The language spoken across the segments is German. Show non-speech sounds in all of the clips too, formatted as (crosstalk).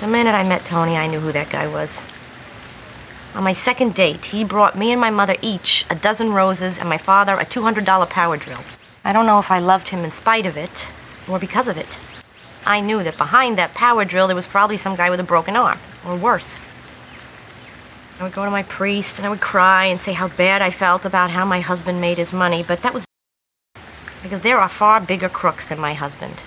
The minute I met Tony, I knew who that guy was. On my second date, he brought me and my mother each a dozen roses and my father a $200 power drill. I don't know if I loved him in spite of it or because of it. I knew that behind that power drill there was probably some guy with a broken arm, or worse. I would go to my priest and I would cry and say how bad I felt about how my husband made his money, but that was because there are far bigger crooks than my husband.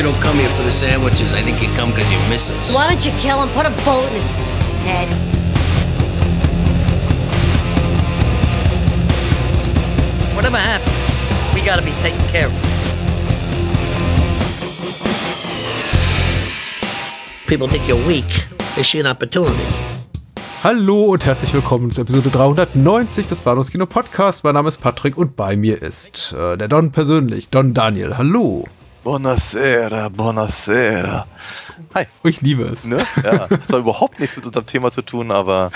You don't come here for the sandwiches. I think you come because you miss us. Why don't you kill him? Put a bullet in his head. Whatever happens, we gotta be taken care of. People think you're weak. They see an opportunity. Hallo und herzlich willkommen zu Episode 390 des Bahnhofs Kino Podcasts. Mein Name ist Patrick und bei mir ist äh, der Don persönlich, Don Daniel. Hallo. Buonasera, buonasera. Hi. Oh, ich liebe es. Ne? Ja, hat zwar überhaupt nichts mit unserem Thema zu tun, aber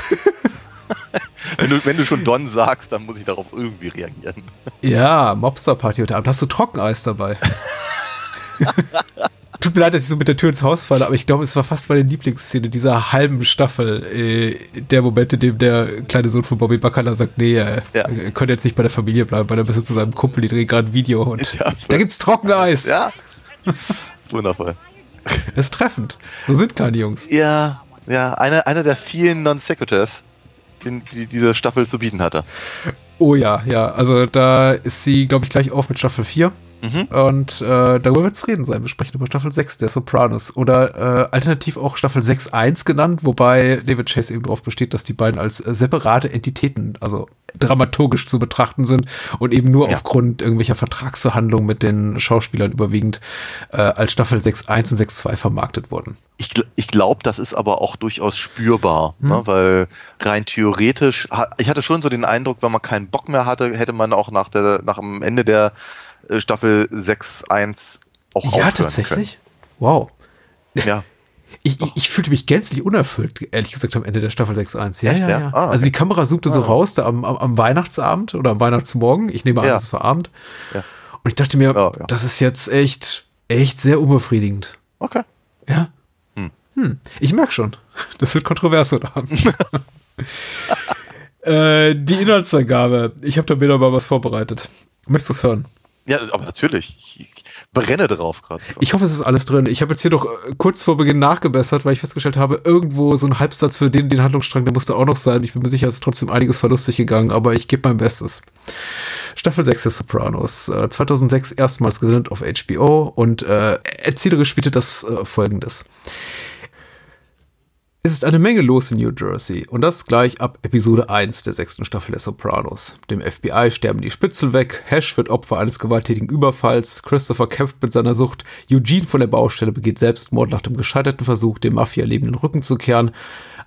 (laughs) wenn, du, wenn du schon Don sagst, dann muss ich darauf irgendwie reagieren. Ja, Mobster-Party heute Abend. Hast du Trockeneis dabei? (laughs) Tut mir leid, dass ich so mit der Tür ins Haus falle, aber ich glaube, es war fast meine Lieblingsszene dieser halben Staffel. Äh, der Moment, in dem der kleine Sohn von Bobby Bacala sagt, nee, äh, Ja. ihr könnt jetzt nicht bei der Familie bleiben, weil er bist zu seinem Kumpel, die drehen gerade ein Video und (laughs) Ja. da gibt's Trockeneis. Ja, ist (laughs) wundervoll. Das ist treffend. So sind kleine Jungs. Ja, ja, einer einer der vielen Non-Sequiturs, den, die diese Staffel zu bieten hatte. Oh ja, ja. Also da ist sie, glaube ich, gleich auf mit Staffel 4. Mhm. Und äh, darüber wird es reden sein. Wir sprechen über Staffel 6 der Sopranos. Oder äh, alternativ auch Staffel 6.1 genannt, wobei David Chase eben darauf besteht, dass die beiden als äh, separate Entitäten, also dramaturgisch zu betrachten sind und eben nur Ja. aufgrund irgendwelcher Vertragsverhandlungen mit den Schauspielern überwiegend äh, als Staffel 6.1 und 6.2 vermarktet wurden. Ich, gl- ich glaube, das ist aber auch durchaus spürbar, ne? weil rein theoretisch, ich hatte schon so den Eindruck, wenn man keinen Bock mehr hatte, hätte man auch nach, der, nach dem Ende der Staffel 6.1 auch Ja, tatsächlich. Wow. Können. Ja, Ich, ich, ich fühlte mich gänzlich unerfüllt, ehrlich gesagt, am Ende der Staffel 6.1. Ja, Echt, ja, ja? ja. Ah, okay. Also die Kamera zoomte so Ah. raus, da am, am, am Weihnachtsabend oder am Weihnachtsmorgen. Ich nehme an, Ja. es war Abend. Ja. Und ich dachte mir, Ja, ja. das ist jetzt echt, echt sehr unbefriedigend. okay. Ja. Hm. Hm. Ich merke schon, das wird kontrovers heute Abend. (laughs) äh, die Inhaltsangabe. Ich habe da mir noch mal was vorbereitet. Möchtest du es hören? Ja, aber natürlich. Ich, brenne drauf gerade. Ich hoffe, es ist alles drin. Ich habe jetzt hier noch äh, kurz vor Beginn nachgebessert, weil ich festgestellt habe, irgendwo so ein Halbsatz für den, den Handlungsstrang, der musste auch noch sein. Ich bin mir sicher, es ist trotzdem einiges verlustig gegangen, aber ich gebe mein Bestes. Staffel 6 der Sopranos. Äh, 2006 erstmals gesendet auf HBO und äh, erzählerisch bietet das äh, folgendes. Es ist eine Menge los in New Jersey und das gleich ab Episode 1 der sechsten Staffel der Sopranos. Dem FBI sterben die Spitzel weg, Hash wird Opfer eines gewalttätigen Überfalls, Christopher kämpft mit seiner Sucht, Eugene von der Baustelle begeht Selbstmord nach dem gescheiterten Versuch, dem Mafia-Leben den Rücken zu kehren.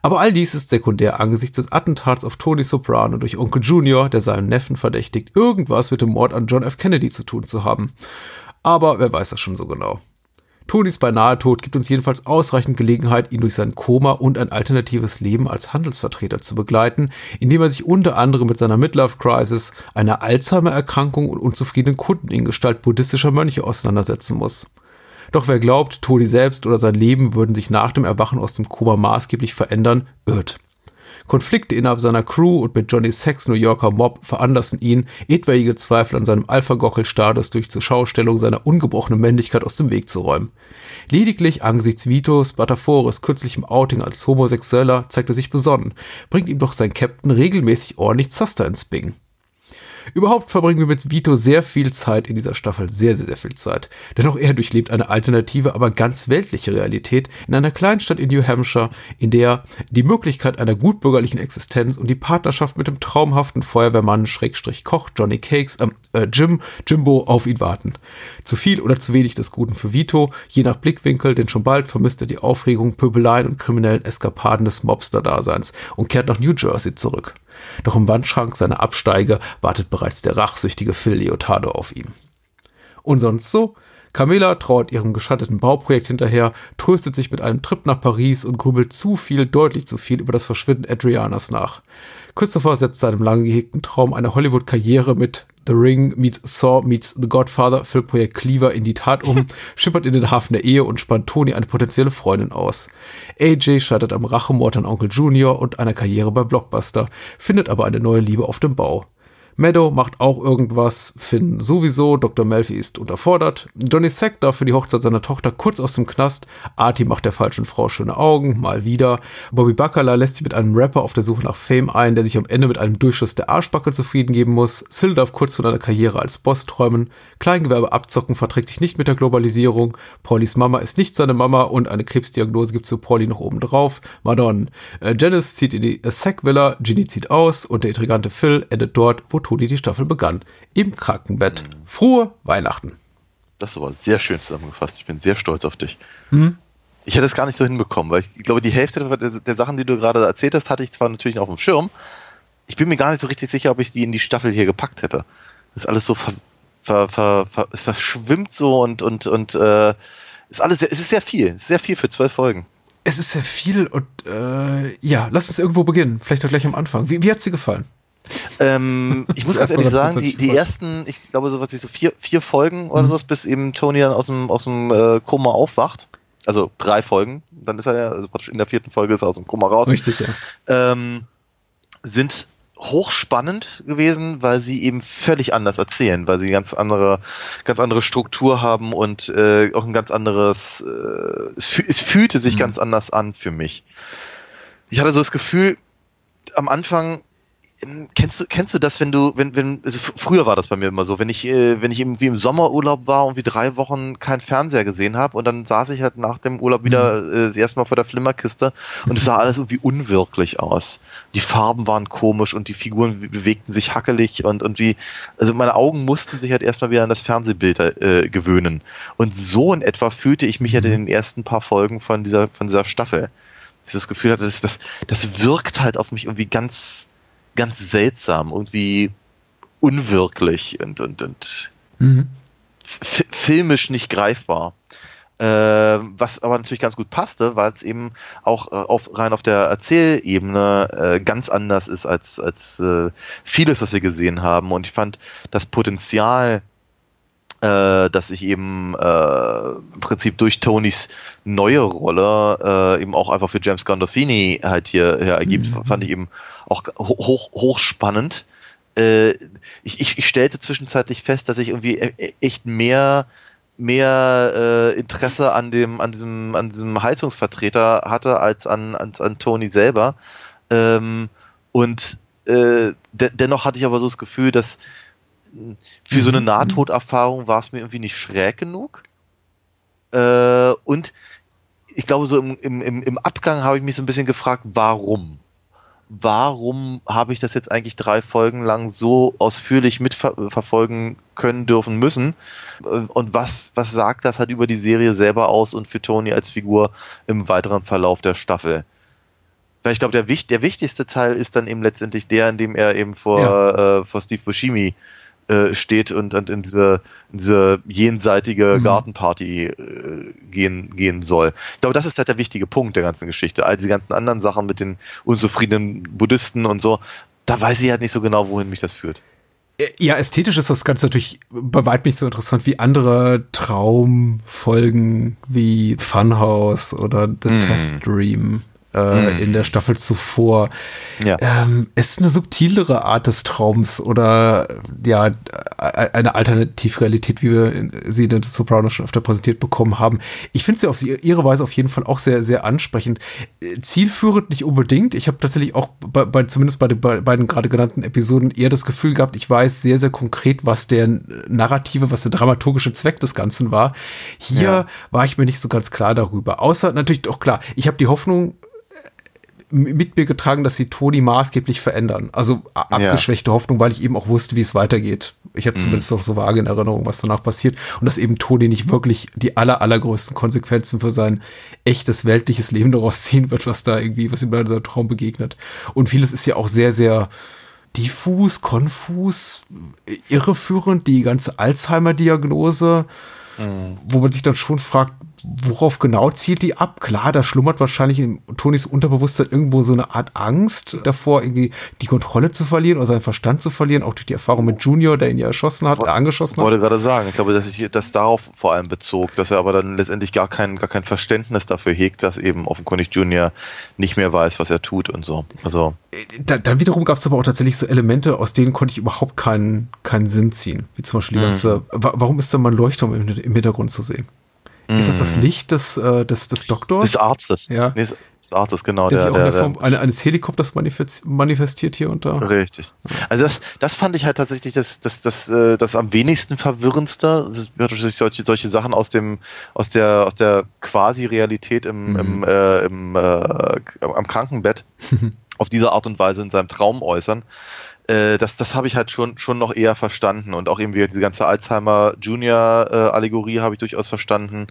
Aber all dies ist sekundär angesichts des Attentats auf Tony Soprano durch Onkel Junior, der seinen Neffen verdächtigt, irgendwas mit dem Mord an John F. Kennedy zu tun zu haben. Aber wer weiß das schon so genau. Tonys beinahe Tod gibt uns jedenfalls ausreichend Gelegenheit, ihn durch sein Koma und ein alternatives Leben als Handelsvertreter zu begleiten, indem er sich unter anderem mit seiner Midlife-Crisis, einer Alzheimer-Erkrankung und unzufriedenen Kunden in Gestalt buddhistischer Mönche auseinandersetzen muss. Doch wer glaubt, Tony selbst oder sein Leben würden sich nach dem Erwachen aus dem Koma maßgeblich verändern, irrt. Konflikte innerhalb seiner Crew und mit Johnny Sacks New Yorker Mob veranlassen ihn, etwaige Zweifel an seinem Alpha-Gockel-Status durch zur Schaustellung seiner ungebrochenen Männlichkeit aus dem Weg zu räumen. Lediglich angesichts Vito Spatafores kürzlichem Outing als Homosexueller zeigt er sich besonnen, bringt ihm doch sein Captain regelmäßig ordentlich Zaster ins Bing. Überhaupt verbringen wir mit Vito sehr viel Zeit in dieser Staffel, sehr, sehr, sehr viel Zeit. Denn auch er durchlebt eine alternative, aber ganz weltliche Realität in einer Kleinstadt in New Hampshire, in der die Möglichkeit einer gutbürgerlichen Existenz und die Partnerschaft mit dem traumhaften Feuerwehrmann Schrägstrich Koch Johnny Cakes, ähm, äh, Jim, Jimbo auf ihn warten. Zu viel oder zu wenig des Guten für Vito, je nach Blickwinkel, denn schon bald vermisst er die Aufregung, Pöbeleien und kriminellen Eskapaden des Mobster-Daseins und kehrt nach New Jersey zurück. Doch im Wandschrank seiner Absteige wartet bereits der rachsüchtige Phil Leotardo auf ihn. Und sonst so? Camilla trauert ihrem geschatteten Bauprojekt hinterher, tröstet sich mit einem Trip nach Paris und grübelt zu viel, deutlich zu viel über das Verschwinden Adrianas nach. Christopher setzt seinem lang gehegten Traum einer Hollywood-Karriere mit The Ring meets Saw meets The Godfather Filmprojekt Cleaver in die Tat um, (laughs) schippert in den Hafen der Ehe und spannt Tony eine potenzielle Freundin aus. AJ scheitert am Rachemord an Onkel Junior und einer Karriere bei Blockbuster, findet aber eine neue Liebe auf dem Bau. Meadow macht auch irgendwas, Finn sowieso, Dr. Melfi ist unterfordert, Johnny Sack darf für die Hochzeit seiner Tochter kurz aus dem Knast, Artie macht der falschen Frau schöne Augen, mal wieder, Bobby Bacala lässt sich mit einem Rapper auf der Suche nach Fame ein, der sich am Ende mit einem Durchschuss der Arschbacke zufrieden geben muss, Sil darf kurz von einer Karriere als Boss träumen, Kleingewerbe abzocken verträgt sich nicht mit der Globalisierung, Paulys Mama ist nicht seine Mama und eine Krebsdiagnose gibt's für Pauli noch oben drauf, Madonna. Äh, Janice zieht in die Sack Villa, Ginny zieht aus und der intrigante Phil endet dort, wo Toni die Staffel begann. Im Krankenbett. Frohe Weihnachten. Das war sehr schön zusammengefasst. Ich bin sehr stolz auf dich. Mhm. Ich hätte es gar nicht so hinbekommen, weil ich glaube, die Hälfte der, der Sachen, die du gerade erzählt hast, hatte ich zwar natürlich noch auf dem Schirm. Ich bin mir gar nicht so richtig sicher, ob ich die in die Staffel hier gepackt hätte. Das ist alles so ver, ver, ver, ver es verschwimmt so und und und äh, ist alles sehr, es ist sehr viel, sehr viel für zwölf Folgen. Es ist sehr viel und äh, ja, lass uns irgendwo beginnen. Vielleicht auch gleich am Anfang. Wie, wie hat sie gefallen? Ähm, ich muss ganz ehrlich sagen, die, die ersten, ich glaube so was ich so vier, vier Folgen oder mhm. sowas, bis eben Tony dann aus dem, aus dem äh, Koma aufwacht. Also drei Folgen, dann ist er ja, also praktisch in der vierten Folge ist er aus dem Koma raus. Richtig, ja. Ähm, sind hochspannend gewesen, weil sie eben völlig anders erzählen, weil sie ganz andere, ganz andere Struktur haben und äh, auch ein ganz anderes, äh, es, es, fühlte sich mhm. ganz anders an für mich. Ich hatte so das Gefühl, am Anfang kennst du, kennst du das, wenn du, wenn, wenn, also früher war das bei mir immer so, wenn ich, äh, wenn ich irgendwie im Sommerurlaub war und wie drei Wochen kein Fernseher gesehen habe und dann saß ich halt nach dem Urlaub wieder mhm. äh, das erste Mal vor der Flimmerkiste und es sah alles irgendwie unwirklich aus. Die Farben waren komisch und die Figuren bewegten sich hackelig und, und wie, also meine Augen mussten sich halt erstmal wieder an das Fernsehbild äh, gewöhnen. Und so in etwa fühlte ich mich halt in mhm. den ersten paar Folgen von dieser, von dieser Staffel. Dieses Gefühl hatte, das, das, das wirkt halt auf mich irgendwie ganz, ganz seltsam, irgendwie unwirklich und, und, und mhm. filmisch nicht greifbar. Äh, was aber natürlich ganz gut passte, weil es eben auch äh, auf, rein auf der Erzählebene äh, ganz anders ist als, als äh, vieles, was wir gesehen haben. Und ich fand das Potenzial, äh, dass sich eben äh, im Prinzip durch Tonys neue Rolle eben auch einfach für James Gandolfini halt hier, hier ergibt, mhm. fand ich eben auch hoch, hochspannend. Äh, ich, ich, ich stellte zwischenzeitlich fest, dass ich irgendwie e, e, echt mehr mehr äh, Interesse an dem an diesem an diesem Heizungsvertreter hatte als an als an Tony selber ähm, und äh, de dennoch hatte ich aber so das Gefühl, dass für so eine mhm. Nahtoderfahrung war es mir irgendwie nicht schräg genug äh, und ich glaube so im, im, im Abgang habe ich mich so ein bisschen gefragt, warum warum habe ich das jetzt eigentlich drei Folgen lang so ausführlich mitverfolgen können dürfen müssen? Und was, was sagt das halt über die Serie selber aus und für Tony als Figur im weiteren Verlauf der Staffel? Weil ich glaube, der, der wichtigste Teil ist dann eben letztendlich der, in dem er eben vor, ja. äh, vor Steve Buscemi äh, steht und, und in diese, in diese jenseitige mhm. Gartenparty äh, gehen, gehen soll. Ich glaube, das ist halt der wichtige Punkt der ganzen Geschichte. All die ganzen anderen Sachen mit den unzufriedenen Buddhisten und so, da weiß ich halt nicht so genau, wohin mich das führt. Äh, ja, ästhetisch ist das Ganze natürlich bei weitem nicht so interessant wie andere Traumfolgen wie Funhouse oder The mhm. Test Dream. Äh, in der Staffel zuvor. Ja. Ähm, es ist eine subtilere Art des Traums oder ja, eine Alternativrealität, wie wir sie in den Sopranos schon öfter präsentiert bekommen haben. Ich finde sie auf ihre Weise auf jeden Fall auch sehr, sehr ansprechend. Äh, zielführend nicht unbedingt. Ich habe tatsächlich auch bei, bei, zumindest bei den bei beiden gerade genannten Episoden eher das Gefühl gehabt, ich weiß sehr, sehr konkret, was der narrative, was der dramaturgische Zweck des Ganzen war. Hier ja. war ich mir nicht so ganz klar darüber. Außer natürlich auch klar, ich habe die Hoffnung, mit mir getragen, dass sie Toni maßgeblich verändern. Also abgeschwächte ja. Hoffnung, weil ich eben auch wusste, wie es weitergeht. Ich hatte mhm. zumindest noch so vage in Erinnerung, was danach passiert. Und dass eben Toni nicht wirklich die aller, allergrößten Konsequenzen für sein echtes weltliches Leben daraus ziehen wird, was da irgendwie, was ihm bei seinem Traum begegnet. Und vieles ist ja auch sehr, sehr diffus, konfus, irreführend, die ganze Alzheimer-Diagnose, mhm. wo man sich dann schon fragt, worauf genau zielt die ab? Klar, da schlummert wahrscheinlich in Tonys Unterbewusstsein irgendwo so eine Art Angst davor, irgendwie die Kontrolle zu verlieren oder seinen Verstand zu verlieren, auch durch die Erfahrung mit Junior, der ihn ja erschossen hat, äh, angeschossen hat. Ich wollte gerade sagen, ich glaube, dass ich das darauf vor allem bezog, dass er aber dann letztendlich gar kein, gar kein Verständnis dafür hegt, dass eben offenkundig Junior nicht mehr weiß, was er tut und so. Also. Da, dann wiederum gab es aber auch tatsächlich so Elemente, aus denen konnte ich überhaupt keinen, keinen Sinn ziehen. Wie zum Beispiel die mhm. ganze, warum ist da mal ein Leuchtturm im, im Hintergrund zu sehen? Ist das das mhm. Licht des, äh, des, des Doktors? Des Arztes. Ja. Nee, des Arztes, genau. Der, der sich auch der, in der Form eine, eines Helikopters manifestiert hier und da. Richtig. Also das, das fand ich halt tatsächlich das, das, das, das, das am wenigsten verwirrendste. Solche, solche Sachen aus dem, aus der, aus der Quasi-Realität im, mhm. im, äh, im, äh, am Krankenbett (laughs) auf diese Art und Weise in seinem Traum äußern äh, das, das habe ich halt schon, schon noch eher verstanden und auch irgendwie diese ganze Alzheimer Junior äh, Allegorie habe ich durchaus verstanden.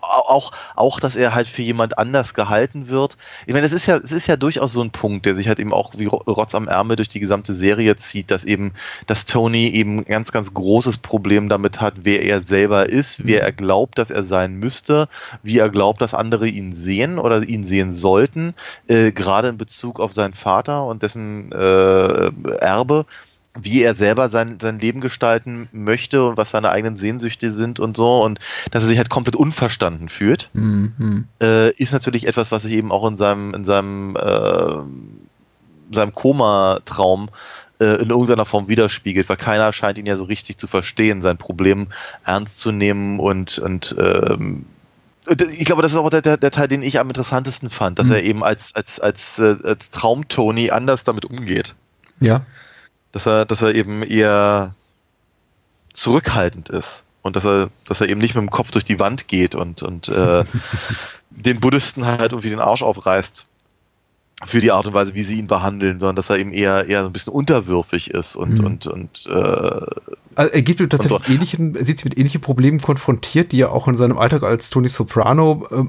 Auch, auch, dass er halt für jemand anders gehalten wird. Ich meine, das ist ja, es ist ja durchaus so ein Punkt, der sich halt eben auch wie Rotz am Ärmel durch die gesamte Serie zieht, dass eben, dass Tony eben ein ganz, ganz großes Problem damit hat, wer er selber ist, wer mhm. er glaubt, dass er sein müsste, wie er glaubt, dass andere ihn sehen oder ihn sehen sollten, äh, gerade in Bezug auf seinen Vater und dessen äh, Erbe, wie er selber sein, sein Leben gestalten möchte und was seine eigenen Sehnsüchte sind und so und dass er sich halt komplett unverstanden fühlt, mhm. äh, ist natürlich etwas, was sich eben auch in seinem, in seinem, äh, seinem Koma-Traum äh, in irgendeiner Form widerspiegelt, weil keiner scheint ihn ja so richtig zu verstehen, sein Problem ernst zu nehmen und, und ähm, ich glaube, das ist auch der, der, Teil, den ich am interessantesten fand, dass mhm. er eben als, als, als, äh, als Traum-Tony anders damit umgeht. Ja. Dass er, dass er eben eher zurückhaltend ist und dass er, dass er eben nicht mit dem Kopf durch die Wand geht und, und äh, (laughs) den Buddhisten halt irgendwie den Arsch aufreißt für die Art und Weise, wie sie ihn behandeln, sondern dass er eben eher eher ein bisschen unterwürfig ist und mhm. und und äh, also er gibt mir tatsächlich so. ähnlichen, sieht sich mit ähnlichen Problemen konfrontiert, die er auch in seinem Alltag als Tony Soprano äh,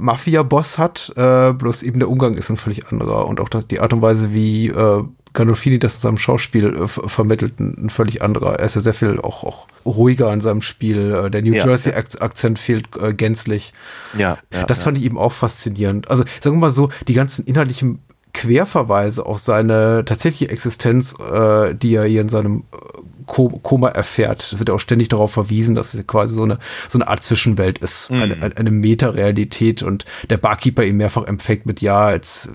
Mafia-Boss hat. Äh, bloß eben der Umgang ist ein völlig anderer und auch die Art und Weise, wie äh, Gandolfini das in seinem Schauspiel äh, vermittelt, ein, ein, völlig anderer. Er ist ja sehr viel auch, auch ruhiger in seinem Spiel. Äh, der New ja, Jersey-Akzent ja. fehlt äh, gänzlich. Ja, ja das fand ich eben auch faszinierend. Also sagen wir mal so, die ganzen inhaltlichen Querverweise auf seine tatsächliche Existenz, äh, die er hier in seinem äh, Koma erfährt. Es wird auch ständig darauf verwiesen, dass es quasi so eine, so eine Art Zwischenwelt ist, mhm. eine, eine Meta-Realität und der Barkeeper ihn mehrfach empfängt mit, ja, jetzt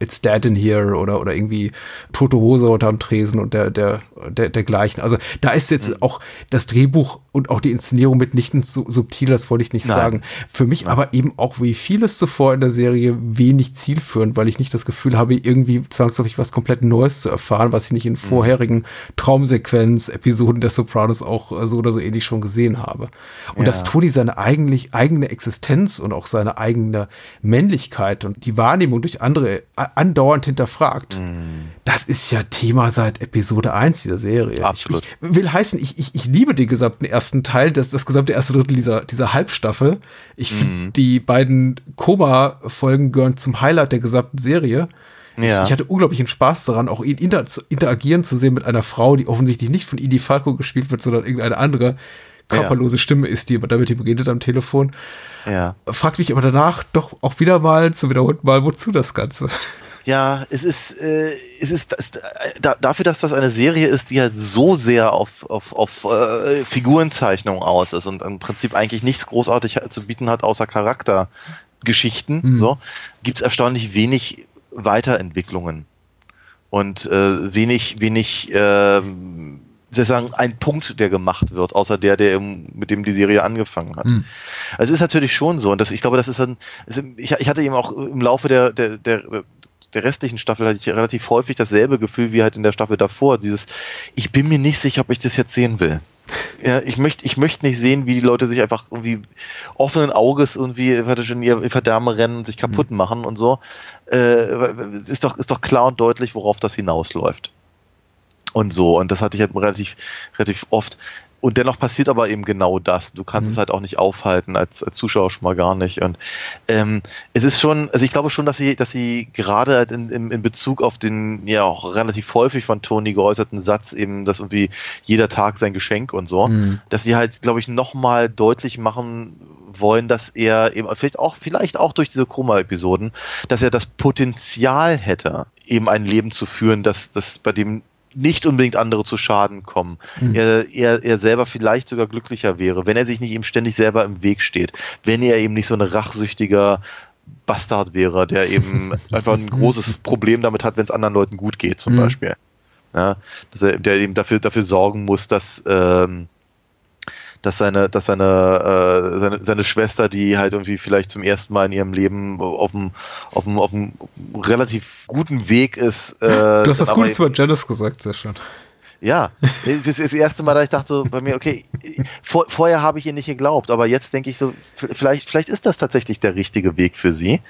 It's Dead in Here oder, oder irgendwie Tote Hose unterm Tresen und der, der, der, dergleichen. Also da ist jetzt mhm. auch das Drehbuch und auch die Inszenierung mitnichten so subtil, das wollte ich nicht Nein. sagen. Für mich Nein. aber eben auch wie vieles zuvor in der Serie wenig zielführend, weil ich nicht das Gefühl habe, irgendwie zwangsläufig was komplett Neues zu erfahren, was ich nicht in mhm. vorherigen Traumsequenz-Episoden der Sopranos auch äh, so oder so ähnlich schon gesehen habe. Und ja. dass Tony seine eigentlich eigene Existenz und auch seine eigene Männlichkeit und die Wahrnehmung durch andere andauernd hinterfragt. Mm. Das ist ja Thema seit Episode 1 dieser Serie. Absolut. Ich, ich will heißen, ich, ich, ich liebe den gesamten ersten Teil, das, das gesamte erste Drittel dieser, dieser Halbstaffel. Ich finde, mm. die beiden Koma-Folgen gehören zum Highlight der gesamten Serie. Ja. Ich, ich hatte unglaublichen Spaß daran, auch ihn inter interagieren zu sehen mit einer Frau, die offensichtlich nicht von Edie Falco gespielt wird, sondern irgendeine andere körperlose ja. Stimme ist, die damit ihm redet am Telefon. Ja. Fragt mich aber danach doch auch wieder mal zu wiederholten Mal, wozu das Ganze? Ja, es ist, äh, es ist das, da, dafür, dass das eine Serie ist, die halt so sehr auf, auf, auf äh, Figurenzeichnung aus ist und im Prinzip eigentlich nichts großartig zu bieten hat, außer Charakter Geschichten, Mhm. so, gibt es erstaunlich wenig Weiterentwicklungen und äh, wenig, wenig, ähm, sozusagen ein Punkt, der gemacht wird, außer der, der im, mit dem die Serie angefangen hat. Mhm. Also es ist natürlich schon so und das, ich glaube, das ist ist- ich, ich hatte eben auch im Laufe der, der, der, der restlichen Staffel hatte ich relativ häufig dasselbe Gefühl wie halt in der Staffel davor. Dieses, ich bin mir nicht sicher, ob ich das jetzt sehen will. Ja, ich möchte, ich möchte nicht sehen, wie die Leute sich einfach irgendwie offenen Auges irgendwie in ihr Verderben rennen und sich kaputt machen und so. Äh, ist doch, ist doch klar und deutlich, worauf das hinausläuft. Und so. Und das hatte ich halt relativ, relativ oft. Und dennoch passiert aber eben genau das. Du kannst Mhm. es halt auch nicht aufhalten, als, als Zuschauer schon mal gar nicht. Und ähm, es ist schon, also ich glaube schon, dass sie, dass sie gerade halt in, in, in Bezug auf den ja auch relativ häufig von Tony geäußerten Satz, eben, dass irgendwie jeder Tag sein Geschenk und so, Mhm. dass sie halt, glaube ich, nochmal deutlich machen wollen, dass er eben, vielleicht auch, vielleicht auch durch diese Koma-Episoden, dass er das Potenzial hätte, eben ein Leben zu führen, das, das bei dem nicht unbedingt andere zu Schaden kommen. Mhm. Er, er, er selber vielleicht sogar glücklicher wäre, wenn er sich nicht ihm ständig selber im Weg steht, wenn er eben nicht so ein rachsüchtiger Bastard wäre, der eben (laughs) einfach ein großes Problem damit hat, wenn es anderen Leuten gut geht, zum Mhm. Beispiel. Ja, dass er, der eben dafür, dafür sorgen muss, dass, ähm, dass seine, dass seine, äh, seine, seine Schwester, die halt irgendwie vielleicht zum ersten Mal in ihrem Leben auf einem, auf einem, auf einem relativ guten Weg ist. Äh, Du hast aber Gutes über Janice gesagt, sehr schön. ja, das ist das erste Mal, dass ich dachte so bei mir, okay, vor, vorher habe ich ihr nicht geglaubt, aber jetzt denke ich so, vielleicht, vielleicht ist das tatsächlich der richtige Weg für sie.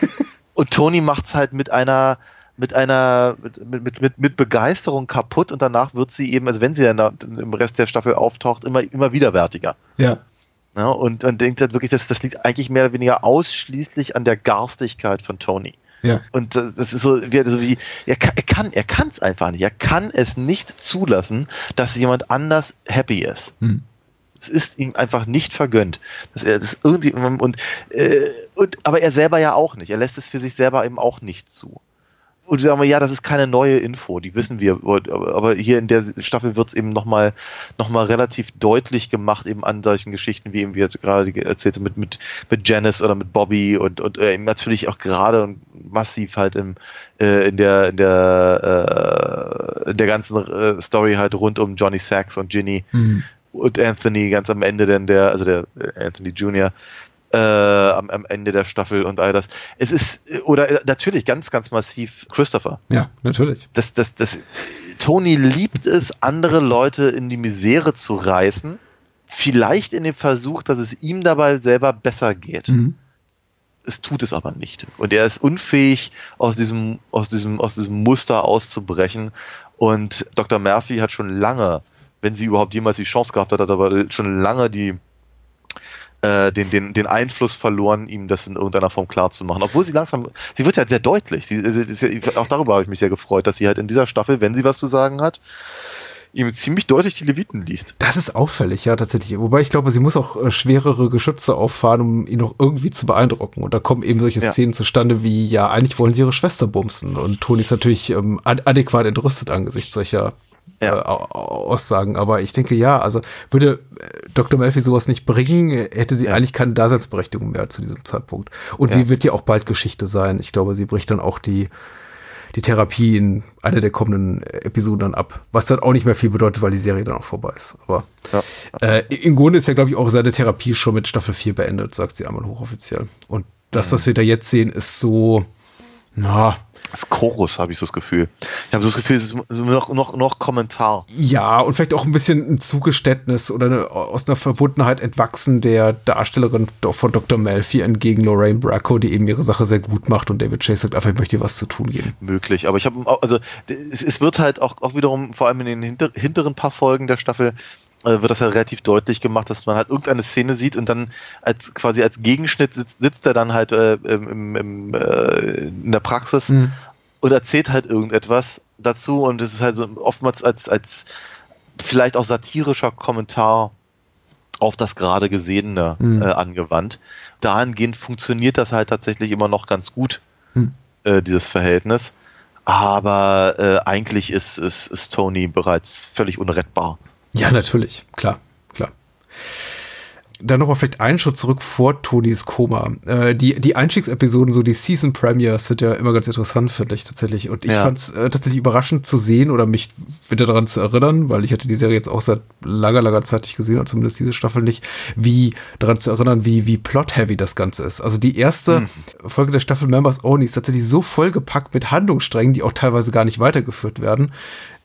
(laughs) Und Tony macht's halt mit einer, mit einer, mit, mit, mit, mit Begeisterung kaputt und danach wird sie eben, also wenn sie dann im Rest der Staffel auftaucht, immer, immer widerwärtiger. Ja. Ja, und man denkt halt wirklich, das, das liegt eigentlich mehr oder weniger ausschließlich an der Garstigkeit von Tony. Ja. Und das das ist so wie, so wie er kann, er kann, er kann es einfach nicht. Er kann es nicht zulassen, dass jemand anders happy ist. Hm. Es ist ihm einfach nicht vergönnt. Dass er das irgendwie und, äh, und aber er selber ja auch nicht. Er lässt es für sich selber eben auch nicht zu. Und sagen wir, ja, das ist keine neue Info, die wissen wir. Aber hier in der Staffel wird es eben nochmal noch mal relativ deutlich gemacht, eben an solchen Geschichten, wie eben wir gerade erzählte, mit, mit, mit Janice oder mit Bobby und, und äh, eben natürlich auch gerade und massiv halt im, äh, in der, in der, äh, in der ganzen äh, Story halt rund um Johnny Sachs und Ginny Mhm. und Anthony ganz am Ende denn der, also der äh, Anthony Jr. Äh, am, am Ende der Staffel und all das. Es ist, oder äh, natürlich ganz, ganz massiv Christopher. Ja, natürlich. Das, das, das, Tony liebt es, andere Leute in die Misere zu reißen. Vielleicht in dem Versuch, dass es ihm dabei selber besser geht. Mhm. Es tut es aber nicht. Und er ist unfähig, aus diesem, aus diesem, aus diesem Muster auszubrechen. Und Dr. Murphy hat schon lange, wenn sie überhaupt jemals die Chance gehabt hat, hat aber schon lange die, äh, den, den, den Einfluss verloren, ihm das in irgendeiner Form klar zu machen. Obwohl sie langsam, sie wird ja sehr deutlich. Sie, sie, auch darüber habe ich mich sehr gefreut, dass sie halt in dieser Staffel, wenn sie was zu sagen hat, ihm ziemlich deutlich die Leviten liest. Das ist auffällig, ja, tatsächlich. Wobei ich glaube, sie muss auch äh, schwerere Geschütze auffahren, um ihn noch irgendwie zu beeindrucken. Und da kommen eben solche Ja. Szenen zustande wie, ja, eigentlich wollen sie ihre Schwester bumsen. Und Toni ist natürlich ähm, ad adäquat entrüstet angesichts solcher Ja. äh, Au- Au- Aussagen. Aber ich denke, ja, also würde äh, Dr. Melfi sowas nicht bringen, hätte sie Ja. eigentlich keine Daseinsberechtigung mehr zu diesem Zeitpunkt. Und Ja. sie wird ja auch bald Geschichte sein. Ich glaube, sie bricht dann auch die die Therapie in einer der kommenden Episoden dann ab. Was dann auch nicht mehr viel bedeutet, weil die Serie dann auch vorbei ist. Aber äh, im Grunde ist ja, glaube ich, auch seine Therapie schon mit Staffel 4 beendet, sagt sie einmal hochoffiziell. Und das, was wir da jetzt sehen, ist so, na, Das Chorus habe ich so das Gefühl. Ich habe so das Gefühl, es ist noch, noch, noch Kommentar. ja, und vielleicht auch ein bisschen ein Zugeständnis oder eine, aus einer Verbundenheit entwachsen der Darstellerin von Dr. Melfi entgegen Lorraine Bracco, die eben ihre Sache sehr gut macht und David Chase sagt einfach, ich möchte dir was zu tun geben. möglich. Aber ich habe, also es, es wird halt auch, auch wiederum, vor allem in den hinter, hinteren paar Folgen der Staffel, wird das ja relativ deutlich gemacht, dass man halt irgendeine Szene sieht und dann als quasi als Gegenschnitt sitzt, sitzt er dann halt äh, im, im, äh, in der Praxis Mhm. und erzählt halt irgendetwas dazu und es ist halt so oftmals als, als vielleicht auch satirischer Kommentar auf das gerade Gesehene Mhm. äh, angewandt. Dahingehend funktioniert das halt tatsächlich immer noch ganz gut, Mhm. äh, dieses Verhältnis. Aber äh, eigentlich ist, ist, ist Tony bereits völlig unrettbar. Ja, natürlich, klar, klar. dann nochmal vielleicht einen Schritt zurück vor Tonys Koma. Äh, die, die Einstiegsepisoden, so die Season Premiers, sind ja immer ganz interessant, finde ich tatsächlich. Und ich Ja. fand es äh, tatsächlich überraschend zu sehen oder mich wieder daran zu erinnern, weil ich hatte die Serie jetzt auch seit langer, langer Zeit nicht gesehen, oder zumindest diese Staffel nicht, wie daran zu erinnern, wie, wie plot-heavy das Ganze ist. Also die erste Hm. Folge der Staffel Members Only ist tatsächlich so vollgepackt mit Handlungssträngen, die auch teilweise gar nicht weitergeführt werden,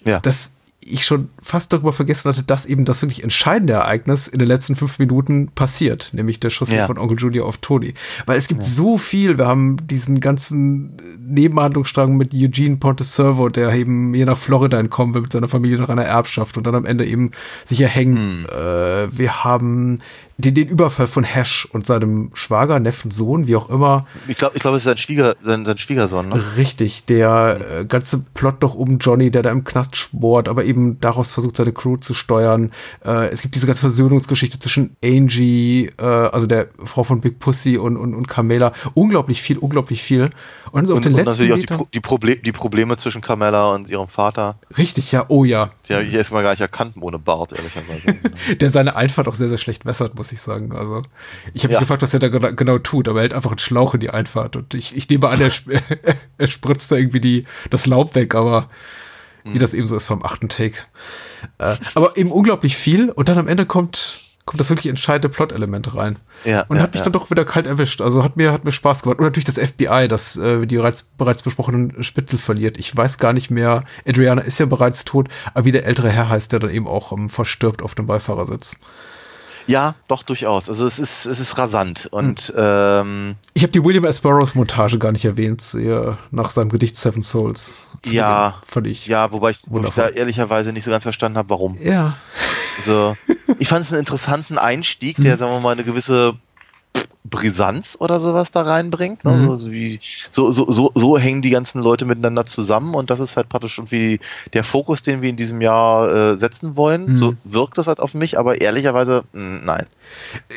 Ja. dass ich schon fast darüber vergessen hatte, dass eben das wirklich entscheidende Ereignis in den letzten fünf Minuten passiert, nämlich der Schuss Ja. von Onkel Junior auf Tony. Weil es gibt so viel, wir haben diesen ganzen Nebenhandlungsstrang mit Eugene Ponteservo, der eben hier nach Florida entkommen will mit seiner Familie nach einer Erbschaft und dann am Ende eben sich erhängen. Äh, wir haben den, den Überfall von Hash und seinem Schwager, Neffen, Sohn, wie auch immer. Ich glaube, ich glaube, es ist sein, Schwieger, sein, sein Schwiegersohn. Ne? Richtig, der äh, ganze Plot doch um Johnny, der da im Knast schmort, aber eben daraus versucht, seine Crew zu steuern. Äh, es gibt diese ganze Versöhnungsgeschichte zwischen Angie, äh, also der Frau von Big Pussy und, und, und Carmela. Unglaublich viel, unglaublich viel. Und so auf Und, den und letzten natürlich auch die, Pro die, Proble die Probleme zwischen Carmella und ihrem Vater. Richtig, ja, oh ja. Die habe ich erstmal gar nicht erkannt ohne Bart, ehrlicherweise. (laughs) Der seine Einfahrt auch sehr, sehr schlecht wässert, muss ich sagen. Also, ich habe Ja. mich gefragt, was er da gena- genau tut, aber er hält einfach einen Schlauch in die Einfahrt. Und ich, ich nehme an, er, sp (laughs) er spritzt da irgendwie die, das Laub weg, aber Hm. wie das eben so ist vom achten Take. Äh, aber eben unglaublich viel und dann am Ende kommt, kommt das wirklich entscheidende Plot-Element rein. Ja, und ja, hat mich ja. dann doch wieder kalt erwischt. Also hat mir, hat mir Spaß gemacht. Und natürlich das FBI, das äh, die bereits, bereits besprochenen Spitzel verliert. Ich weiß gar nicht mehr, Adriana ist ja bereits tot, aber wie der ältere Herr heißt, der dann eben auch ähm, verstirbt auf dem Beifahrersitz. Ja, doch, durchaus. Also es ist, es ist rasant. Und Hm. ähm, Ich habe die William S. Burroughs Montage gar nicht erwähnt, äh, nach seinem Gedicht Seven Souls. Ja. Fand ich. ja, wobei ich, wo ich da ehrlicherweise nicht so ganz verstanden habe, warum. Ja. Also, ich fand es einen interessanten Einstieg, Mhm. der, sagen wir mal, eine gewisse Brisanz oder sowas da reinbringt. Ne? Mhm. So, wie, so, so, so, so hängen die ganzen Leute miteinander zusammen und das ist halt praktisch irgendwie der Fokus, den wir in diesem Jahr äh, setzen wollen. Mhm. So wirkt das halt auf mich, aber ehrlicherweise, mh, nein.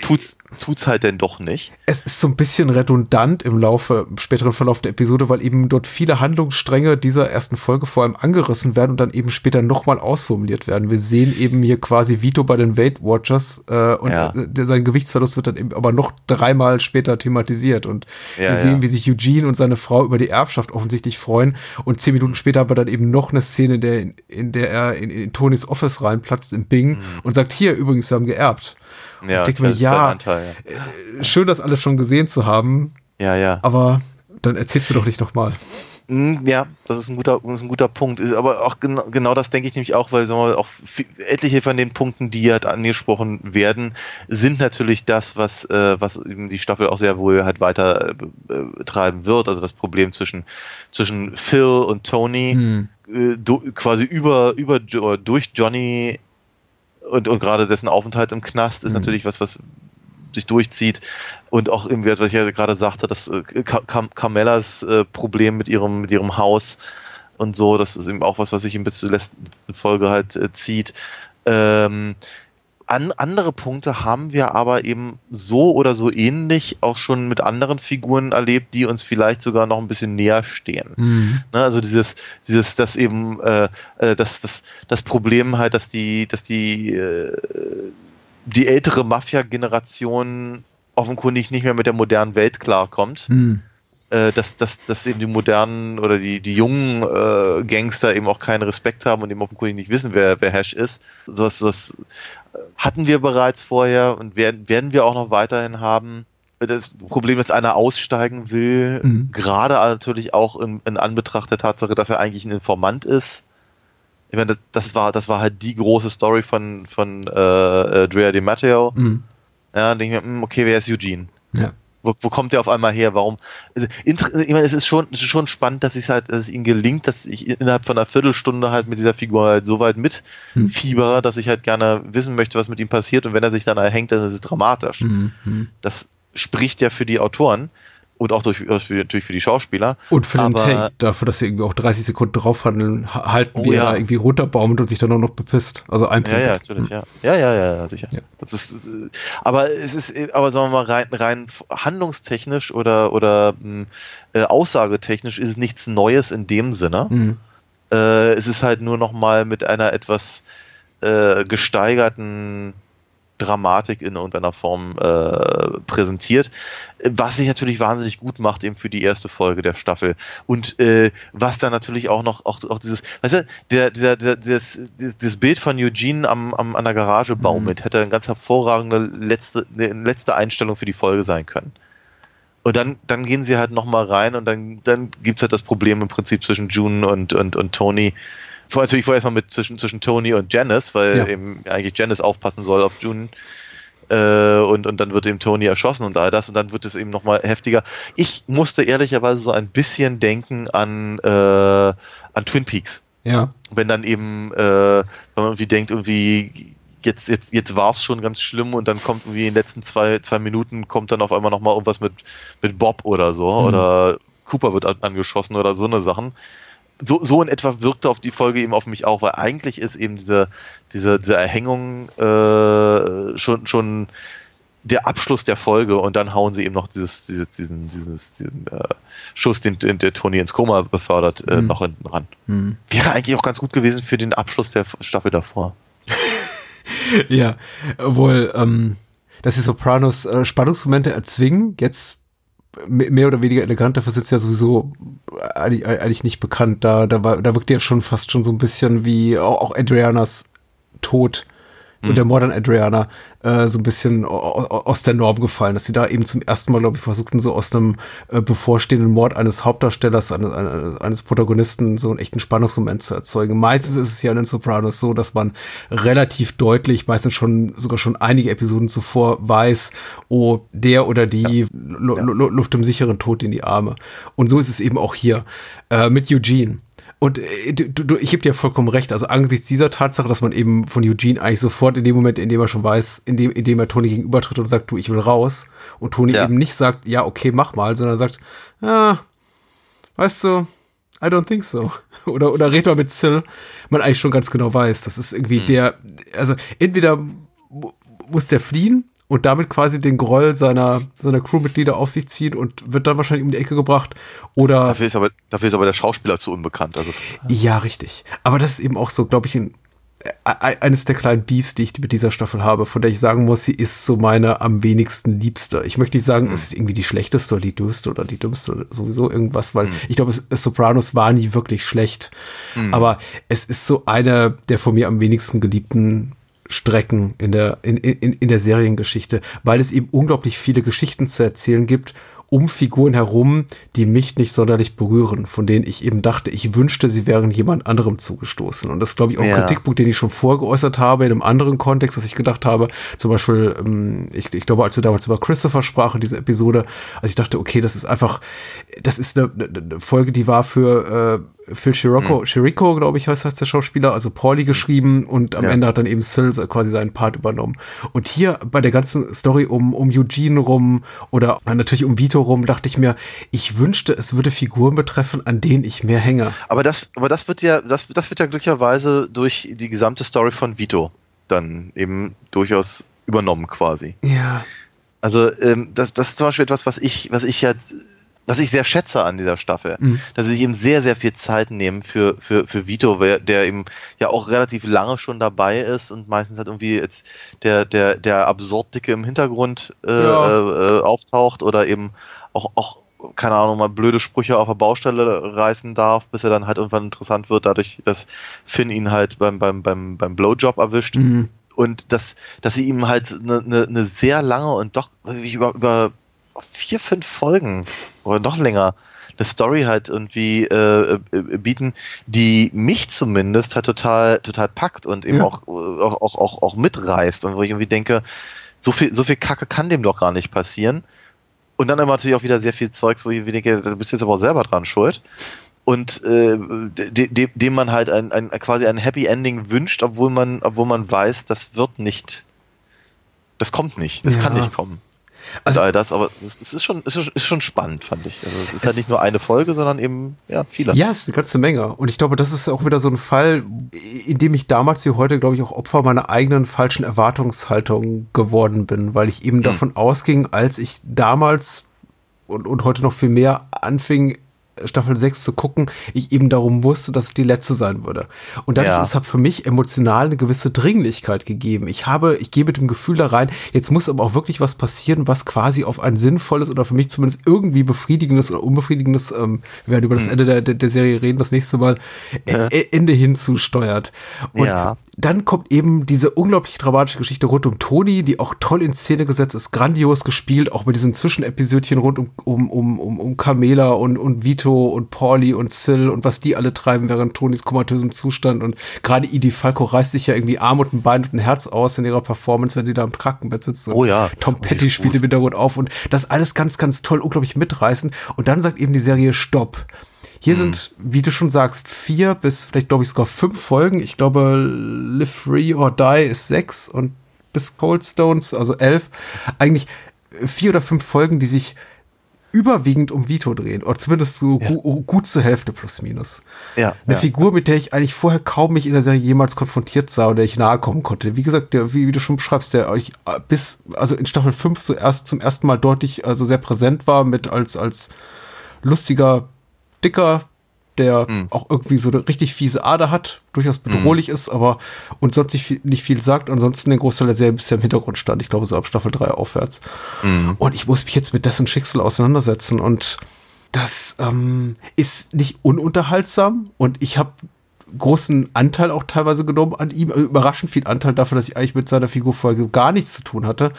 Tut's, tut's halt denn doch nicht. Es ist so ein bisschen redundant im Laufe, im späteren Verlauf der Episode, weil eben dort viele Handlungsstränge dieser ersten Folge vor allem angerissen werden und dann eben später nochmal ausformuliert werden. Wir sehen eben hier quasi Vito bei den Weight Watchers äh, und Ja. äh, der, sein Gewichtsverlust wird dann eben aber noch dreimal später thematisiert und Ja, wir sehen, ja. wie sich Eugene und seine Frau über die Erbschaft offensichtlich freuen und zehn Minuten später haben wir dann eben noch eine Szene, in der, in der er in, in Tonys Office reinplatzt im Bing und sagt, hier übrigens, wir haben geerbt. Mhm. Ja, denke mir, ist sein ja, Anteil, Schön, das alles schon gesehen zu haben, ja. ja, ja. aber dann erzählt mir doch nicht nochmal. Mm, Ja, das ist ein guter, ist ein guter Punkt. Ist aber auch genau, genau das denke ich nämlich auch, weil sagen wir, auch etliche von den Punkten, die halt angesprochen werden, sind natürlich das, was, äh, was eben die Staffel auch sehr wohl halt weiter äh, treiben wird. Also das Problem zwischen, zwischen Phil und Tony, Hm. äh, do, quasi über, über durch Johnny und, und gerade dessen Aufenthalt im Knast ist Mhm. natürlich was, was sich durchzieht und auch irgendwie, was ich ja gerade sagte, das äh, Car Car Carmellas äh, Problem mit ihrem, mit ihrem Haus und so, das ist eben auch was, was sich in bis zur letzten Folge halt äh, zieht. Ähm, an, andere Punkte haben wir aber eben so oder so ähnlich auch schon mit anderen Figuren erlebt, die uns vielleicht sogar noch ein bisschen näher stehen. Hm. Ne, also dieses, dieses, das eben, äh, äh, das, das, das Problem halt, dass die, dass die, äh, die ältere Mafia-Generation offenkundig nicht mehr mit der modernen Welt klarkommt. Hm. Äh, dass, dass, dass eben die modernen oder die, die jungen äh, Gangster eben auch keinen Respekt haben und eben offenkundig nicht wissen, wer, wer Hash ist. Sowas, das hatten wir bereits vorher und werden, werden wir auch noch weiterhin haben. Das Problem, dass einer aussteigen will, Mhm. gerade natürlich auch in, in Anbetracht der Tatsache, dass er eigentlich ein Informant ist. Ich meine, das, das war, das war halt die große Story von, von äh, Drea Di Matteo. Hm. Ja, denke ich mir, hm, okay, wer ist Eugene? Ja. Wo, wo kommt der auf einmal her? Warum? Also, ich meine, es ist schon, es ist schon spannend, dass es halt, dass es ihnen gelingt, dass ich innerhalb von einer Viertelstunde halt mit dieser Figur halt so weit Hm. mitfiebere, dass ich halt gerne wissen möchte, was mit ihm passiert. Und wenn er sich dann erhängt, dann ist es dramatisch. Hm. Hm. Das spricht ja für die Autoren und auch durch, für, natürlich für die Schauspieler. Und für den Aber- Take, dafür, dass sie irgendwie auch 30 Sekunden draufhandeln, ha- halten, Oh wie ja. er irgendwie runterbaumelt und sich dann auch noch bepisst. Also ein Ja, ja, natürlich, ja. Ja, ja, ja, ja, sicher. Ja. Das ist, äh, aber es ist, äh, aber sagen wir mal, rein, rein handlungstechnisch oder, oder mh, äh, aussagetechnisch ist es nichts Neues in dem Sinne. Hm. Äh, es ist halt nur noch mal mit einer etwas äh, gesteigerten Dramatik in irgendeiner Form äh, präsentiert, was sich natürlich wahnsinnig gut macht eben für die erste Folge der Staffel und äh, was dann natürlich auch noch auch, auch dieses, weißt du, der, dieser, dieser, dieses, dieses Bild von Eugene am, am an der Garage baumelt, mhm. hätte eine ganz hervorragende letzte, eine letzte Einstellung für die Folge sein können. Und dann, dann gehen sie halt nochmal rein und dann, dann gibt's halt das Problem im Prinzip zwischen June und, und, und Tony, vor, natürlich vorher erstmal mit zwischen, zwischen Tony und Janice, weil ja. eben eigentlich Janice aufpassen soll auf June. Äh, und, und dann wird eben Tony erschossen und all das und dann wird es eben nochmal heftiger. Ich musste ehrlicherweise so ein bisschen denken an, äh, an Twin Peaks. Ja. Wenn dann eben, äh, wenn man irgendwie denkt, irgendwie jetzt, jetzt, jetzt war es schon ganz schlimm und dann kommt irgendwie in den letzten zwei, zwei Minuten kommt dann auf einmal nochmal irgendwas mit, mit Bob oder so mhm. oder Cooper wird angeschossen oder so eine Sachen so, so in etwa wirkte auf die Folge eben auf mich auch, weil eigentlich ist eben diese, diese, diese Erhängung äh, schon, schon der Abschluss der Folge und dann hauen sie eben noch dieses, dieses, diesen, dieses, diesen äh, Schuss, den, den der Tony ins Koma befördert, äh, mhm. noch hinten ran. Mhm. Wäre eigentlich auch ganz gut gewesen für den Abschluss der Staffel davor. (laughs) ja, obwohl, ähm, dass die Sopranos äh, Spannungsmomente erzwingen, jetzt mehr oder weniger elegant, dafür ist ja sowieso eigentlich, eigentlich nicht bekannt. Da, da, war, da wirkt ja schon fast schon so ein bisschen wie auch Adrianas Tod mhm. und der Modern Adriana äh, so ein bisschen aus der Norm gefallen, dass sie da eben zum ersten Mal, glaube ich, versuchten, so aus einem äh, bevorstehenden Mord eines Hauptdarstellers, eines, eines, eines Protagonisten, so einen echten Spannungsmoment zu erzeugen. Meistens ist es ja in den Sopranos so, dass man relativ deutlich, meistens schon sogar schon einige Episoden zuvor weiß, oh, der oder die ja. Ja. Luft im sicheren Tod in die Arme. Und so ist es eben auch hier äh, mit Eugene. Und äh, du, du, ich gebe dir vollkommen recht. Also angesichts dieser Tatsache, dass man eben von Eugene eigentlich sofort in dem Moment, in dem er schon weiß, in dem, in dem er Tony gegenübertritt und sagt, du, ich will raus, und Tony ja. eben nicht sagt, ja, okay, mach mal, sondern sagt, ja, weißt du, I don't think so. (laughs) Oder, oder red mal mit Sil, man eigentlich schon ganz genau weiß, das ist irgendwie mhm. der, also entweder muss der fliehen und damit quasi den Groll seiner, seiner Crewmitglieder auf sich ziehen und wird dann wahrscheinlich um die Ecke gebracht. Oder. Dafür ist aber, dafür ist aber der Schauspieler zu unbekannt. Also. Ja, richtig. Aber das ist eben auch so, glaube ich, ein, eines der kleinen Beefs, die ich mit dieser Staffel habe, von der ich sagen muss, sie ist so meine am wenigsten liebste. Ich möchte nicht sagen, mhm. es ist irgendwie die schlechteste oder die dümmste oder die dümmste oder sowieso irgendwas, weil mhm. ich glaube, Sopranos war nie wirklich schlecht. Mhm. Aber es ist so eine der von mir am wenigsten geliebten Strecken in der, in, in, in der Seriengeschichte, weil es eben unglaublich viele Geschichten zu erzählen gibt um Figuren herum, die mich nicht sonderlich berühren, von denen ich eben dachte, ich wünschte, sie wären jemand anderem zugestoßen. Und das ist, glaube ich, auch ein ja. Kritikpunkt, den ich schon vorgeäußert habe, in einem anderen Kontext, dass ich gedacht habe, zum Beispiel, ähm, ich, ich glaube, als wir damals über Christopher sprachen, diese Episode, als ich dachte, okay, das ist einfach, das ist eine, eine Folge, die war für äh, Phil Chirico, mhm. Chirico, glaube ich, heißt, heißt der Schauspieler, also Pauli geschrieben und am ja. Ende hat dann eben Sil quasi seinen Part übernommen. Und hier bei der ganzen Story um, um Eugene rum oder natürlich um Vito rum, dachte ich mir, ich wünschte, es würde Figuren betreffen, an denen ich mehr hänge. Aber das, aber das wird ja, das, das wird ja glücklicherweise durch die gesamte Story von Vito dann eben durchaus übernommen quasi. Ja. Also ähm, das, das ist zum Beispiel etwas, was ich, was ich ja was ich sehr schätze an dieser Staffel, mhm. dass sie sich eben sehr, sehr viel Zeit nehmen für, für, für Vito, der eben ja auch relativ lange schon dabei ist und meistens halt irgendwie jetzt der, der, der absurd dicke im Hintergrund äh, ja. äh, auftaucht oder eben auch, auch, keine Ahnung, mal blöde Sprüche auf der Baustelle reißen darf, bis er dann halt irgendwann interessant wird, dadurch, dass Finn ihn halt beim, beim, beim, beim Blowjob erwischt. Mhm. Und dass, dass sie ihm halt eine ne, ne sehr lange und doch über, über vier, fünf Folgen oder noch länger eine Story halt irgendwie äh, äh, bieten, die mich zumindest halt total, total packt und eben ja. auch, auch, auch, auch, auch mitreißt und wo ich irgendwie denke, so viel, so viel Kacke kann dem doch gar nicht passieren. Und dann aber natürlich auch wieder sehr viel Zeugs, wo ich denke, du bist jetzt aber auch selber dran schuld. Und äh, dem, de, dem man halt ein, ein, quasi ein Happy Ending wünscht, obwohl man, obwohl man weiß, das wird nicht, das kommt nicht, das ja. kann nicht kommen. Also, all das, aber es ist schon, es ist schon spannend, fand ich. Also es ist es halt nicht nur eine Folge, sondern eben, ja, viele. Ja, es ist eine ganze Menge. Und ich glaube, das ist auch wieder so ein Fall, in dem ich damals wie heute, glaube ich, auch Opfer meiner eigenen falschen Erwartungshaltung geworden bin, weil ich eben hm. davon ausging, als ich damals und, und heute noch viel mehr anfing, Staffel 6 zu gucken, ich eben darum wusste, dass es die letzte sein würde. Und dadurch Ja. ist hat für mich emotional eine gewisse Dringlichkeit gegeben. Ich habe, ich gehe mit dem Gefühl da rein, jetzt muss aber auch wirklich was passieren, was quasi auf ein sinnvolles oder für mich zumindest irgendwie befriedigendes oder unbefriedigendes, ähm, wir werden über das Ende der, der, Serie reden, das nächste Mal, Ja. äh, Ende hinzusteuert. Und Ja. dann kommt eben diese unglaublich dramatische Geschichte rund um Toni, die auch toll in Szene gesetzt ist, grandios gespielt, auch mit diesen Zwischenepisödchen rund um, um, um, um, um Carmela und, und Vito und Pauli und Sil und was die alle treiben während Tonis komatösem Zustand. Und gerade Idi Falco reißt sich ja irgendwie Arm und ein Bein und ein Herz aus in ihrer Performance, wenn sie da im Krankenbett sitzt. Oh ja. Tom Petty spielt gut. im Hintergrund auf und das alles ganz, ganz toll, unglaublich mitreißend. Und dann sagt eben die Serie Stopp. Hier sind, wie du schon sagst, vier bis vielleicht, glaube ich, sogar fünf Folgen. Ich glaube, Live Free or Die ist sechs und bis Cold Stones, also elf. Eigentlich vier oder fünf Folgen, die sich überwiegend um Vito drehen. Oder zumindest so Ja. gu gut zur Hälfte plus minus. Ja, Eine ja. Figur, mit der ich eigentlich vorher kaum mich in der Serie jemals konfrontiert sah oder der ich nahe kommen konnte. Wie gesagt, der, wie, wie du schon beschreibst, der euch äh, bis, also in Staffel 5 so erst zum ersten Mal deutlich, also sehr präsent war mit als, als lustiger, dicker, der Hm. auch irgendwie so eine richtig fiese Ader hat, durchaus bedrohlich ist, aber und sonst nicht viel, nicht viel sagt. Ansonsten den Großteil der Serie bisher im Hintergrund stand. Ich glaube, so ab Staffel 3 aufwärts. Hm. Und ich muss mich jetzt mit dessen Schicksal auseinandersetzen und das ähm, ist nicht ununterhaltsam und ich habe großen Anteil auch teilweise genommen an ihm, also überraschend viel Anteil dafür, dass ich eigentlich mit seiner Figur vorher gar nichts zu tun hatte.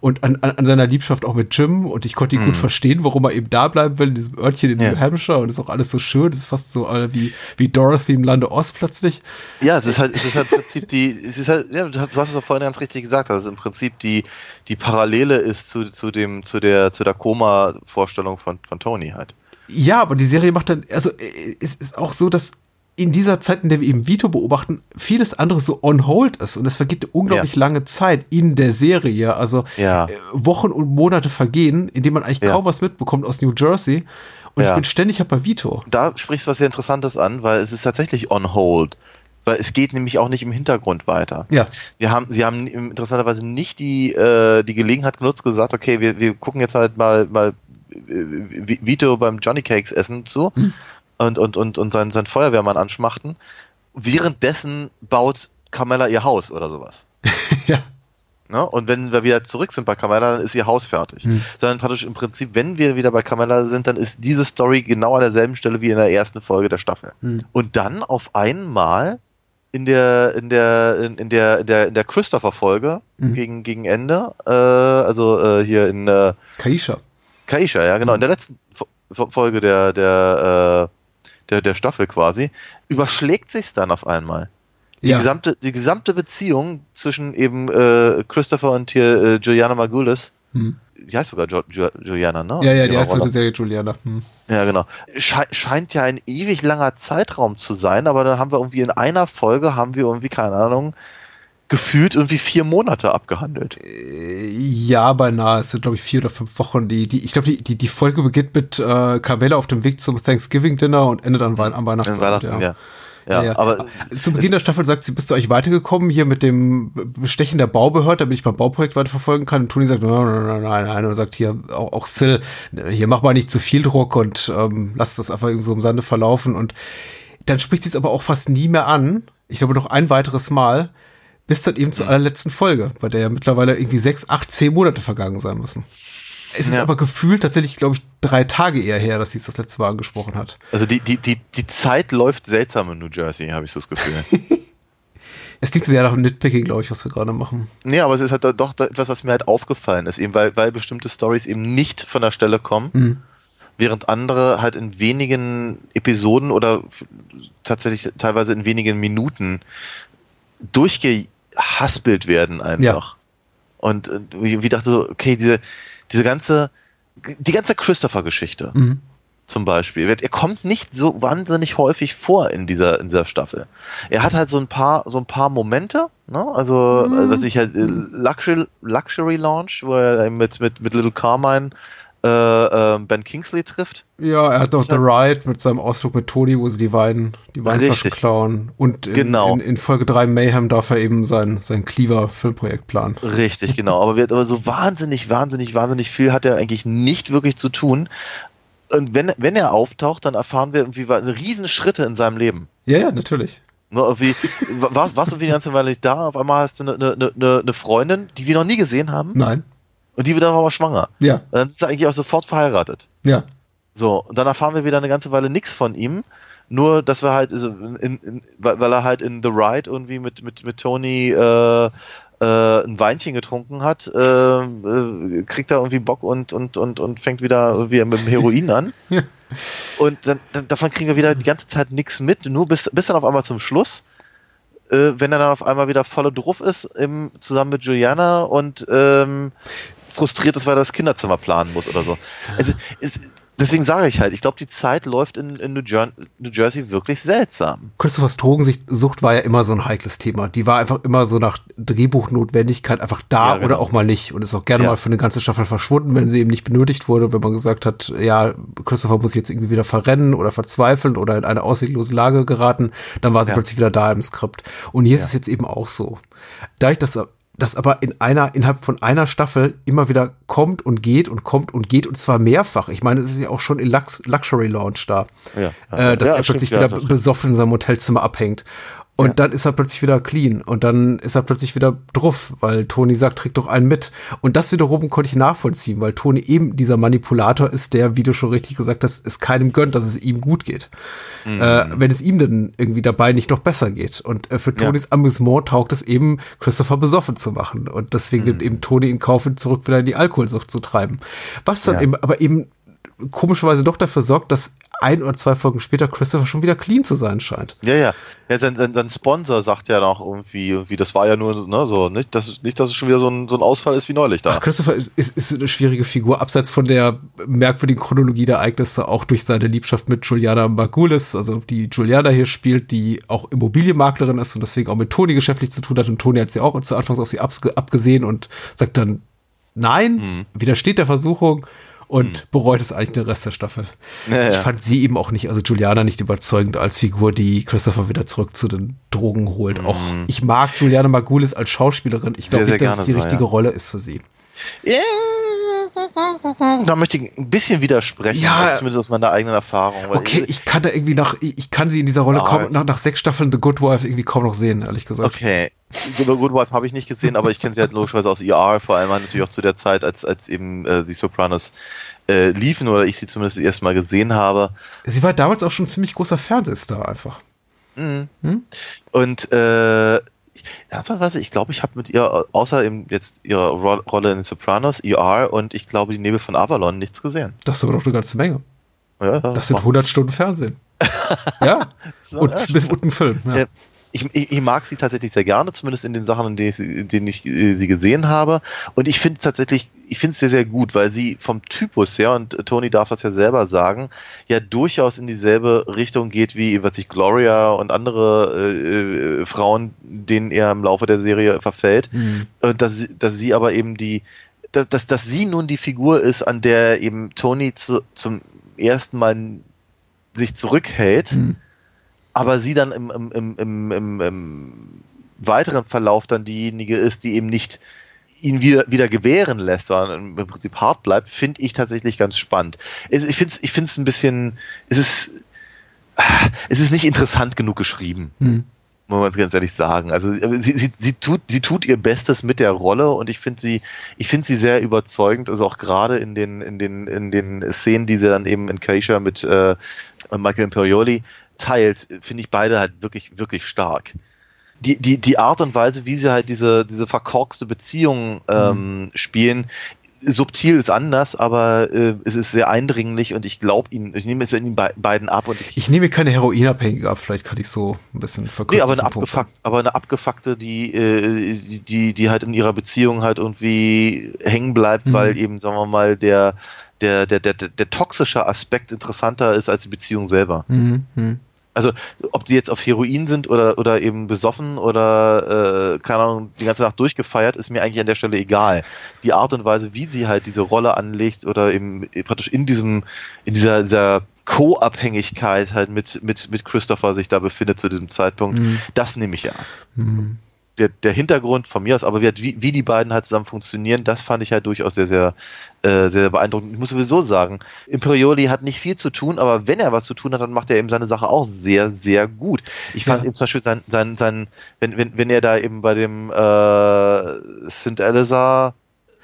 Und an, an, an seiner Liebschaft auch mit Jim. Und ich konnte ihn gut verstehen, warum er eben da bleiben will in diesem Örtchen in Ja. New Hampshire. Und ist auch alles so schön, das ist fast so äh, wie, wie Dorothy im Lande Oz plötzlich. Ja, es ist halt, es ist halt im Prinzip die, es ist halt, ja, du hast es auch vorhin ganz richtig gesagt, dass es im Prinzip die, die Parallele ist zu, zu dem, zu der, zu der Koma-Vorstellung von, von Tony halt. Ja, aber die Serie macht dann, also äh, es ist auch so, dass in dieser Zeit, in der wir eben Vito beobachten, vieles andere so on hold ist und es vergeht eine unglaublich Ja. lange Zeit in der Serie. Also Ja. äh, Wochen und Monate vergehen, in denen man eigentlich Ja. kaum was mitbekommt aus New Jersey. Und ich bin ständig halt bei Vito. Da sprichst du was sehr Interessantes an, weil es ist tatsächlich on hold. Weil es geht nämlich auch nicht im Hintergrund weiter. Ja. Sie haben, sie haben interessanterweise nicht die, äh, die Gelegenheit genutzt, gesagt, okay, wir, wir gucken jetzt halt mal, mal äh, Vito beim Johnny Cakes essen zu und, und, und, und seinen, seinen Feuerwehrmann anschmachten. Währenddessen baut Carmella ihr Haus oder sowas. (laughs) ja. Ne? Und wenn wir wieder zurück sind bei Carmella, dann ist ihr Haus fertig. Sondern praktisch im Prinzip, wenn wir wieder bei Carmella sind, dann ist diese Story genau an derselben Stelle wie in der ersten Folge der Staffel. Und dann auf einmal in der in der in, in der in der in der Christopher Folge gegen gegen Ende äh, also äh, hier in äh, Kaisha. Kaisha ja genau in der letzten Fo- Fo- Folge der der äh, der der Staffel quasi überschlägt sich's dann auf einmal die Ja. gesamte die gesamte Beziehung zwischen eben äh, Christopher und hier äh, Juliana Margulis Hm. die heißt sogar jo jo Juliana ne Ja, ja, die heißt Serie Juliana. Hm. Ja, genau. Schei scheint ja ein ewig langer Zeitraum zu sein, aber dann haben wir irgendwie in einer Folge, haben wir irgendwie, keine Ahnung, gefühlt irgendwie vier Monate abgehandelt. Ja, beinahe. Es sind, glaube ich, vier oder fünf Wochen. Die, die, ich glaube, die, die, die Folge beginnt mit äh, Carmella auf dem Weg zum Thanksgiving-Dinner und endet dann Wein am Weihnachtsabend. Weihnachten, ja. Ja, Ja, ja. aber Zu Beginn der Staffel sagt sie, bist du eigentlich weitergekommen hier mit dem Bestechen der Baubehörde, damit ich beim Bauprojekt weiterverfolgen kann? Und Toni sagt, nein, nein, nein, nein, nein. Und sagt hier auch, auch Sil, hier mach mal nicht zu viel Druck und ähm, lass das einfach irgendwie so im Sande verlaufen. Und dann spricht sie es aber auch fast nie mehr an. Ich glaube noch ein weiteres Mal, bis dann eben zur allerletzten Folge, bei der ja mittlerweile irgendwie sechs, acht, zehn Monate vergangen sein müssen. Es ist Ja. aber gefühlt tatsächlich, glaube ich, drei Tage eher her, dass sie es das letzte Mal angesprochen hat. also die, die, die, die Zeit läuft seltsam in New Jersey, habe ich so das Gefühl. (laughs) Es klingt sehr nach Nitpicking, glaube ich, was wir gerade machen. nee, aber es ist halt doch etwas, was mir halt aufgefallen ist, eben weil, weil bestimmte Stories eben nicht von der Stelle kommen. Hm. während andere halt in wenigen Episoden oder tatsächlich teilweise in wenigen Minuten durchgehaspelt werden einfach. Und äh, wie, dachte so, okay, diese, diese ganze, die ganze Christopher-Geschichte Mhm. zum Beispiel, er kommt nicht so wahnsinnig häufig vor in dieser, in dieser Staffel. Er hat halt so ein paar, so ein paar Momente, ne? Also, äh, was ich halt, äh, Luxury, Luxury Launch, wo er mit, mit, mit Little Carmine äh, äh, Ben Kingsley trifft. Ja, er hat noch. The Ride mit seinem Ausflug mit Toni, wo sie die Wein, die Weinflaschen Richtig. klauen. Und in, Genau. in, in Folge 3 Mayhem darf er eben sein, sein Cleaver-Filmprojekt planen. Richtig, genau. Aber, wird, aber so wahnsinnig, wahnsinnig, wahnsinnig viel hat er eigentlich nicht wirklich zu tun. Und wenn, wenn er auftaucht, dann erfahren wir irgendwie riesen Schritte in seinem Leben. Ja, ja, natürlich. Ne, irgendwie, warst, warst du wie die ganze Weile nicht da? Auf einmal hast du eine, eine, eine Freundin, die wir noch nie gesehen haben. Nein. Und die wird dann aber schwanger. Ja. Und dann sind sie eigentlich auch sofort verheiratet. Ja. So, und dann erfahren wir wieder eine ganze Weile nichts von ihm. Nur, dass wir halt, in, in, weil er halt in The Ride irgendwie mit, mit, mit Tony äh, äh, ein Weinchen getrunken hat, äh, äh, kriegt er irgendwie Bock und, und, und, und fängt wieder irgendwie mit dem Heroin an. (laughs) Und dann, dann, davon kriegen wir wieder die ganze Zeit nichts mit, nur bis, bis dann auf einmal zum Schluss, äh, wenn er dann auf einmal wieder voller Druff ist, im, zusammen mit Juliana und ähm, frustriert ist, weil er das Kinderzimmer planen muss oder so. Also, es, deswegen sage ich halt, ich glaube, die Zeit läuft in, in New, Jer New, Jersey wirklich seltsam. Christophers Drogensucht war ja immer so ein heikles Thema. Die war einfach immer so nach Drehbuchnotwendigkeit einfach da Ja, genau. oder auch mal nicht. Und ist auch gerne Ja. mal für eine ganze Staffel verschwunden, wenn sie eben nicht benötigt wurde, wenn man gesagt hat, ja, Christopher muss jetzt irgendwie wieder verrennen oder verzweifeln oder in eine ausweglose Lage geraten, dann war sie Ja. plötzlich wieder da im Skript. Und hier ist Ja. es jetzt eben auch so. Dadurch, dass das aber in einer, innerhalb von einer Staffel immer wieder kommt und geht und kommt und geht und zwar mehrfach. Ich meine, es ist ja auch schon in Lux Luxury Lounge da, Ja. äh, dass Ja, er plötzlich ja, wieder das- besoffen in seinem Hotelzimmer abhängt. Und Ja. dann ist er plötzlich wieder clean und dann ist er plötzlich wieder druff, weil Toni sagt, trägt doch einen mit. Und das wiederum konnte ich nachvollziehen, weil Toni eben dieser Manipulator ist, der, wie du schon richtig gesagt hast, es keinem gönnt, dass es ihm gut geht. Mhm. Äh, wenn es ihm dann irgendwie dabei nicht noch besser geht. Und äh, für Ja. Tonis Amüsement taugt es eben, Christopher besoffen zu machen. Und deswegen Mhm. nimmt eben Toni in Kauf, ihn zurück wieder in die Alkoholsucht zu treiben. Was dann Ja. eben, aber eben komischerweise doch dafür sorgt, dass ein oder zwei Folgen später Christopher schon wieder clean zu sein scheint. Ja, ja. ja sein, sein, sein Sponsor sagt ja noch irgendwie, irgendwie, das war ja nur, ne, so, nicht, dass, nicht, dass es schon wieder so ein, so ein Ausfall ist wie neulich da. Ach, Christopher ist, ist, ist eine schwierige Figur, abseits von der merkwürdigen Chronologie der Ereignisse, auch durch seine Liebschaft mit Juliana Margulis, also die Juliana hier spielt, die auch Immobilienmaklerin ist und deswegen auch mit Toni geschäftlich zu tun hat. Und Toni hat sie auch zu Anfangs auf sie abge- abgesehen und sagt dann nein, Mhm. widersteht der Versuchung und bereut es eigentlich den Rest der Staffel. Ja, ich ja. fand sie eben auch nicht, also Juliana nicht überzeugend als Figur, die Christopher wieder zurück zu den Drogen holt. Auch ich mag Juliana Margulis als Schauspielerin. Ich glaube Mhm. Nicht, dass es die richtige ja. Rolle ist für sie. Da möchte ich ein bisschen widersprechen, Ja. also zumindest aus meiner eigenen Erfahrung. Okay, ich kann da irgendwie nach, ich kann sie in dieser Rolle kaum, nach, nach sechs Staffeln The Good Wife irgendwie kaum noch sehen, ehrlich gesagt. Okay. The Good Wife habe ich nicht gesehen, aber ich kenne sie halt logischerweise aus ER, vor allem halt natürlich auch zu der Zeit, als, als eben äh, die Sopranos äh, liefen oder ich sie zumindest das erste Mal gesehen habe. Sie war damals auch schon ein ziemlich großer Fernsehstar einfach. Mhm. Hm? Und äh, ernsthaft, ich glaube, ich habe mit ihr, außer eben jetzt ihrer Ro Rolle in den Sopranos, ER und ich glaube die Nebel von Avalon nichts gesehen. Das ist aber doch eine ganze Menge. Ja, Das sind 100 Stunden Fernsehen. (laughs) ja. Und, ja, bis und ein Film. Ja. Ich, ich, ich mag sie tatsächlich sehr gerne, zumindest in den Sachen, in denen ich, sie- in denen ich äh, sie gesehen habe. Und ich finde tatsächlich, ich finde es sehr, sehr gut, weil sie vom Typus her, und äh, Tony darf das ja selber sagen, ja durchaus in dieselbe Richtung geht wie, was sich Gloria und andere äh, äh, Frauen, denen er im Laufe der Serie verfällt. Mhm. Und dass, sie- dass sie aber eben die, dass, dass, dass sie nun die Figur ist, an der eben Tony zu, zum ersten Mal sich zurückhält Mhm. Aber sie dann im, im, im, im, im, weiteren Verlauf dann diejenige ist, die eben nicht ihn wieder, wieder gewähren lässt, sondern im Prinzip hart bleibt, finde ich tatsächlich ganz spannend. Es- Ich finde es ich find's ein bisschen, es ist, es ist nicht interessant genug geschrieben, Mhm. muss man ganz ehrlich sagen. Also sie, sie, sie, tut, sie tut ihr Bestes mit der Rolle und ich finde sie, ich finde sie sehr überzeugend, also auch gerade in den, in den, in den Szenen, die sie dann eben in Keisha mit äh, Michael Imperioli teilt, finde ich beide halt wirklich, wirklich stark. Die, die, die Art und Weise, wie sie halt diese, diese verkorkste Beziehung ähm, spielen, subtil ist anders, aber äh, es ist sehr eindringlich und ich glaube ihnen, ich nehme es in den be beiden ab und ich, Ich nehme keine Heroinabhängige ab, vielleicht kann ich so ein bisschen verkürzen. Nee, aber eine, abgefuck, aber eine abgefuckte, die, äh, die, die, die halt in ihrer Beziehung halt irgendwie hängen bleibt, Mhm. weil eben, sagen wir mal, der, der, der, der, der, toxische Aspekt interessanter ist als die Beziehung selber. Mhm. Mhm. Also, ob die jetzt auf Heroin sind oder, oder eben besoffen oder, äh, keine Ahnung, die ganze Nacht durchgefeiert, ist mir eigentlich an der Stelle egal. Die Art und Weise, wie sie halt diese Rolle anlegt oder eben praktisch in diesem, in dieser, dieser Co-Abhängigkeit halt mit, mit, mit Christopher sich da befindet zu diesem Zeitpunkt, Mhm. das nehme ich ja. an. Mhm. Der, der Hintergrund von mir aus, aber wie, wie die beiden halt zusammen funktionieren, das fand ich halt durchaus sehr, sehr, äh, sehr beeindruckend. Ich muss sowieso sagen, Imperioli hat nicht viel zu tun, aber wenn er was zu tun hat, dann macht er eben seine Sache auch sehr, sehr gut. Ich fand Ja. eben zum Beispiel sein, sein, sein wenn, wenn, wenn er da eben bei dem äh, St. Elisa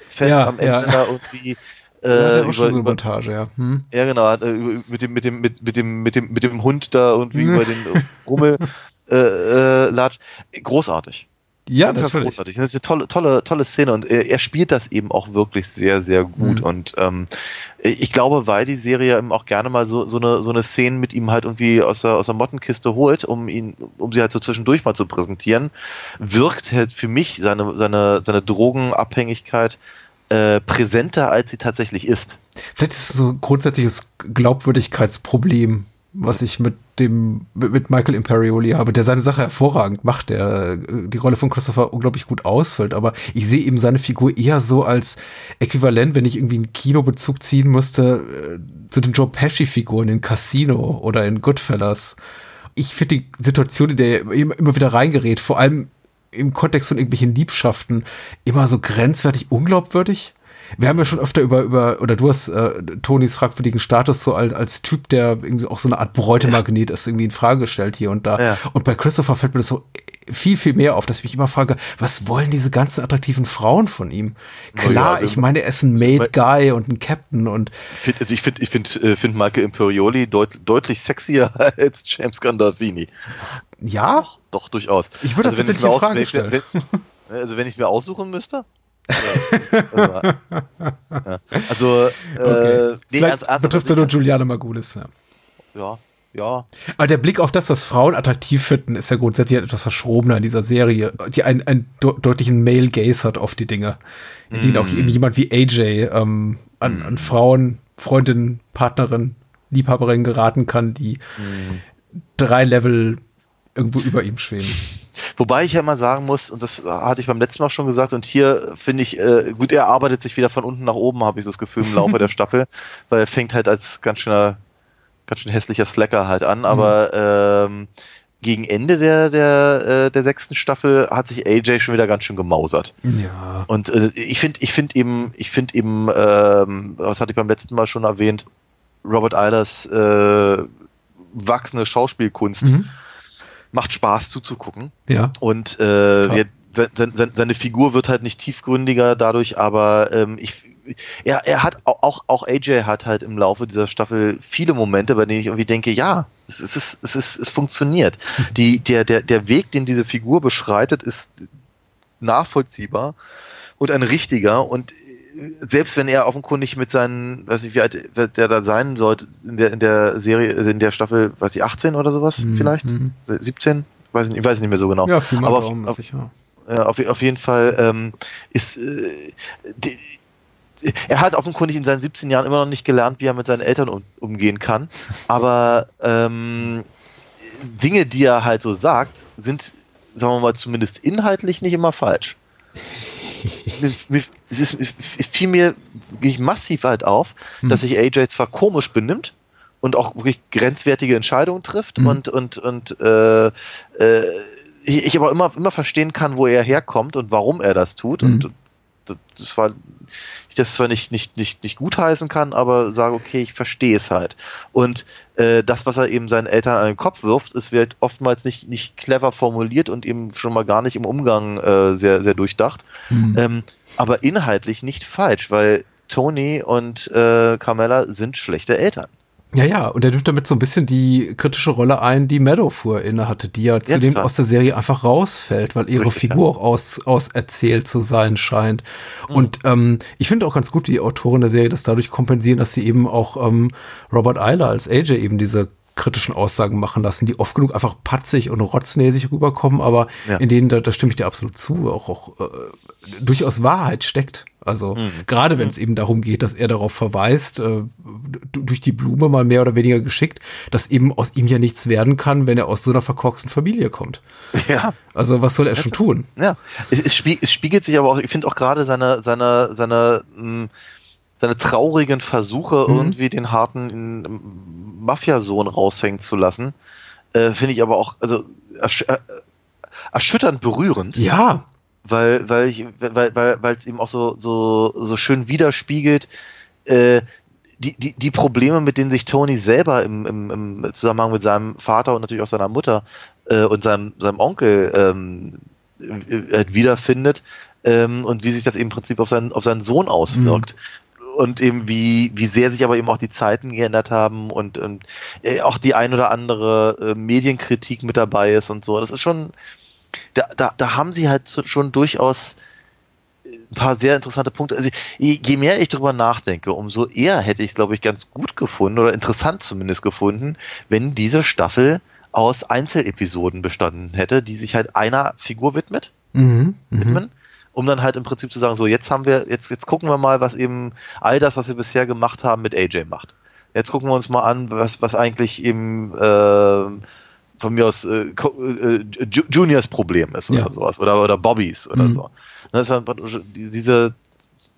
Fest Ja, am Ende ja. da irgendwie Ja, (laughs) äh, schon über, so eine Montage, ja. Hm? ja, genau, äh, mit dem, mit dem, mit, mit dem, mit dem, mit dem Hund da irgendwie (laughs) über den Rummel äh, äh, latscht. Großartig. Ja, das ist natürlich. großartig. Das ist eine tolle, tolle, tolle Szene und er, er spielt das eben auch wirklich sehr, sehr gut. Mhm. Und ähm, ich glaube, weil die Serie eben auch gerne mal so, so eine, so eine Szene mit ihm halt irgendwie aus der, aus der Mottenkiste holt, um ihn, um sie halt so zwischendurch mal zu präsentieren, wirkt halt für mich seine, seine, seine Drogenabhängigkeit äh, präsenter, als sie tatsächlich ist. Vielleicht ist es so ein grundsätzliches Glaubwürdigkeitsproblem, was ich mit dem mit Michael Imperioli habe, der seine Sache hervorragend macht, der äh, die Rolle von Christopher unglaublich gut ausfüllt, aber ich sehe eben seine Figur eher so als äquivalent, wenn ich irgendwie einen Kinobezug ziehen müsste, äh, zu den Joe Pesci-Figuren in Casino oder in Goodfellas. Ich finde die Situation, in der er immer wieder reingerät, vor allem im Kontext von irgendwelchen Liebschaften, immer so grenzwertig unglaubwürdig. Wir haben ja schon öfter über, über oder du hast äh, Tonys fragwürdigen Status so als, als Typ, der irgendwie auch so eine Art Bräutemagnet ist, irgendwie in Frage gestellt hier und da. Ja. Und bei Christopher fällt mir das so viel, viel mehr auf, dass ich mich immer frage, was wollen diese ganzen attraktiven Frauen von ihm? Klar, Ja, also- ich meine, er ist ein Made Guy und ein Captain und Ich finde also ich find, ich find, äh, find Michael Imperioli deut, deutlich sexier (laughs) als James Gandolfini. ja, Doch, durchaus. Ich würde das wenn tatsächlich mir in Frage stellen. wenn- (laughs) Also wenn ich mir aussuchen müsste? Ja, also, äh, okay. nee, ernsthaft, betrifft es ja nur Juliana Margulis. Ja. ja, ja. Aber der Blick auf das, was Frauen attraktiv finden, ist ja grundsätzlich etwas verschrobener in dieser Serie, die einen, einen de deutlichen Male Gaze hat auf die Dinge, in denen auch Mm. eben jemand wie AJ ähm, an, an Frauen, Freundinnen, Partnerin, Liebhaberin geraten kann, die Mm. drei Level irgendwo über ihm schweben. Wobei ich ja mal sagen muss, und das hatte ich beim letzten Mal schon gesagt, und hier finde ich, äh, gut, er arbeitet sich wieder von unten nach oben, habe ich das Gefühl, im Laufe (laughs) der Staffel, weil er fängt halt als ganz schöner, ganz schön hässlicher Slacker halt an, aber ähm, gegen Ende der, der, äh, der sechsten Staffel hat sich AJ schon wieder ganz schön gemausert. Ja. Und äh, ich finde, ich finde eben, ich finde eben, ähm, was hatte ich beim letzten Mal schon erwähnt, Robert Eilers äh, wachsende Schauspielkunst Mhm. Macht Spaß zuzugucken. Ja. Und äh, wir, se- se- se- seine Figur wird halt nicht tiefgründiger dadurch, aber ähm, ich, er, er hat au- auch, auch AJ hat halt im Laufe dieser Staffel viele Momente, bei denen ich irgendwie denke, ja, es, ist- es, ist, es, ist, es funktioniert. (laughs) Die, der, der, der Weg, den diese Figur beschreitet, ist nachvollziehbar und ein richtiger und selbst wenn er offenkundig mit seinen, weiß ich, wie alt der da sein sollte in der, in der Serie, also in der Staffel, weiß ich, 18 oder sowas Mhm, vielleicht? mhm. 17? Weiß ich, nicht- ich weiß nicht mehr so genau. Ja, mal aber auf, auf, sicher. auf, auf jeden Fall ähm, ist äh, die, er hat offenkundig in seinen 17 Jahren immer noch nicht gelernt, wie er mit seinen Eltern um, umgehen kann. Aber ähm, Dinge, die er halt so sagt, sind, sagen wir mal, zumindest inhaltlich nicht immer falsch. Es, ist, es fiel mir massiv halt auf, Hm. dass sich AJ zwar komisch benimmt und auch wirklich grenzwertige Entscheidungen trifft Hm. und, und, und äh, äh, ich, ich aber immer, immer verstehen kann, wo er herkommt und warum er das tut. Hm. Und das, das war das zwar nicht, nicht, nicht, nicht gutheißen kann, aber sage, okay, ich verstehe es halt. Und äh, das, was er eben seinen Eltern an den Kopf wirft, ist wird oftmals nicht, nicht clever formuliert und eben schon mal gar nicht im Umgang äh, sehr, sehr durchdacht. Hm. Ähm, aber inhaltlich nicht falsch, weil Tony und äh, Carmella sind schlechte Eltern. Ja, ja, und er nimmt damit so ein bisschen die kritische Rolle ein, die Meadow vorher inne hatte, die ja zudem total. aus der Serie einfach rausfällt, weil ihre Richtig, Figur auch aus, auserzählt zu sein scheint. Und ähm, ich finde auch ganz gut, wie die Autoren der Serie das dadurch kompensieren, dass sie eben auch ähm, Robert Eiler als AJ eben diese kritischen Aussagen machen lassen, die oft genug einfach patzig und rotznäsig rüberkommen, aber Ja. in denen, da, da stimme ich dir absolut zu, auch, auch äh, durchaus Wahrheit steckt. Also gerade wenn es eben darum geht, dass er darauf verweist, äh, durch die Blume mal mehr oder weniger geschickt, dass eben aus ihm ja nichts werden kann, wenn er aus so einer verkorksten Familie kommt. Ja. Also was soll er schon tun? Ja, es, es, spie es spiegelt sich aber auch, ich finde auch gerade seine, seine, seine, mh, seine traurigen Versuche, Mhm. irgendwie den harten ähm, Mafiasohn raushängen zu lassen, äh, finde ich aber auch, also ersch äh, erschütternd berührend. Ja. Weil, weil ich, weil, weil, weil es eben auch so, so, so schön widerspiegelt, äh, die, die, die Probleme, mit denen sich Tony selber im, im, im Zusammenhang mit seinem Vater und natürlich auch seiner Mutter äh, und seinem, seinem Onkel ähm, äh, wiederfindet ähm, und wie sich das eben im Prinzip auf seinen, auf seinen Sohn auswirkt. Und eben wie, wie sehr sich aber eben auch die Zeiten geändert haben und, und äh, auch die ein oder andere äh, Medienkritik mit dabei ist und so. Das ist schon, da, da, da haben sie halt schon durchaus ein paar sehr interessante Punkte. Also je mehr ich darüber nachdenke, umso eher hätte ich, glaube ich, ganz gut gefunden oder interessant zumindest gefunden, wenn diese Staffel aus Einzelepisoden bestanden hätte, die sich halt einer Figur widmet, Mhm. Mhm. widmen, um dann halt im Prinzip zu sagen, so jetzt haben wir, jetzt, jetzt gucken wir mal, was eben all das, was wir bisher gemacht haben, mit AJ macht. Jetzt gucken wir uns mal an, was, was eigentlich eben äh, von mir aus äh, äh, Ju- Juniors Problem ist oder Ja. sowas. Oder, oder Bobbys oder Mhm. so. Das ist halt diese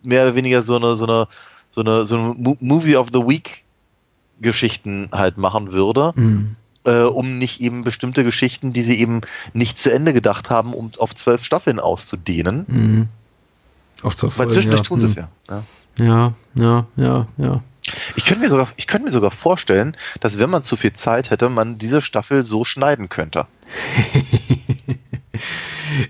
mehr oder weniger so eine, so eine, so eine, so eine Mo- Movie of the Week Geschichten halt machen würde, Mhm. äh, um nicht eben bestimmte Geschichten, die sie eben nicht zu Ende gedacht haben, um auf zwölf Staffeln auszudehnen. Mhm. Auf zwölf Weil Folgen, zwischendurch ja. tun sie es Mhm. ja. ja. Ja, ja, ja, ja. Ich könnte mir sogar, ich könnte mir sogar vorstellen, dass wenn man zu viel Zeit hätte, man diese Staffel so schneiden könnte. (laughs)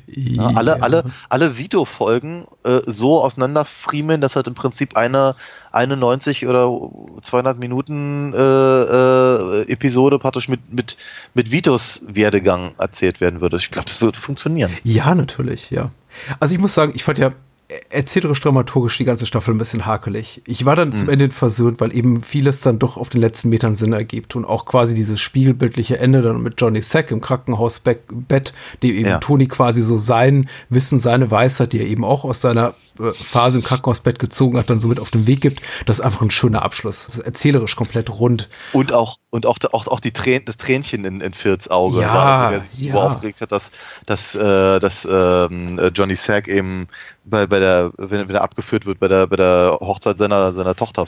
Ja, alle, alle, alle Videofolgen äh, so auseinanderfriemeln, dass halt im Prinzip eine, eine 90 oder 200 Minuten äh, äh, Episode praktisch mit, mit, mit Vitos Werdegang erzählt werden würde. Ich glaube, das würde funktionieren. Ja, natürlich, ja. Also ich muss sagen, ich fand ja erzählerisch dramaturgisch die ganze Staffel ein bisschen hakelig. Ich war dann zum Ende versöhnt, weil eben vieles dann doch auf den letzten Metern Sinn ergibt und auch quasi dieses spiegelbildliche Ende dann mit Johnny Sack im Krankenhausbett, dem eben Ja. Tony quasi so sein Wissen, seine Weisheit, die er eben auch aus seiner Phase im Krankenhausbett gezogen hat, dann so mit auf den Weg gibt. Das ist einfach ein schöner Abschluss. Das ist erzählerisch komplett rund. Und auch, und auch, auch, auch die Trän das Tränchen in, in Firts Auge, Ja, da, wo er sich ja. so aufgeregt hat, dass, dass, äh, dass ähm, äh, Johnny Sack eben bei, bei der, wenn, wenn er abgeführt wird, bei der, bei der Hochzeit seiner, seiner Tochter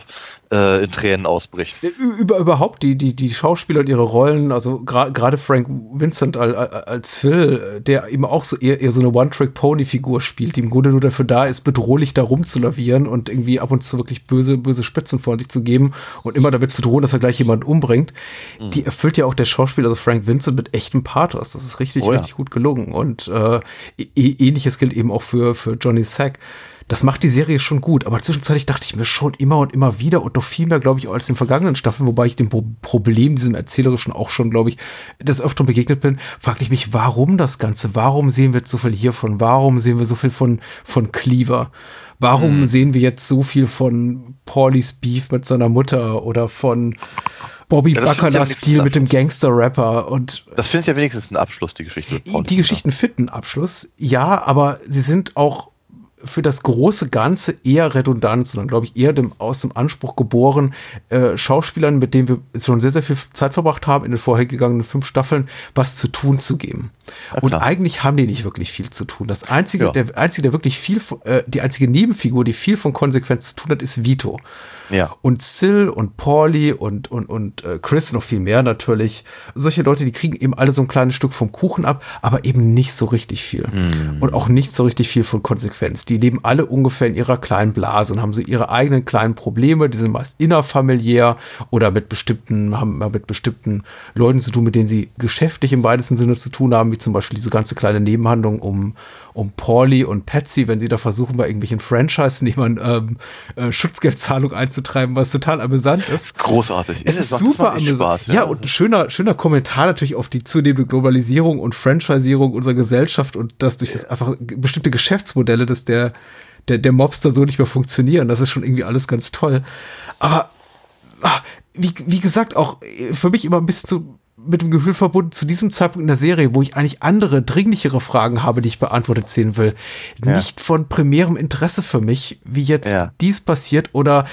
äh, in Tränen ausbricht. Über, überhaupt die, die, die Schauspieler und ihre Rollen, also gra- gerade Frank Vincent al- al- als Phil, der eben auch so eher, eher so eine One-Trick-Pony-Figur spielt, die im Grunde nur dafür da ist, bedrohlich da rumzulavieren und irgendwie ab und zu wirklich böse, böse Spitzen vor sich zu geben und immer damit zu drohen, dass er gleich jemanden umbringt. Die erfüllt ja auch der Schauspieler, also Frank Vincent, mit echtem Pathos. Das ist richtig, Oh ja. richtig gut gelungen. Und äh, ähnliches gilt eben auch für, für Johnny Sack. Das macht die Serie schon gut, aber zwischenzeitlich dachte ich mir schon immer und immer wieder und noch viel mehr, glaube ich, als in den vergangenen Staffeln, wobei ich dem Pro Problem, diesem erzählerischen auch schon, glaube ich, des Öfteren begegnet bin, fragte ich mich, warum das Ganze? Warum sehen wir jetzt so viel hiervon? Warum sehen wir so viel von, von Cleaver? Warum sehen wir jetzt so viel von Paulys Beef mit seiner Mutter oder von Bobby Ja, Baccalas Stil mit dem Gangster-Rapper und Das finde ich ja wenigstens ein Abschluss, die Geschichte. die. Geschichten finden Abschluss, ja, aber sie sind auch für das große Ganze eher redundant, sondern glaube ich eher dem, aus dem Anspruch geboren, äh, Schauspielern, mit denen wir schon sehr, sehr viel Zeit verbracht haben, in den vorhergegangenen fünf Staffeln, was zu tun zu geben. Und klar. eigentlich haben die nicht wirklich viel zu tun. Das einzige, Ja. der einzige, der wirklich viel, von- äh, die einzige Nebenfigur, die viel von Konsequenz zu tun hat, ist Vito. Ja. Und Sil und Pauli und, und, und äh, Chris noch viel mehr natürlich. Solche Leute, die kriegen eben alle so ein kleines Stück vom Kuchen ab, aber eben nicht so richtig viel. Und auch nicht so richtig viel von Konsequenz. Die leben alle ungefähr in ihrer kleinen Blase und haben so ihre eigenen kleinen Probleme. Die sind meist innerfamiliär oder mit bestimmten, haben mit bestimmten Leuten zu tun, mit denen sie geschäftlich im weitesten Sinne zu tun haben, wie zum Beispiel diese ganze kleine Nebenhandlung um, um Pauli und Patsy, wenn sie da versuchen, bei irgendwelchen Franchise-Nehmern ähm, äh, Schutzgeldzahlung einzutreiben, was total amüsant ist. Großartig. Es Das ist super amüsant. Spaß, ja. und ein schöner, schöner Kommentar natürlich auf die zunehmende Globalisierung und Franchisierung unserer Gesellschaft und dass durch das einfach bestimmte Geschäftsmodelle, dass der, der, der Mobster so nicht mehr funktionieren. Das ist schon irgendwie alles ganz toll. Aber ah, wie, wie gesagt, auch äh, für mich immer ein bisschen zu, mit dem Gefühl verbunden, zu diesem Zeitpunkt in der Serie, wo ich eigentlich andere, dringlichere Fragen habe, die ich beantwortet sehen will, Ja. nicht von primärem Interesse für mich, wie jetzt Ja. dies passiert oder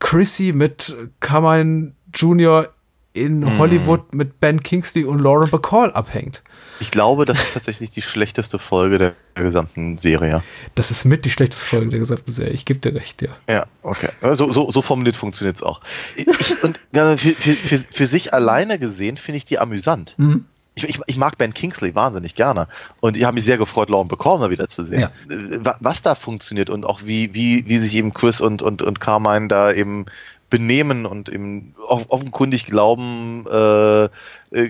Chrissy mit Carmine Jr. in Mhm. Hollywood mit Ben Kingsley und Lauren Bacall abhängt. Ich glaube, das ist tatsächlich die schlechteste Folge der, der gesamten Serie. Das ist mit die schlechteste Folge der gesamten Serie. Ich gebe dir recht, ja. Ja, okay. So, so, so formuliert funktioniert es auch. Ich, und für, für, für, für sich alleine gesehen finde ich die amüsant. Mhm. Ich, ich, ich mag Ben Kingsley wahnsinnig gerne. Und ich habe mich sehr gefreut, Lauren mal wieder zu sehen. Ja. Wa- Was da funktioniert und auch wie, wie, wie sich eben Chris und, und, und Carmine da eben benehmen und eben off- offenkundig glauben, äh, äh,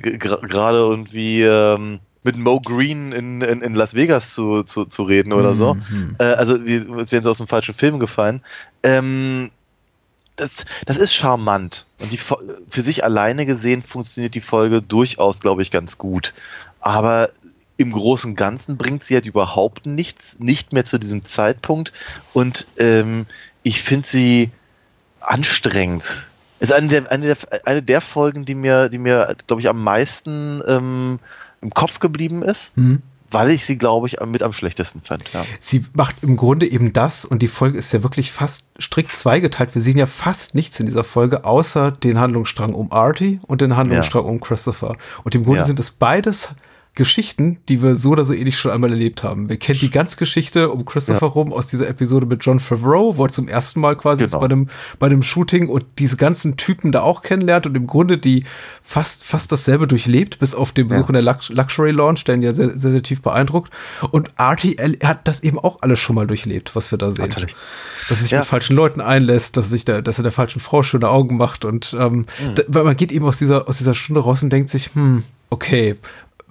gerade irgendwie ähm, mit Mo Green in, in, in Las Vegas zu, zu, zu reden oder so. Mhm. Äh, also als wären sie aus dem falschen Film gefallen. Ähm, das, das ist charmant. Und die für sich alleine gesehen funktioniert die Folge durchaus, glaube ich, ganz gut. Aber im Großen und Ganzen bringt sie halt überhaupt nichts, nicht mehr zu diesem Zeitpunkt. Und ähm, ich finde sie anstrengend. Ist eine der, eine der, eine der Folgen, die mir, die mir, glaube ich, am meisten ähm, im Kopf geblieben ist, Mhm. Weil ich sie, glaube ich, mit am schlechtesten fand. Ja. Sie macht im Grunde eben das und die Folge ist ja wirklich fast strikt zweigeteilt. Wir sehen ja fast nichts in dieser Folge, außer den Handlungsstrang um Artie und den Handlungsstrang um Christopher. Und im Grunde Ja. sind es beides Geschichten, die wir so oder so ähnlich schon einmal erlebt haben. Wir kennen die ganze Geschichte um Christopher Ja. rum aus dieser Episode mit John Favreau, wo er zum ersten Mal quasi Genau. bei einem, bei einem Shooting und diese ganzen Typen da auch kennenlernt und im Grunde die fast, fast dasselbe durchlebt, bis auf den Besuch in der Lux Luxury Lounge, der ihn ja sehr, sehr, sehr tief beeindruckt. Und Artie er hat das eben auch alles schon mal durchlebt, was wir da sehen. Natürlich. Dass er sich Ja. mit falschen Leuten einlässt, dass er sich der, dass er der falschen Frau schöne Augen macht und ähm, Mhm. da, weil man geht eben aus dieser, aus dieser Stunde raus und denkt sich, hm, okay,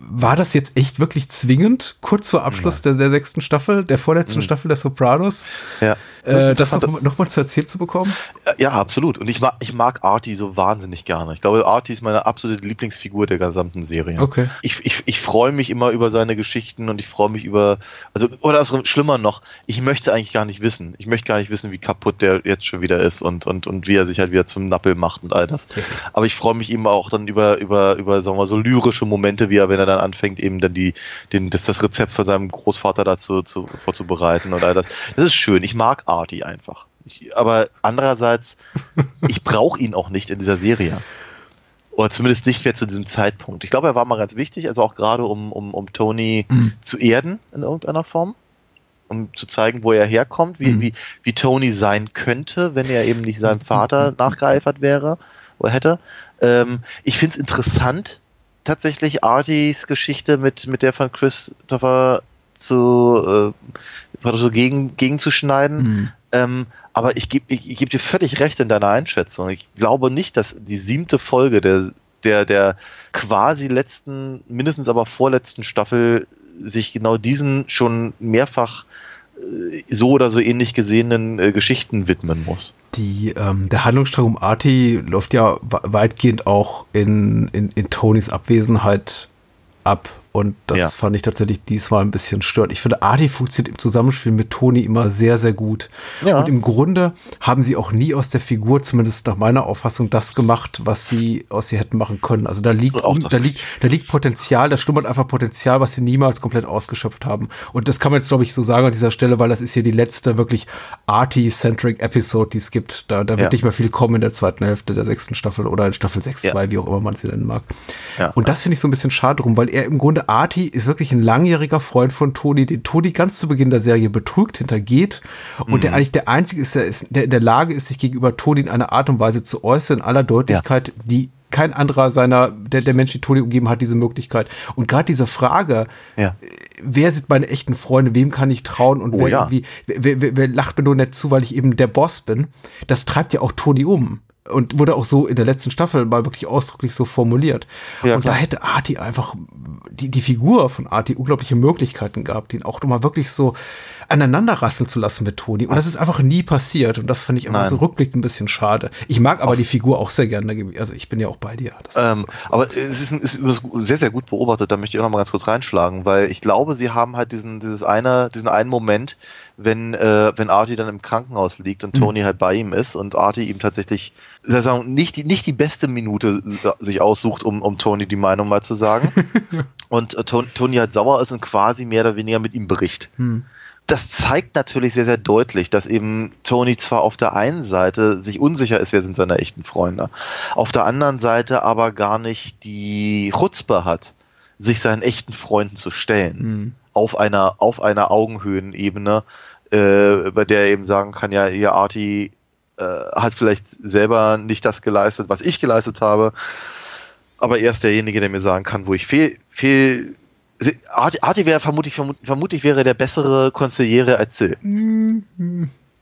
war das jetzt echt wirklich zwingend, kurz vor Abschluss der, der sechsten Staffel, der vorletzten Staffel der Sopranos, Ja. äh, das interessant. noch, zu erzählt zu bekommen? Ja, absolut. Und ich mag, ich mag Artie so wahnsinnig gerne. Ich glaube, Artie ist meine absolute Lieblingsfigur der gesamten Serie. Okay. Ich, ich, ich freue mich immer über seine Geschichten und ich freue mich über, also, oder also schlimmer noch, ich möchte eigentlich gar nicht wissen. Ich möchte gar nicht wissen, wie kaputt der jetzt schon wieder ist und, und, und wie er sich halt wieder zum Nappel macht und all das. Aber ich freue mich eben auch dann über, über, über, sagen wir mal, so lyrische Momente, wie er, wenn er dann anfängt, eben dann die, den, das, das Rezept von seinem Großvater dazu zu, vorzubereiten und all das. Das ist schön. Ich mag Artie einfach. Ich, aber andererseits, (laughs) ich brauche ihn auch nicht in dieser Serie. Oder zumindest nicht mehr zu diesem Zeitpunkt. Ich glaube, er war mal ganz wichtig, also auch gerade um, um, um Tony Mhm. zu erden in irgendeiner Form. Um zu zeigen, wo er herkommt, wie, Mhm. wie, wie Tony sein könnte, wenn er eben nicht seinem Vater nachgeeifert wäre oder hätte. Ähm, ich finde es interessant, tatsächlich Arties Geschichte mit, mit der von Christopher zu äh, so gegen, gegenzuschneiden. Mhm. Ähm, aber ich gebe ich, ich geb dir völlig recht in deiner Einschätzung. Ich glaube nicht, dass die siebte Folge der, der, der quasi letzten, mindestens aber vorletzten Staffel sich genau diesen schon mehrfach äh, so oder so ähnlich gesehenen äh, Geschichten widmen muss. Die, ähm, der Handlungsstrang um Artie läuft ja we- weitgehend auch in, in, in Tonys Abwesenheit ab. Und das Ja. fand ich tatsächlich diesmal ein bisschen störend. Ich finde, Artie funktioniert im Zusammenspiel mit Tony immer sehr, sehr gut. Ja. Und im Grunde haben sie auch nie aus der Figur, zumindest nach meiner Auffassung, das gemacht, was sie aus ihr hätten machen können. Also da liegt, das da liegt, da liegt Potenzial, da schlummert einfach Potenzial, was sie niemals komplett ausgeschöpft haben. Und das kann man jetzt, glaube ich, so sagen an dieser Stelle, weil das ist hier die letzte wirklich Artie-centric Episode, die es gibt. Da, da wird Ja. nicht mehr viel kommen in der zweiten Hälfte der sechsten Staffel oder in Staffel 6, Ja. 2, wie auch immer man sie nennen mag. Ja. Und das finde ich so ein bisschen schade drum, weil er im Grunde Artie ist wirklich ein langjähriger Freund von Tony, den Tony ganz zu Beginn der Serie betrügt, hintergeht und Mhm. der eigentlich der einzige ist, der, ist, der in der Lage ist, sich gegenüber Tony in einer Art und Weise zu äußern, in aller Deutlichkeit, die kein anderer seiner, der, der Mensch, die Tony umgeben hat, diese Möglichkeit. Und gerade diese Frage, Ja. Wer sind meine echten Freunde, wem kann ich trauen und Oh wer, ja. irgendwie, wer, wer, wer lacht mir nur nicht zu, weil ich eben der Boss bin, das treibt ja auch Tony um. Und wurde auch so in der letzten Staffel mal wirklich ausdrücklich so formuliert. Ja, und klar. da hätte Artie einfach, die, die Figur von Artie unglaubliche Möglichkeiten gehabt, ihn auch nochmal wirklich so aneinander rasseln zu lassen mit Tony. Und das ist einfach nie passiert. Und das fand ich einfach Nein. so rückblickend ein bisschen schade. Ich mag aber die Figur auch sehr gerne. Also ich bin ja auch bei dir. Ähm, aber es ist, ist sehr, sehr gut beobachtet, da möchte ich auch noch mal ganz kurz reinschlagen, weil ich glaube, sie haben halt diesen, dieses eine, diesen einen Moment, wenn, äh, wenn Artie dann im Krankenhaus liegt und Tony halt bei ihm ist und Artie ihm tatsächlich, soll ich sagen, nicht die, nicht die beste Minute sich aussucht, um, um Tony die Meinung mal zu sagen. (laughs) und äh, Ton- Tony halt sauer ist und quasi mehr oder weniger mit ihm bricht hm. Das zeigt natürlich sehr, sehr deutlich, dass eben Tony zwar auf der einen Seite sich unsicher ist, wer sind seine echten Freunde, auf der anderen Seite aber gar nicht die Chutzpe hat, sich seinen echten Freunden zu stellen. Hm. Auf einer, auf einer Augenhöhenebene, äh, bei der er eben sagen kann, ja, ihr Artie äh, hat vielleicht selber nicht das geleistet, was ich geleistet habe. aber er ist derjenige, der mir sagen kann, wo ich fehl, fehl Artie, Artie wäre vermutlich, vermutlich, wäre der bessere Konziliere als Sil.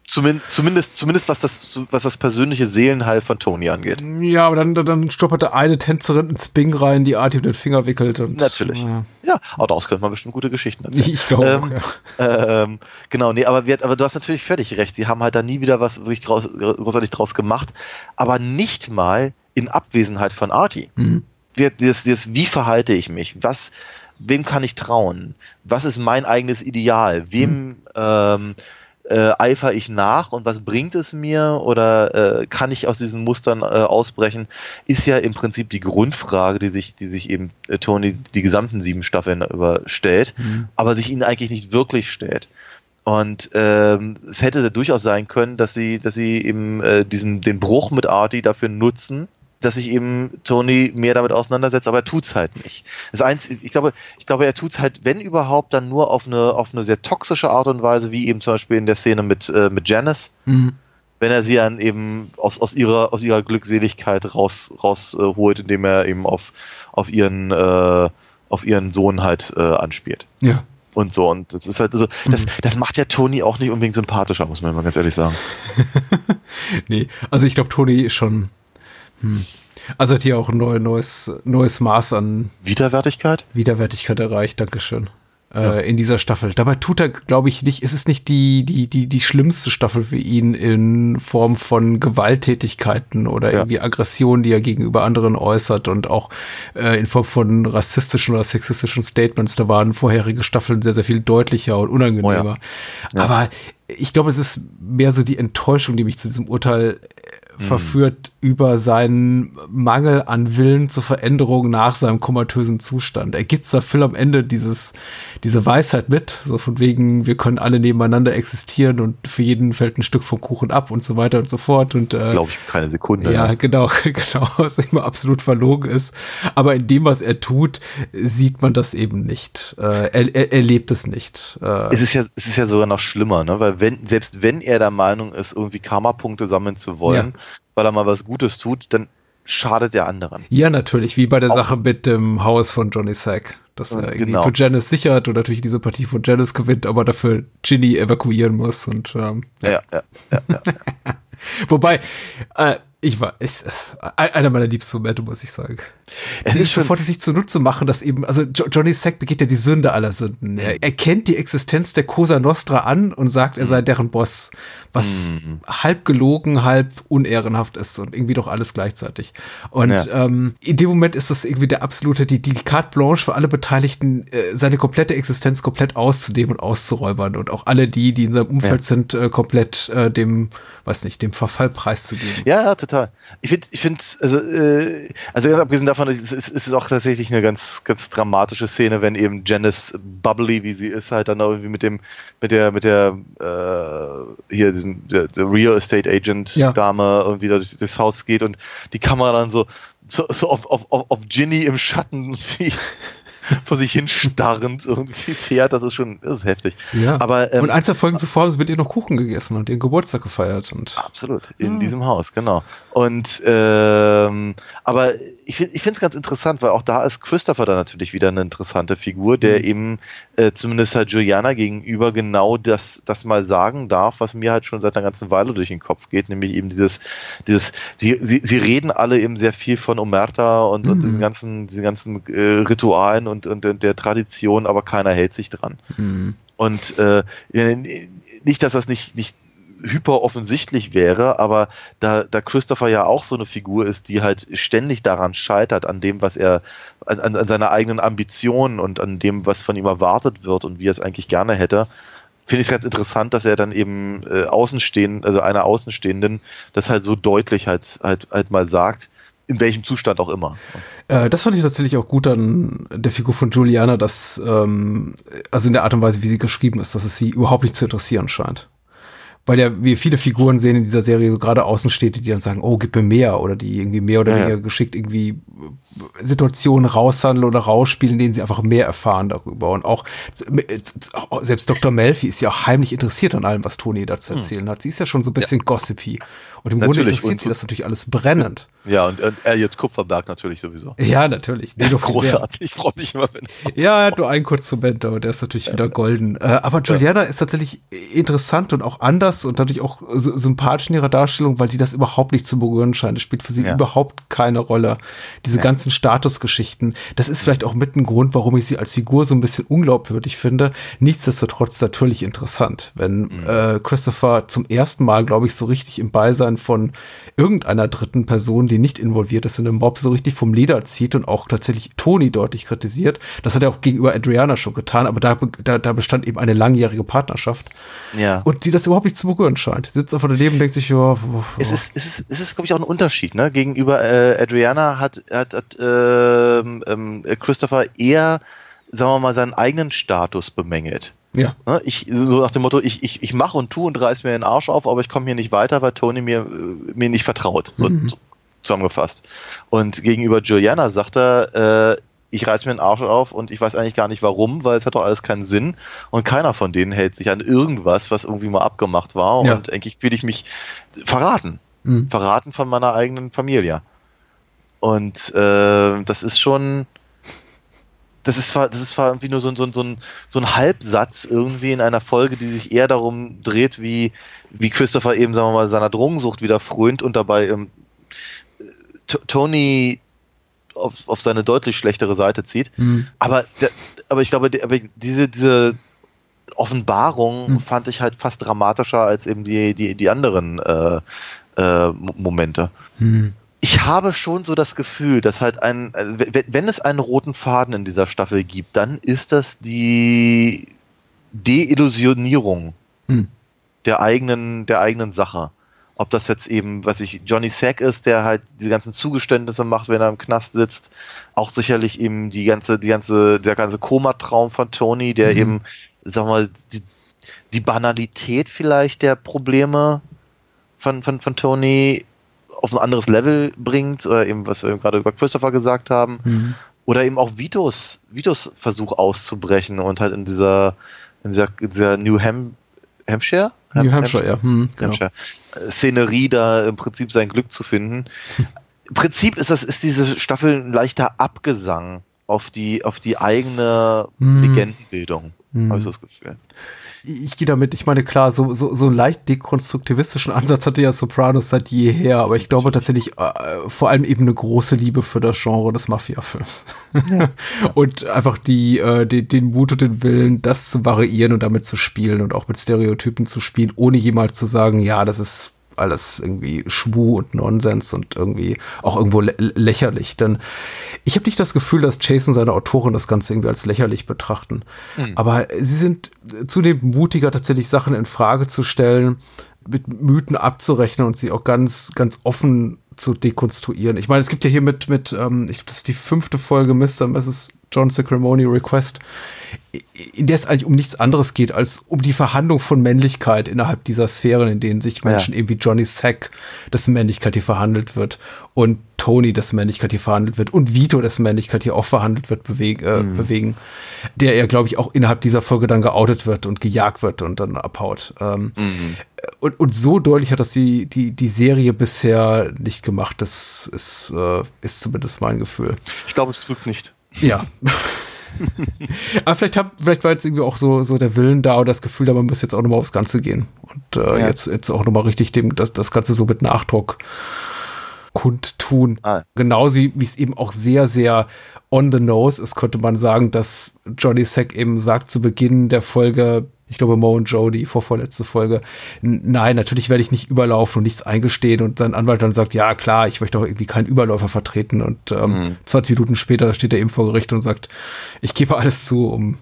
Zumindest, zumindest, zumindest was das, was das persönliche Seelenheil von Tony angeht. Ja, aber dann, dann stoppert da eine Tänzerin ins Bing rein, die Artie mit den Finger wickelt. Und, Natürlich. Ja. Ja, aber daraus könnte man bestimmt gute Geschichten erzählen. Ich glaube ähm, auch, ja. ähm, Genau, nee, aber, wir, aber du hast natürlich völlig recht. Sie haben halt da nie wieder was wirklich groß, großartig draus gemacht. Aber nicht mal in Abwesenheit von Artie. Mhm. Wir- Das, das, wie verhalte ich mich? Was, wem kann ich trauen? Was ist mein eigenes Ideal? Wem ähm, äh, eifer ich nach und was bringt es mir? Oder äh, kann ich aus diesen Mustern äh, ausbrechen? Ist ja im Prinzip die Grundfrage, die sich, die sich eben äh, Tony die gesamten sieben Staffeln überstellt, aber sich ihnen eigentlich nicht wirklich stellt. Und ähm, es hätte durchaus sein können, dass sie, dass sie eben äh, diesen den Bruch mit Artie dafür nutzen, dass sich eben Tony mehr damit auseinandersetzt, aber er tut's halt nicht. Das eins, ich glaube, ich glaube, er tut's halt, wenn überhaupt, dann nur auf eine auf eine sehr toxische Art und Weise, wie eben zum Beispiel in der Szene mit äh, mit Janice, Mhm. wenn er sie dann eben aus, aus ihrer aus ihrer Glückseligkeit raus raus äh, indem er eben auf auf ihren äh, auf ihren Sohn halt äh, anspielt ja. und so. Und das ist halt so, das, Mhm. das macht ja Tony auch nicht unbedingt sympathischer, muss man mal ganz ehrlich sagen. (laughs) Nee, also ich glaube, Tony ist schon. Hm. Also hat hier auch ein neu, neues, neues Maß an Widerwärtigkeit? Widerwärtigkeit erreicht, Dankeschön. Äh, in dieser Staffel. Dabei tut er, glaube ich, nicht, ist es nicht die, die, die, die schlimmste Staffel für ihn in Form von Gewalttätigkeiten oder Ja. irgendwie Aggressionen, die er gegenüber anderen äußert und auch äh, in Form von rassistischen oder sexistischen Statements. Da waren vorherige Staffeln sehr, sehr viel deutlicher und unangenehmer. Ja. Aber ich glaube, es ist mehr so die Enttäuschung, die mich zu diesem Urteil äh, verführt über seinen Mangel an Willen zur Veränderung nach seinem komatösen Zustand. Er gibt zwar Phil am Ende dieses, diese Weisheit mit, so von wegen, wir können alle nebeneinander existieren und für jeden fällt ein Stück vom Kuchen ab und so weiter und so fort. Und äh, Glaube ich keine Sekunde. ja, ne? genau, (laughs) genau, was immer absolut verlogen ist. Aber in dem, was er tut, sieht man das eben nicht. Äh, er, er, er lebt es nicht. Äh, Es ist ja, es ist ja sogar noch schlimmer, ne? Weil wenn, selbst wenn er der Meinung ist, irgendwie Karma-Punkte sammeln zu wollen, weil er mal was Gutes tut, dann schadet der anderen. Ja, natürlich, wie bei der Sache mit dem Haus von Johnny Sack. Dass er irgendwie Genau. für Janice sichert und natürlich diese Partie von Janice gewinnt, aber dafür Ginny evakuieren muss. Und ähm, Ja, ja, ja. ja. (laughs) wobei, äh, ich war, es ist einer meiner liebsten Momente, muss ich sagen. Es ist schon- sofort sich zunutze machen, dass eben, also jo Johnny Sack begeht ja die Sünde aller Sünden. Er erkennt die Existenz der Cosa Nostra an und sagt, er sei deren Boss, was halb gelogen, halb unehrenhaft ist und irgendwie doch alles gleichzeitig. Und Ja. ähm, in dem Moment ist das irgendwie der absolute, die, die Carte Blanche für alle Beteiligten, äh, seine komplette Existenz komplett auszunehmen und auszuräubern und auch alle die, die in seinem Umfeld sind, äh, komplett äh, dem, weiß nicht, dem Verfall preiszugeben. Ja, ja, total. Ich finde, ich finde, also, äh, also ganz abgesehen davon, es ist, es ist auch tatsächlich eine ganz, ganz dramatische Szene, wenn eben Janice bubbly, wie sie ist, halt dann irgendwie mit dem, mit der, mit der, äh, hier diesem, der, der Real Estate Agent Ja. Dame irgendwie durch, durchs Haus geht und die Kamera dann so, so, so auf, auf, auf, auf Ginny im Schatten (laughs) wie (laughs) vor sich hin starrend irgendwie fährt, das ist schon, das ist heftig. Ja. Aber, ähm, und eins der Folgen zuvor haben sie mit ihr noch Kuchen gegessen und ihren Geburtstag gefeiert. Und Absolut, in diesem Haus, genau. Und ähm, aber ich finde ich es ganz interessant, weil auch da ist Christopher dann natürlich wieder eine interessante Figur, der eben äh, zumindest halt Juliana gegenüber genau das, das mal sagen darf, was mir halt schon seit einer ganzen Weile durch den Kopf geht, nämlich eben dieses, dieses, die, sie, sie reden alle eben sehr viel von Omerta und, und diesen ganzen, diesen ganzen äh, Ritualen und, und, und der Tradition, aber keiner hält sich dran. Und äh, nicht, dass das nicht, nicht hyper offensichtlich wäre, aber da, da Christopher ja auch so eine Figur ist, die halt ständig daran scheitert, an dem, was er, an, an seiner eigenen Ambition und an dem, was von ihm erwartet wird und wie er es eigentlich gerne hätte, finde ich es ganz interessant, dass er dann eben äh, Außenstehenden, also einer Außenstehenden, das halt so deutlich halt, halt, halt mal sagt, in welchem Zustand auch immer. äh, das fand ich tatsächlich auch gut an der Figur von Juliana, dass, ähm, also in der Art und Weise, wie sie geschrieben ist, dass es sie überhaupt nicht zu interessieren scheint. Weil ja wir viele Figuren sehen in dieser Serie, so gerade Außenstädte, die dann sagen, oh, gib mir mehr oder die irgendwie mehr oder Ja, ja. weniger geschickt irgendwie äh, Situationen raushandeln oder rausspielen, in denen sie einfach mehr erfahren darüber. Und auch äh, selbst Dr. Melfi ist ja auch heimlich interessiert an allem, was Toni da zu Hm. erzählen hat. Sie ist ja schon so ein bisschen gossipy. Und im Grunde Natürlich. interessiert Und- sie das natürlich alles brennend. Ja, und, und Elliot Kupferberg natürlich sowieso. Ja, natürlich. Mehr. Großartig. Ich freue mich immer, wenn. Ja, er hat nur einen kurzen Moment, aber der ist natürlich wieder golden. Äh, aber Juliana ist tatsächlich interessant und auch anders und dadurch auch sy- sympathisch in ihrer Darstellung, weil sie das überhaupt nicht zu berühren scheint. Es spielt für sie Ja. überhaupt keine Rolle. Diese ganzen Statusgeschichten, das ist vielleicht auch mit ein Grund, warum ich sie als Figur so ein bisschen unglaubwürdig finde. Nichtsdestotrotz natürlich interessant, wenn äh, Christopher zum ersten Mal, glaube ich, so richtig im Beisein von irgendeiner dritten Person, die nicht involviert ist in dem Mob, so richtig vom Leder zieht und auch tatsächlich Tony deutlich kritisiert. Das hat er auch gegenüber Adriana schon getan, aber da, da, da bestand eben eine langjährige Partnerschaft. Ja. Und sie das überhaupt nicht zu berühren scheint. Sie sitzt einfach daneben und denkt sich, ja, wo- Es ist, es ist, es ist glaube ich, auch ein Unterschied. Ne? Gegenüber äh, Adriana hat, hat, hat ähm, ähm, Christopher eher, sagen wir mal, seinen eigenen Status bemängelt. Ja. Ne? Ich, so nach dem Motto, ich, ich, ich mache und tu und reiß mir den Arsch auf, aber ich komme hier nicht weiter, weil Tony mir, äh, mir nicht vertraut. So, so zusammengefasst. Und gegenüber Juliana sagt er, äh, ich reiß mir den Arsch auf und ich weiß eigentlich gar nicht warum, weil es hat doch alles keinen Sinn. Und keiner von denen hält sich an irgendwas, was irgendwie mal abgemacht war. Ja. Und eigentlich fühle ich mich verraten. Mhm. Verraten von meiner eigenen Familie. Und äh, das ist schon. Das ist zwar, das ist zwar irgendwie nur so, ein- so, ein- so, ein, so ein Halbsatz irgendwie in einer Folge, die sich eher darum dreht, wie, wie Christopher eben, sagen wir mal, seiner Drogensucht wieder frönt und dabei ähm, Tony auf, auf seine deutlich schlechtere Seite zieht. Hm. Aber, aber ich glaube, aber diese, diese Offenbarung Hm. fand ich halt fast dramatischer als eben die, die, die anderen äh, äh, Mo- Momente. Hm. Ich habe schon so das Gefühl, dass halt ein, äh, wenn wenn es einen roten Faden in dieser Staffel gibt, dann ist das die Deillusionierung Hm. der eigenen, der eigenen Sache. Ob das jetzt eben, was ich, Johnny Sack ist, der halt diese ganzen Zugeständnisse macht, wenn er im Knast sitzt. Auch sicherlich eben die ganze, die ganze, der ganze Komatraum von Tony, der Mhm. eben, sag mal, die, die Banalität vielleicht der Probleme von, von, von Tony auf ein anderes Level bringt, oder eben, was wir eben gerade über Christopher gesagt haben. Hm. Oder eben auch Vitos, Vitos Versuch auszubrechen und halt in dieser, in dieser, in dieser New Ham Hampshire? New Hampshire, ja. Hm, genau. Hampshire. Szenerie da im Prinzip sein Glück zu finden. (laughs) Im Prinzip ist das, ist diese Staffel ein leichter Abgesang auf die, auf die eigene Hm. Legendenbildung, Hm. habe ich so das Gefühl. Ich gehe damit, ich meine, klar, so, so, so einen leicht dekonstruktivistischen Ansatz hatte ja Sopranos seit jeher, aber ich glaube tatsächlich äh, vor allem eben eine große Liebe für das Genre des Mafia-Films. (laughs) und einfach die, äh, die, den Mut und den Willen, das zu variieren und damit zu spielen und auch mit Stereotypen zu spielen, ohne jemals zu sagen, ja, das ist alles irgendwie Schmu und Nonsens und irgendwie auch irgendwo lä lächerlich. Denn ich habe nicht das Gefühl, dass Jason seine Autoren das Ganze irgendwie als lächerlich betrachten. Aber sie sind zunehmend mutiger, tatsächlich Sachen in Frage zu stellen, mit Mythen abzurechnen und sie auch ganz, ganz offen zu dekonstruieren. Ich meine, es gibt ja hier mit, mit ähm, ich glaube, das ist die fünfte Folge Mr. Mrs. John Sacramone Request, in der es eigentlich um nichts anderes geht, als um die Verhandlung von Männlichkeit innerhalb dieser Sphären, in denen sich Menschen Ja. eben wie Johnny Sack, dessen Männlichkeit hier verhandelt wird, und Tony, dessen Männlichkeit hier verhandelt wird, und Vito, dessen Männlichkeit hier auch verhandelt wird, beweg, äh, bewegen, der ja, glaube ich, auch innerhalb dieser Folge dann geoutet wird und gejagt wird und dann abhaut. Ähm, und, und so deutlich hat das die, die, die Serie bisher nicht gemacht. Das ist, äh, ist zumindest mein Gefühl. Ich glaube, es trügt nicht. Ja. (laughs) Aber vielleicht, hab, vielleicht war jetzt irgendwie auch so, so der Willen da und das Gefühl, da man muss jetzt auch nochmal aufs Ganze gehen. Und äh, Ja. jetzt, jetzt auch nochmal richtig dem, das, das Ganze so mit Nachdruck kundtun. Ah. Genauso wie es eben auch sehr, sehr on the nose ist, könnte man sagen, dass Johnny Sack eben sagt zu Beginn der Folge, ich glaube Mo und Joe, die vorvorletzte Folge, nein, natürlich werde ich nicht überlaufen und nichts eingestehen und sein Anwalt dann sagt, ja klar, ich möchte auch irgendwie keinen Überläufer vertreten und ähm, 20 Minuten später steht er eben vor Gericht und sagt, ich gebe alles zu, um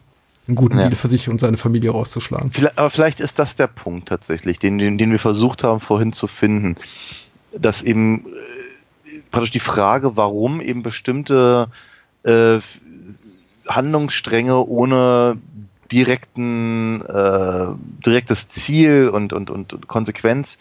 einen guten Ja. Deal für sich und seine Familie rauszuschlagen. Vielleicht, aber vielleicht ist das der Punkt tatsächlich, den, den, den wir versucht haben vorhin zu finden, dass eben äh, praktisch die Frage, warum eben bestimmte äh, Handlungsstränge ohne direkten, äh, direktes Ziel und, und, und Konsequenz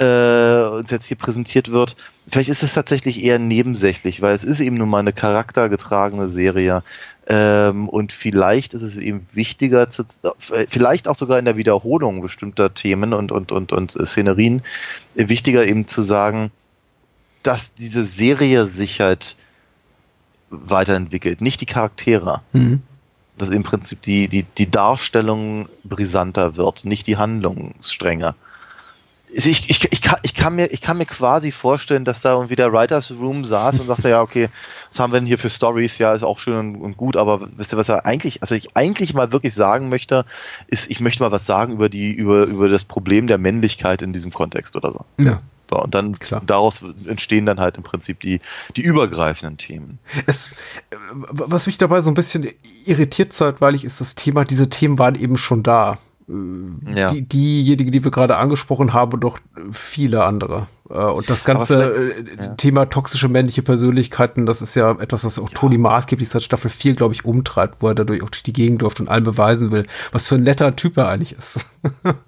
äh, uns jetzt hier präsentiert wird, vielleicht ist es tatsächlich eher nebensächlich, weil es ist eben nun mal eine charaktergetragene Serie. Ähm, und vielleicht ist es eben wichtiger, zu, vielleicht auch sogar in der Wiederholung bestimmter Themen und, und, und, und Szenerien, wichtiger eben zu sagen, dass diese Serie sich halt weiterentwickelt, nicht die Charaktere. Mhm. Dass im Prinzip die, die, die Darstellung brisanter wird, nicht die Handlungsstränge. Ich, ich, ich, kann, ich, kann mir, ich kann mir quasi vorstellen, dass da irgendwie der Writers Room saß und sagte, (laughs) ja, okay, was haben wir denn hier für Stories? Ja, ist auch schön und, und gut, aber wisst ihr, was er eigentlich, also ich eigentlich mal wirklich sagen möchte, ist, ich möchte mal was sagen über die, über, über das Problem der Männlichkeit in diesem Kontext oder so. Ja. So, und dann Klar. daraus entstehen dann halt im Prinzip die, die übergreifenden Themen. Es, äh, was mich dabei so ein bisschen irritiert zeitweilig ist das Thema, diese Themen waren eben schon da. Äh, Ja. Die, diejenigen, die wir gerade angesprochen haben und noch viele andere. Äh, Und das ganze äh, Thema toxische männliche Persönlichkeiten, das ist ja etwas, was auch Toni maßgeblich seit Staffel 4, glaube ich, umtreibt, wo er dadurch auch durch die Gegend durfte und allen beweisen will, was für ein netter Typ er eigentlich ist.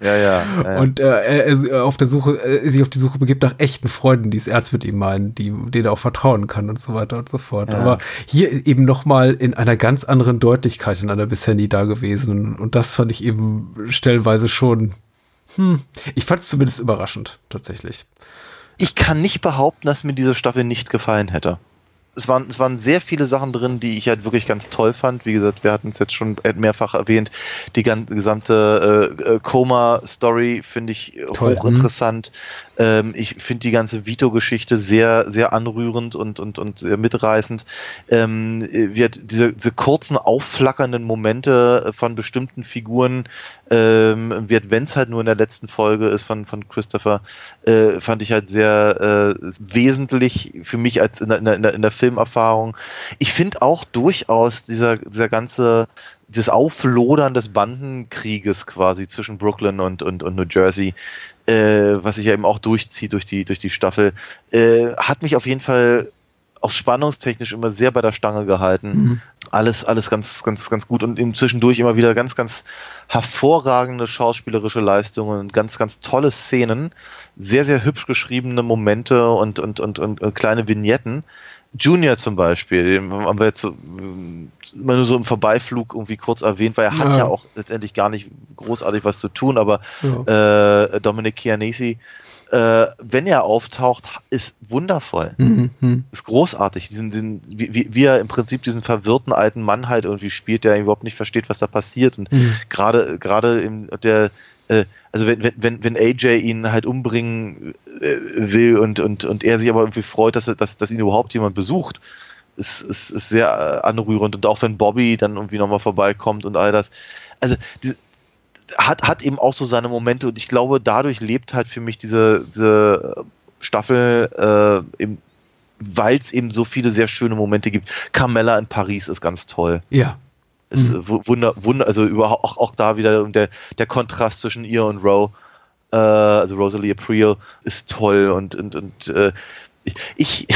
Ja, ja. ja, (laughs) ja. Und äh, er, er auf der Suche, äh, sich auf die Suche begibt nach echten Freunden, die es ernst mit ihm meinen, die, denen er auch vertrauen kann und so weiter und so fort. Ja. Aber hier eben noch mal in einer ganz anderen Deutlichkeit in einer bisher nie da gewesen. Und das fand ich eben stellenweise schon, hm, ich fand es zumindest überraschend, tatsächlich. Ich kann nicht behaupten, dass mir diese Staffel nicht gefallen hätte. Es waren, es waren sehr viele Sachen drin, die ich halt wirklich ganz toll fand. Wie gesagt, wir hatten es jetzt schon mehrfach erwähnt. Die gan- gesamte äh, äh, Coma-Story finde ich Toll, hochinteressant. Ähm, ich finde die ganze Vito-Geschichte sehr, sehr anrührend und, und, und sehr mitreißend. Ähm, äh, wird diese, diese kurzen, aufflackernden Momente von bestimmten Figuren, ähm, wird, wenn es halt nur in der letzten Folge ist von, von Christopher, äh, fand ich halt sehr äh, wesentlich für mich als in der, in der, in der Filmerfahrung. Ich finde auch durchaus dieser, dieser ganze das Auflodern des Bandenkrieges quasi zwischen Brooklyn und, und, und New Jersey, äh, was sich ja eben auch durchzieht durch die, durch die Staffel, äh, hat mich auf jeden Fall auch spannungstechnisch immer sehr bei der Stange gehalten. Mhm. Alles, alles ganz, ganz, ganz gut und eben zwischendurch immer wieder ganz, ganz hervorragende schauspielerische Leistungen und ganz, ganz tolle Szenen, sehr, sehr hübsch geschriebene Momente und, und, und, und, und kleine Vignetten. Junior zum Beispiel, den haben wir jetzt immer nur so im Vorbeiflug irgendwie kurz erwähnt, weil er hat Ja. ja auch letztendlich gar nicht großartig was zu tun, aber Ja. äh, Dominic Chianesi, äh, wenn er auftaucht, ist wundervoll Mhm. Mhm. ist großartig. Diesen, diesen, wie, wie- er im Prinzip diesen verwirrten alten Mann halt irgendwie spielt, der überhaupt nicht versteht, was da passiert. Und Mhm. gerade gerade der äh, also wenn, wenn, wenn, AJ ihn halt umbringen äh, will und, und, und er sich aber irgendwie freut, dass, er, dass, dass ihn überhaupt jemand besucht, ist, ist, ist sehr äh, anrührend. Und auch wenn Bobby dann irgendwie nochmal vorbeikommt und all das. Also diese, hat, hat eben auch so seine Momente und ich glaube, dadurch lebt halt für mich diese, diese Staffel äh, eben weil es eben so viele sehr schöne Momente gibt. Carmella in Paris ist ganz toll. Ja. Ist Mhm. wu- wunder, wunder, also überhaupt auch, auch da wieder der, der Kontrast zwischen ihr und Roe, äh, also Rosalie April, ist toll und, und, und äh, ich,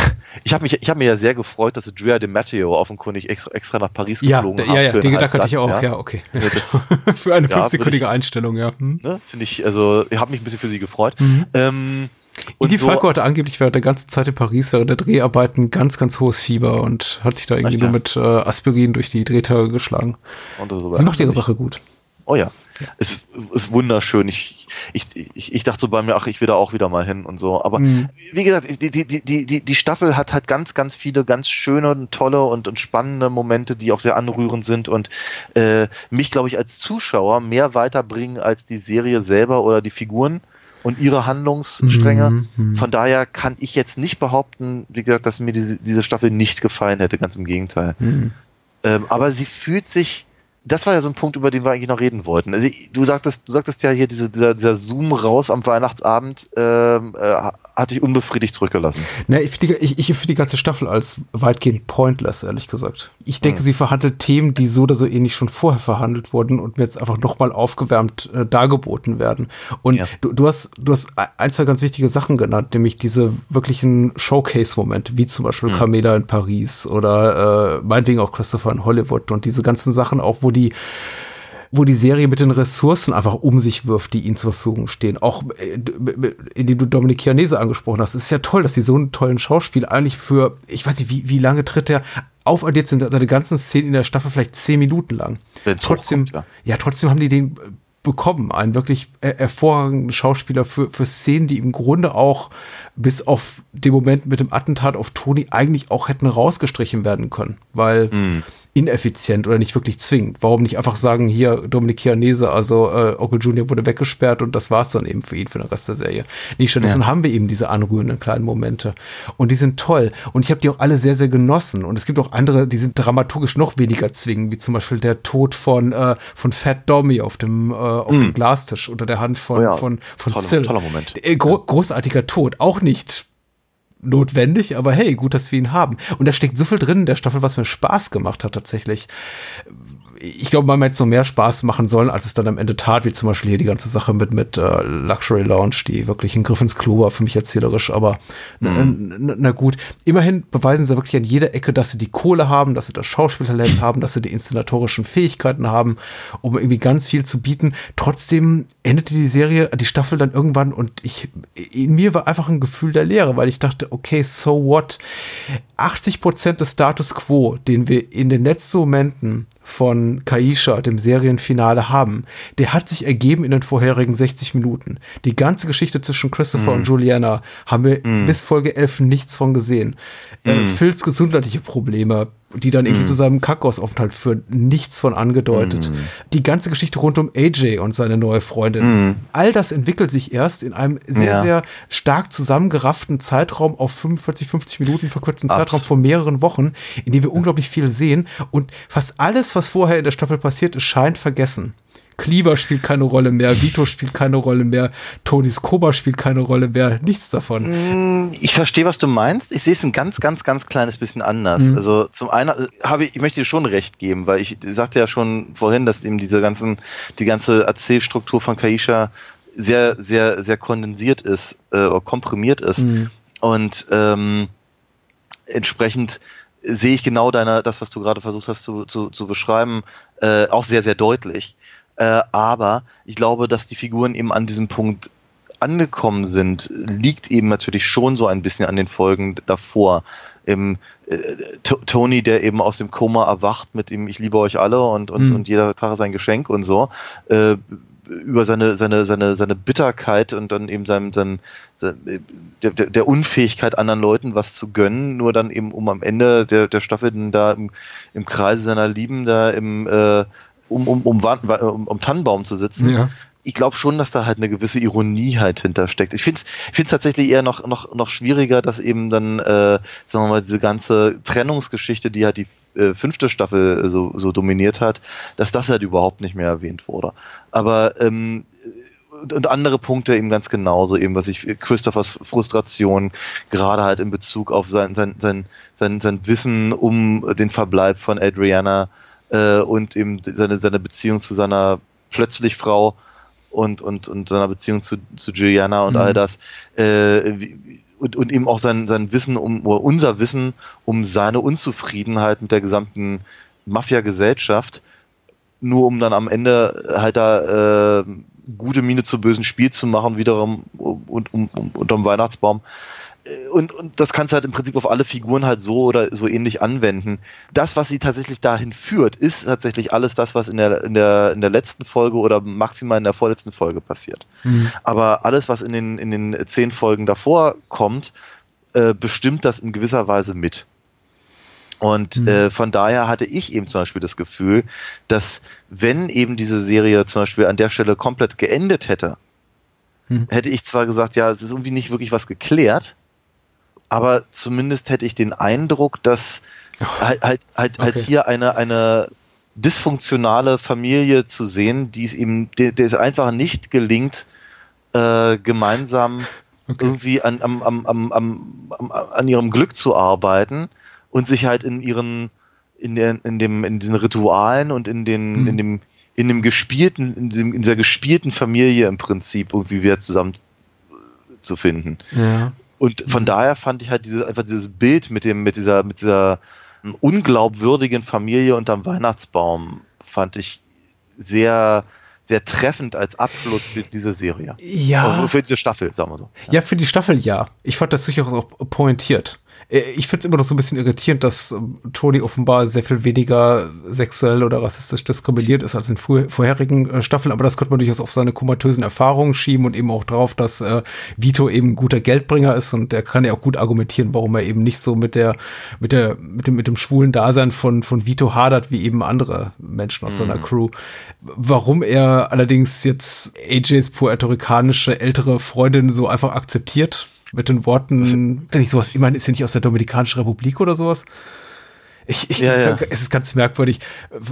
ich, habe mich, ich habe mir ja sehr gefreut, dass Drea de Matteo offenkundig extra, extra nach Paris Ja, geflogen ja, ja, für den Gedanken hatte ich auch, Halbsatz, ja, okay. Ja, das, (laughs) Für eine Ja, fünfsekündige Einstellung, ja. Hm. ne, finde ich, also ich habe mich ein bisschen für sie gefreut. Mhm. Ähm, und Edie so- Falco hatte angeblich während der ganzen Zeit in Paris, während der Dreharbeiten, ganz, ganz hohes Fieber und hat sich da irgendwie nur mit äh, Aspirin durch die Drehtage geschlagen. und so Sie macht ihre. Sache gut. Oh ja, es ist wunderschön. Ich, ich, ich, ich dachte so bei mir, ach, ich will da auch wieder mal hin und so. Aber Mhm. wie gesagt, die, die, die, die, die- die Staffel hat halt ganz, ganz viele ganz schöne und tolle und, und spannende Momente, die auch sehr anrührend sind und äh, mich, glaube ich, als Zuschauer mehr weiterbringen als die Serie selber oder die Figuren und ihre Handlungsstränge. Mhm. Von daher kann ich jetzt nicht behaupten, wie gesagt, dass mir diese, diese Staffel nicht gefallen hätte, ganz im Gegenteil. Mhm. Ähm, aber sie fühlt sich, das war ja so ein Punkt, über den wir eigentlich noch reden wollten. Also du sagtest, du sagtest ja hier, diese, dieser, dieser Zoom raus am Weihnachtsabend ähm, äh, hat dich unbefriedigt zurückgelassen. Ne, ich finde die, ich, ich find die ganze Staffel als weitgehend pointless, ehrlich gesagt. Ich denke, Hm. sie verhandelt Themen, die so oder so ähnlich schon vorher verhandelt wurden und mir jetzt einfach nochmal aufgewärmt äh, dargeboten werden. Und Ja. du, du, hast, du hast ein, zwei ganz wichtige Sachen genannt, nämlich diese wirklichen Showcase-Momente, wie zum Beispiel Hm. Carmela in Paris oder äh, meinetwegen auch Christopher in Hollywood und diese ganzen Sachen auch, wo die wo die Serie mit den Ressourcen einfach um sich wirft, die ihnen zur Verfügung stehen. Auch äh, indem du Dominik Chianese angesprochen hast. Es ist ja toll, dass sie so einen tollen Schauspieler eigentlich für, ich weiß nicht, wie, wie lange tritt der aufaddiert sind seine ganzen Szenen in der Staffel vielleicht zehn Minuten lang. Wenn's trotzdem, hochkommt, ja. ja, trotzdem haben die den äh, bekommen, einen wirklich äh, hervorragenden Schauspieler für, für Szenen, die im Grunde auch bis auf den Moment mit dem Attentat auf Toni eigentlich auch hätten rausgestrichen werden können, weil ineffizient oder nicht wirklich zwingend. Warum nicht einfach sagen, hier Dominik Chianese, also äh, Onkel Junior wurde weggesperrt und das war's dann eben für ihn für den Rest der Serie. Nicht stattdessen haben wir eben diese anrührenden kleinen Momente und die sind toll und ich habe die auch alle sehr, sehr genossen und es gibt auch andere, die sind dramaturgisch noch weniger zwingend, wie zum Beispiel der Tod von, äh, von Fat Dommy auf dem, äh, auf dem Glastisch unter der Hand von, Oh ja, von, von toller- Syl. toller Moment. Äh, gro großartiger Tod, auch nicht notwendig, aber hey, gut, dass wir ihn haben. Und da steckt so viel drin in der Staffel, was mir Spaß gemacht hat tatsächlich. Ich glaube, man hätte es noch mehr Spaß machen sollen, als es dann am Ende tat, wie zum Beispiel hier die ganze Sache mit, mit äh, Luxury Lounge, die wirklich ein Griff ins Klo war für mich erzählerisch, aber na, na, na gut. Immerhin beweisen sie wirklich an jeder Ecke, dass sie die Kohle haben, dass sie das Schauspieltalent haben, dass sie die inszenatorischen Fähigkeiten haben, um irgendwie ganz viel zu bieten. Trotzdem endete die Serie, die Staffel dann irgendwann und ich, in mir war einfach ein Gefühl der Leere, weil ich dachte, okay, so what? 80 Prozent des Status Quo, den wir in den letzten Momenten von Kaisha, dem Serienfinale, haben, der hat sich ergeben in den vorherigen 60 Minuten. Die ganze Geschichte zwischen Christopher und Juliana haben wir bis Folge 11 nichts von gesehen. Äh, Phils gesundheitliche Probleme, die dann irgendwie zu seinem Kackhausaufenthalt führen, nichts von angedeutet. Die ganze Geschichte rund um AJ und seine neue Freundin. All das entwickelt sich erst in einem sehr, Ja. sehr stark zusammengerafften Zeitraum auf 45, 50 Minuten verkürzten Zeitraum Absolut. von mehreren Wochen, in dem wir unglaublich viel sehen und fast alles, was vorher in der Staffel passiert ist, scheint vergessen. Cleaver spielt keine Rolle mehr, Vito spielt keine Rolle mehr, Tonys Koma spielt keine Rolle mehr, nichts davon. Ich verstehe, was du meinst. Ich sehe es ein ganz, ganz, ganz kleines bisschen anders. Mhm. Also zum einen äh, habe ich, ich möchte dir schon recht geben, weil ich sagte ja schon vorhin, dass eben diese ganzen, die ganze Erzählstruktur von Kaisha sehr, sehr, sehr kondensiert ist, äh, oder komprimiert ist. Mhm. Und ähm, entsprechend sehe ich genau deine, das, was du gerade versucht hast zu, zu, zu beschreiben, äh, auch sehr, sehr deutlich. Äh, aber ich glaube, dass die Figuren eben an diesem Punkt angekommen sind, liegt eben natürlich schon so ein bisschen an den Folgen davor. Im, äh, Tony, der eben aus dem Koma erwacht mit dem Ich liebe euch alle und, und, Mhm. und jeder Tag ist ein Geschenk und so, äh, über seine, seine, seine, seine Bitterkeit und dann eben seinem, seinem, sein- der, der, der Unfähigkeit, anderen Leuten was zu gönnen, nur dann eben um am Ende der, der Staffel dann da im, im Kreise seiner Lieben da im, äh, um, um, um, um, um Tannenbaum zu sitzen Ja. ich glaube schon, dass da halt eine gewisse Ironie halt hintersteckt. Ich finde es ich find's tatsächlich eher noch, noch, noch schwieriger, dass eben dann, äh, sagen wir mal, diese ganze Trennungsgeschichte, die halt die äh, fünfte Staffel äh, so, so dominiert hat, dass das halt überhaupt nicht mehr erwähnt wurde. Aber ähm, und, und andere Punkte eben ganz genauso, eben was ich Christophers Frustration, gerade halt in Bezug auf sein, sein, sein, sein, sein Wissen um den Verbleib von Adriana äh, und eben seine, seine Beziehung zu seiner plötzlich Frau und, und, und seiner Beziehung zu, zu Juliana und Mhm. all das. Äh, wie- und, und eben auch sein, sein Wissen um, unser Wissen um seine Unzufriedenheit mit der gesamten Mafia-Gesellschaft, nur um dann am Ende halt da äh, gute Miene zu bösen Spiel zu machen, wiederum und, um, um, unterm Weihnachtsbaum. Äh, Und, und das kannst du halt im Prinzip auf alle Figuren halt so oder so ähnlich anwenden. Das, was sie tatsächlich dahin führt, ist tatsächlich alles das, was in der, in der, in der letzten Folge oder maximal in der vorletzten Folge passiert. Aber alles, was in den, in den zehn Folgen davor kommt, äh, bestimmt das in gewisser Weise mit. Und Mhm. äh, von daher hatte ich eben zum Beispiel das Gefühl, dass wenn eben diese Serie zum Beispiel an der Stelle komplett geendet hätte, Mhm. hätte ich zwar gesagt, ja, es ist irgendwie nicht wirklich was geklärt, aber zumindest hätte ich den Eindruck, dass halt, halt, halt, halt Okay. hier eine, eine dysfunktionale Familie zu sehen, die es eben, der, es einfach nicht gelingt, äh, gemeinsam (laughs) irgendwie an, am, am, am, am, an ihrem Glück zu arbeiten und sich halt in ihren, in, der, in, dem, in diesen Ritualen und in den, Mhm. in dem, in dem gespielten, in, diesem, in dieser gespielten Familie im Prinzip irgendwie wieder zusammen äh, zu finden. Ja. Und von daher fand ich halt diese, einfach dieses Bild mit dem, mit dieser, mit dieser unglaubwürdigen Familie unterm Weihnachtsbaum fand ich sehr, sehr treffend als Abschluss für diese Serie. Ja. Also für diese Staffel, sagen wir so. Ja, für die Staffel ja. Ich fand das durchaus auch pointiert. Äh, Ich finde es immer noch so ein bisschen irritierend, dass ähm, Tony offenbar sehr viel weniger sexuell oder rassistisch diskriminiert ist als in vorherigen äh, Staffeln, aber das könnte man durchaus auf seine komatösen Erfahrungen schieben und eben auch drauf, dass äh, Vito eben ein guter Geldbringer ist und der kann ja auch gut argumentieren, warum er eben nicht so mit der, mit der, mit dem, mit dem schwulen Dasein von, von Vito hadert wie eben andere Menschen aus seiner Crew. Warum er allerdings jetzt AJs puerto-ricanische ältere Freundin so einfach akzeptiert, mit den Worten, ja nicht sowas, immerhin ist ja nicht aus der Dominikanischen Republik oder sowas. Ich, ich, Ja, ja. Es ist ganz merkwürdig,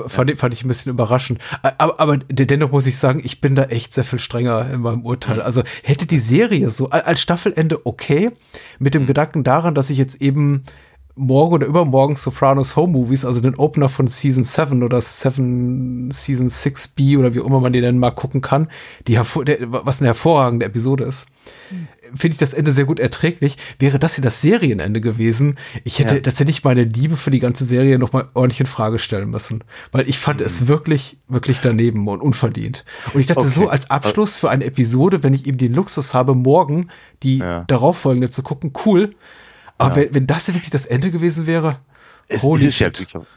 fand, ich- fand ich ein bisschen überraschend. Aber, aber dennoch muss ich sagen, ich bin da echt sehr viel strenger in meinem Urteil. Also hätte die Serie so als Staffelende okay, mit dem Gedanken daran, dass ich jetzt eben morgen oder übermorgen Sopranos Home Movies, also den Opener von Season 7 oder 7 Season 6B oder wie auch immer man den denn mal gucken kann, die der, was eine hervorragende Episode ist finde ich das Ende sehr gut erträglich. Wäre das hier das Serienende gewesen, ich hätte Ja. tatsächlich meine Liebe für die ganze Serie nochmal ordentlich in Frage stellen müssen. Weil ich fand Mhm. es wirklich, wirklich daneben und unverdient. Und ich dachte Okay. so als Abschluss für eine Episode, wenn ich eben den Luxus habe, morgen die Ja. darauffolgende zu gucken, cool. Aber wenn, wenn das ja wirklich das Ende gewesen wäre, Es, holy es, ist ja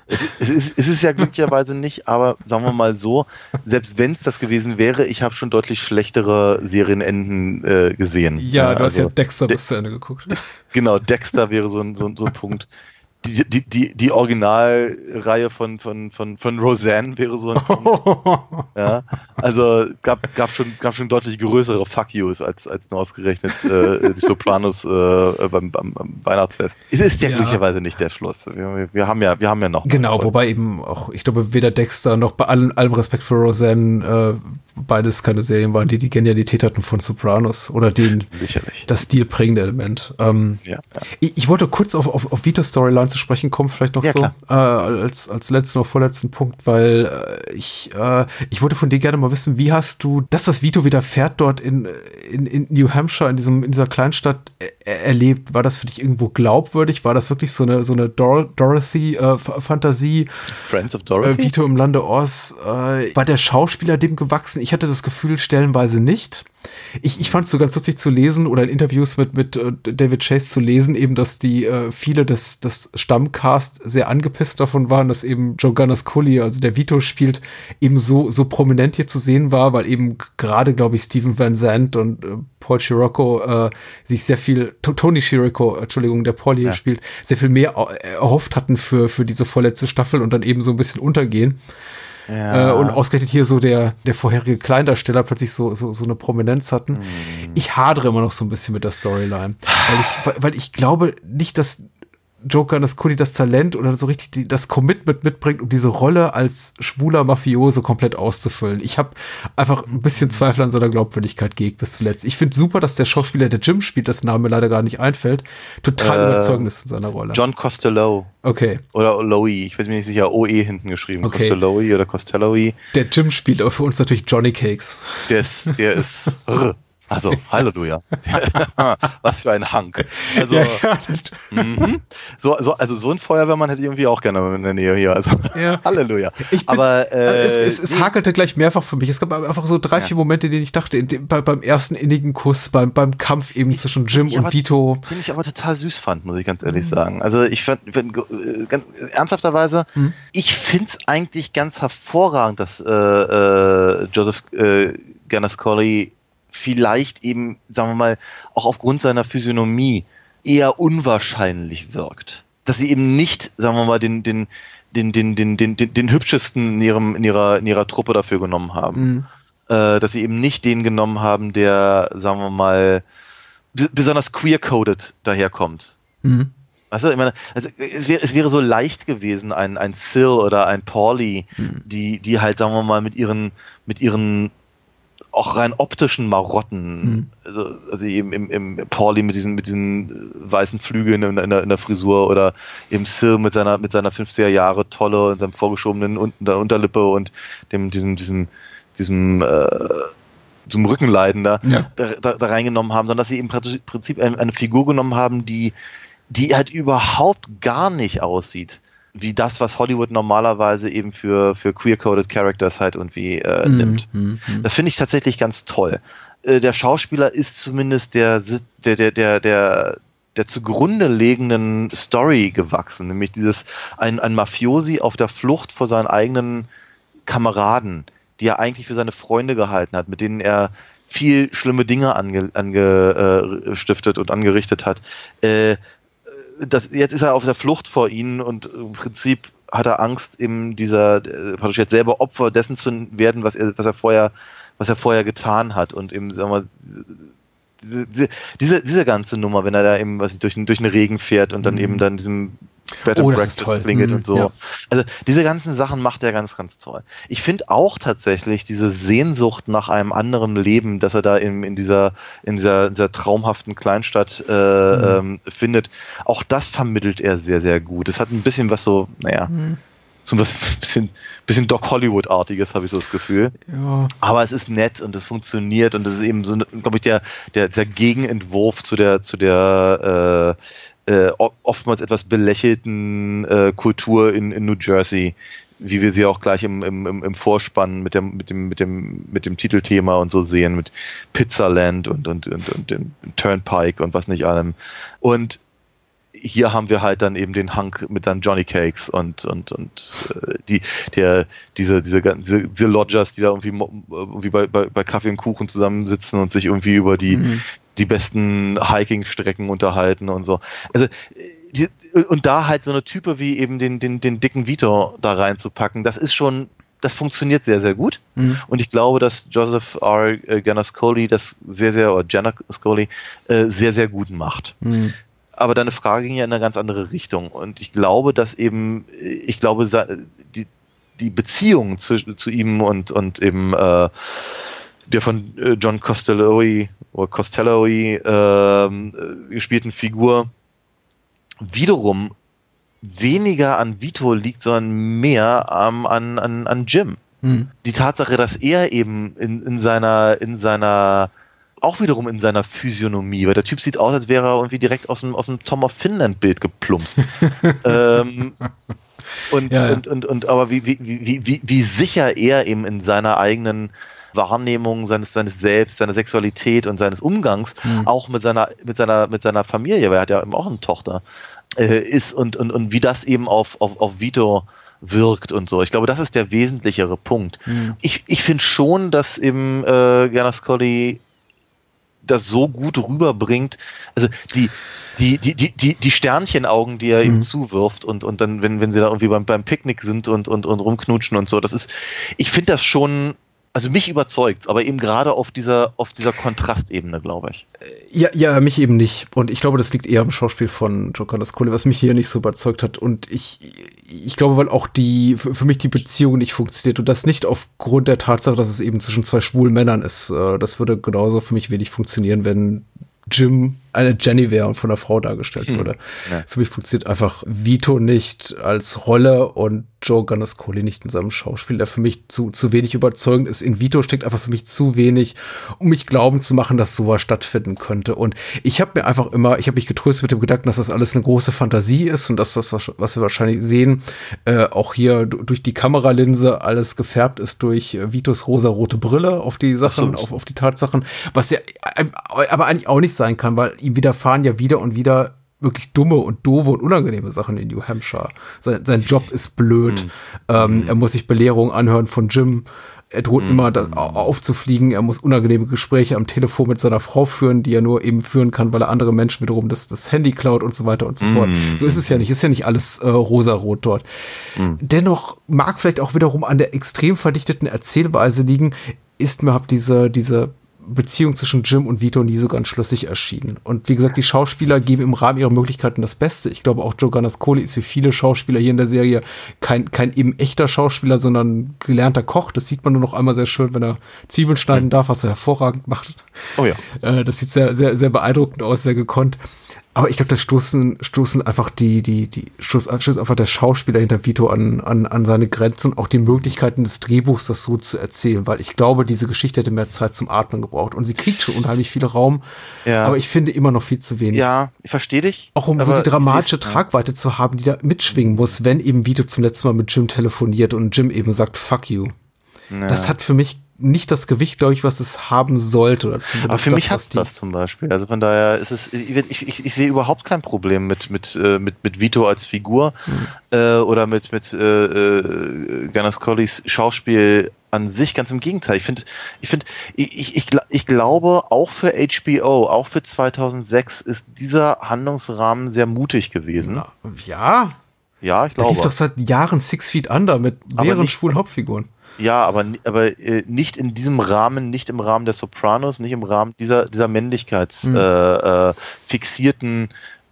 es, ist, es ist ja glücklicherweise nicht, aber sagen wir mal so, selbst wenn es das gewesen wäre, ich habe schon deutlich schlechtere Serienenden äh, gesehen. ja, du hast ja also, Dexter De- bis zu Ende geguckt. Genau, Dexter wäre so ein, so, ein- so ein Punkt. Die, die, die, die Originalreihe von, von, von, von Roseanne wäre so ein Punkt. (laughs) Ja, also gab, gab, schon, gab schon deutlich größere Fuck Yous als, als nur ausgerechnet äh, die Sopranos äh, beim, beim, beim Weihnachtsfest. Es ist ja, Ja. glücklicherweise nicht der Schluss. Wir, wir, haben ja, wir haben ja noch. Genau, wobei eben auch, ich glaube, weder Dexter noch bei allem, allem Respekt für Roseanne äh, beides keine Serien waren, die die Genialität hatten von Sopranos oder den Sicherlich. das stilprägende Element. Ähm, Ja, ja. ich, ich wollte kurz auf, auf, auf Vitos Storyline zu sprechen kommen, vielleicht noch Ja, so äh, als, als letzten oder vorletzten Punkt, weil äh, ich, äh, ich wollte von dir gerne mal wissen, wie hast du das, was Vito wieder fährt dort in, in, in New Hampshire, in, diesem, in dieser Kleinstadt äh, erlebt? War das für dich irgendwo glaubwürdig? War das wirklich so eine, so eine Dor Dorothy-Fantasie? Friends of äh, Dorothy? Vito im Lande Oz, äh, war der Schauspieler dem gewachsen? Ich hatte das Gefühl stellenweise nicht. Ich, ich fand es so ganz lustig zu lesen oder in Interviews mit, mit äh, David Chase zu lesen, eben, dass die äh, viele des, des Stammcast sehr angepisst davon waren, dass eben Joe Gunners Cully, also der Vito spielt, eben so, so prominent hier zu sehen war, weil eben gerade, glaube ich, Steven Van Zandt und äh, Paul Chirocco äh, sich sehr viel, To- Tony Chirico, Entschuldigung, der Paul hier spielt, sehr viel mehr er- erhofft hatten für, für diese vorletzte Staffel und dann eben so ein bisschen untergehen. Äh, und ausgerechnet hier so der, der vorherige Kleindarsteller plötzlich so, so, so eine Prominenz hatten. Mhm. Ich hadere immer noch so ein bisschen mit der Storyline. Weil ich, weil ich glaube nicht, dass Joker das Cody das Talent oder so richtig die, das Commitment mitbringt, um diese Rolle als schwuler Mafiose komplett auszufüllen. Ich habe einfach ein bisschen Zweifel an seiner Glaubwürdigkeit gehegt bis zuletzt. Ich finde super, dass der Schauspieler, der Jim spielt, dessen Name leider gar nicht einfällt, total Äh, überzeugend ist in seiner Rolle. John Costello. Okay. Oder Loe, ich weiß mir nicht sicher, OE hinten geschrieben. Okay. Costello oder Costello. Der Jim spielt aber für uns natürlich Johnny Cakes. Der ist, der ist, (laughs) also, (laughs) Halleluja. (laughs) Was für ein Hank. Also, Ja, ja, mhm. so, so, also so ein Feuerwehrmann hätte ich irgendwie auch gerne in der Nähe hier. Also, Ja. (laughs) Halleluja. Ich bin, Aber äh, es, es, es nee, hakelte gleich mehrfach für mich. Es gab einfach so drei, vier Momente, in denen ich dachte, dem, bei, beim ersten innigen Kuss, beim, beim Kampf eben zwischen Jim ich und aber- Vito. den ich aber total süß fand, muss ich ganz ehrlich Mhm. sagen. Also ich fand, fand äh, ganz ernsthafterweise, Mhm. ich find's eigentlich ganz hervorragend, dass äh, äh, Joseph äh, Ganascoli vielleicht eben, sagen wir mal, auch aufgrund seiner Physiognomie eher unwahrscheinlich wirkt. Dass sie eben nicht, sagen wir mal, den, den, den, den, den, den, den, den hübschesten in, ihrem, in, ihrer, in ihrer Truppe dafür genommen haben Mhm. äh, dass sie eben nicht den genommen haben, der, sagen wir mal, besonders queer-coded daherkommt. Mhm. Du, ich meine, also es, wäre, es wäre so leicht gewesen, ein, ein Sil oder ein Pauli, die, die halt, sagen wir mal, mit ihren, mit ihren auch rein optischen Marotten, also, also eben im, im Pauli mit diesen, mit diesen äh, weißen Flügeln in, in, der, in der Frisur oder eben Sil mit seiner, mit seiner 50er Jahre Tolle und seinem vorgeschobenen unten der Unterlippe und dem, diesem, diesem, diesem, äh, zum Rückenleiden da, Ja. da, da, da reingenommen haben, sondern dass sie im Prinzip eine, eine Figur genommen haben, die, die halt überhaupt gar nicht aussieht wie das, was Hollywood normalerweise eben für, für queer-coded Characters halt irgendwie äh, nimmt. Mhm, mhm. Das finde ich tatsächlich ganz toll. Äh, der Schauspieler ist zumindest der, der, der, der, der, der zugrunde liegenden Story gewachsen, nämlich dieses ein, ein Mafiosi auf der Flucht vor seinen eigenen Kameraden, die er eigentlich für seine Freunde gehalten hat, mit denen er viel schlimme Dinge ange, angestiftet und angerichtet hat. Äh, das, jetzt ist er auf der Flucht vor ihnen und im Prinzip hat er Angst, eben dieser, äh, praktisch jetzt selber Opfer dessen zu werden, was er, was er vorher, was er vorher getan hat und eben, sagen wir, diese, diese, diese ganze Nummer, wenn er da eben was durch, durch den Regen fährt und dann Mhm. eben dann diesem Bed Oh, and Breakfast klingelt Mhm, und so. ja. Also diese ganzen Sachen macht er ganz, ganz toll. Ich finde auch tatsächlich diese Sehnsucht nach einem anderen Leben, das er da in, in dieser in dieser, in dieser traumhaften Kleinstadt äh, ähm, findet, auch das vermittelt er sehr, sehr gut. Es hat ein bisschen was so, naja, so was (laughs) bisschen, bisschen Doc Hollywood-artiges, habe ich so das Gefühl. Ja. Aber es ist nett und es funktioniert und es ist eben so, glaube ich, der, der, der Gegenentwurf zu der, zu der äh, äh, oftmals etwas belächelten äh, Kultur in, in New Jersey, wie wir sie auch gleich im, im, im Vorspann mit dem, mit dem, mit dem, mit dem Titelthema und so sehen, mit Pizzaland und, und, und, und dem Turnpike und was nicht allem. Und hier haben wir halt dann eben den Hank mit dann Johnny Cakes und und und äh, die der diese diese diese, diese Lodgers, die da irgendwie mo- irgendwie bei, bei, bei Kaffee und Kuchen zusammensitzen und sich irgendwie über die Mhm. Die besten Hiking-Strecken unterhalten und so. Also die, und da halt so eine Type wie eben den den den dicken Vito da reinzupacken, das ist schon das funktioniert sehr, sehr gut. Mhm. Und ich glaube, dass Joseph R. Ganascoli das sehr, sehr, oder Ganascoli äh, sehr, sehr gut macht Mhm. aber deine Frage ging ja in eine ganz andere Richtung. Und ich glaube, dass eben, äh, ich glaube, die, die Beziehung zu, zu ihm und, und eben äh, der von äh, John Costello oder Costello ähm, äh, gespielten Figur wiederum weniger an Vito liegt, sondern mehr ähm, an, an, an Jim Mhm. die Tatsache, dass er eben in, in seiner, in seiner, auch wiederum in seiner Physiognomie, weil der Typ sieht aus, als wäre er irgendwie direkt aus dem, aus dem Tom of Finland Bild geplumpst. (laughs) ähm, und, Ja, ja. und, und, und, aber wie, wie, wie, wie, wie sicher er eben in seiner eigenen Wahrnehmung seines, seines Selbst, seiner Sexualität und seines Umgangs, Mhm. auch mit seiner, mit seiner, mit seiner Familie, weil er hat ja eben auch eine Tochter, äh, ist und, und, und wie das eben auf, auf, auf Vito wirkt und so. Ich glaube, das ist der wesentlichere Punkt. Mhm. Ich, ich finde schon, dass eben äh, Ganascoli das so gut rüberbringt. Also die, die, die, die, die, die Sternchenaugen, die er Mhm. ihm zuwirft und, und dann, wenn, wenn sie da irgendwie beim, beim Picknick sind und, und, und rumknutschen und so, das ist, ich finde das schon, also mich überzeugt, aber eben gerade auf dieser, auf dieser Kontrastebene, glaube ich. Ja, ja, mich eben nicht. Und ich glaube, das liegt eher am Schauspiel von Joe Carlos-Cole, was mich hier nicht so überzeugt hat. Und ich, ich glaube, weil auch die, für für mich die Beziehung nicht funktioniert. Und das nicht aufgrund der Tatsache, dass es eben zwischen zwei schwulen Männern ist. Äh, Das würde genauso für mich wenig funktionieren, wenn Jim eine Jenny wäre und von einer Frau dargestellt würde. Ja. Für mich funktioniert einfach Vito nicht als Rolle und Joe Ganascoli nicht in seinem Schauspiel, der für mich zu, zu wenig überzeugend ist. In Vito steckt einfach für mich zu wenig, um mich glauben zu machen, dass sowas stattfinden könnte. Und ich habe mir einfach immer, ich habe mich getröstet mit dem Gedanken, dass das alles eine große Fantasie ist und dass das, was, wir wahrscheinlich sehen, äh, auch hier du- durch die Kameralinse alles gefärbt ist durch äh, Vitos rosa-rote Brille auf die Sachen, so. auf, auf die Tatsachen, was ja aber eigentlich auch nicht sein kann, weil ihm widerfahren ja wieder und wieder wirklich dumme und doofe und unangenehme Sachen in New Hampshire. Sein, sein Job ist blöd. Ähm, Er muss sich Belehrungen anhören von Jim. Er droht immer da, au- aufzufliegen. Er muss unangenehme Gespräche am Telefon mit seiner Frau führen, die er nur eben führen kann, weil er andere Menschen wiederum das, das Handy klaut und so weiter und so fort. So ist es ja nicht. Ist ja nicht alles äh, rosarot dort. Dennoch mag vielleicht auch wiederum an der extrem verdichteten Erzählweise liegen, ist mir hab diese, diese Beziehung zwischen Jim und Vito nie so ganz schlüssig erschienen. Und wie gesagt, die Schauspieler geben im Rahmen ihrer Möglichkeiten das Beste. Ich glaube, auch Joe Ganascoli ist wie viele Schauspieler hier in der Serie kein, kein eben echter Schauspieler, sondern gelernter Koch. Das sieht man nur noch einmal sehr schön, wenn er Zwiebeln schneiden darf, was er hervorragend macht. Oh ja. Äh, das sieht sehr, sehr, sehr beeindruckend aus, sehr gekonnt. Aber ich glaube, da stoßen, stoßen einfach die, die, die, stoßt, einfach der Schauspieler hinter Vito an, an, an seine Grenzen und auch die Möglichkeiten des Drehbuchs, das so zu erzählen, weil ich glaube, diese Geschichte hätte mehr Zeit zum Atmen gebraucht und sie kriegt schon unheimlich viel Raum, Ja. aber ich finde immer noch viel zu wenig. Ja, ich verstehe dich. Auch um so die dramatische Tragweite zu haben, die da mitschwingen muss, wenn eben Vito zum letzten Mal mit Jim telefoniert und Jim eben sagt, fuck you. Das hat für mich nicht das Gewicht, glaube ich, was es haben sollte. Oder zumindest Aber für das, mich hat das zum Beispiel. Also von daher ist es, ich, ich, ich, sehe überhaupt kein Problem mit, mit, äh, mit, mit Vito als Figur äh, oder mit, mit äh, äh, Ganascolis Schauspiel an sich. Ganz im Gegenteil. Ich finde, ich, finde ich, ich, ich glaube, auch für HBO, auch für 2006 ist dieser Handlungsrahmen sehr mutig gewesen. Ja, Ja, ich da lief glaube. doch seit Jahren Six Feet Under mit mehreren nicht- schwulen Hauptfiguren. Ja, aber, aber äh, nicht in diesem Rahmen, nicht im Rahmen der Sopranos, nicht im Rahmen dieser, dieser männlichkeits Hm. äh, äh,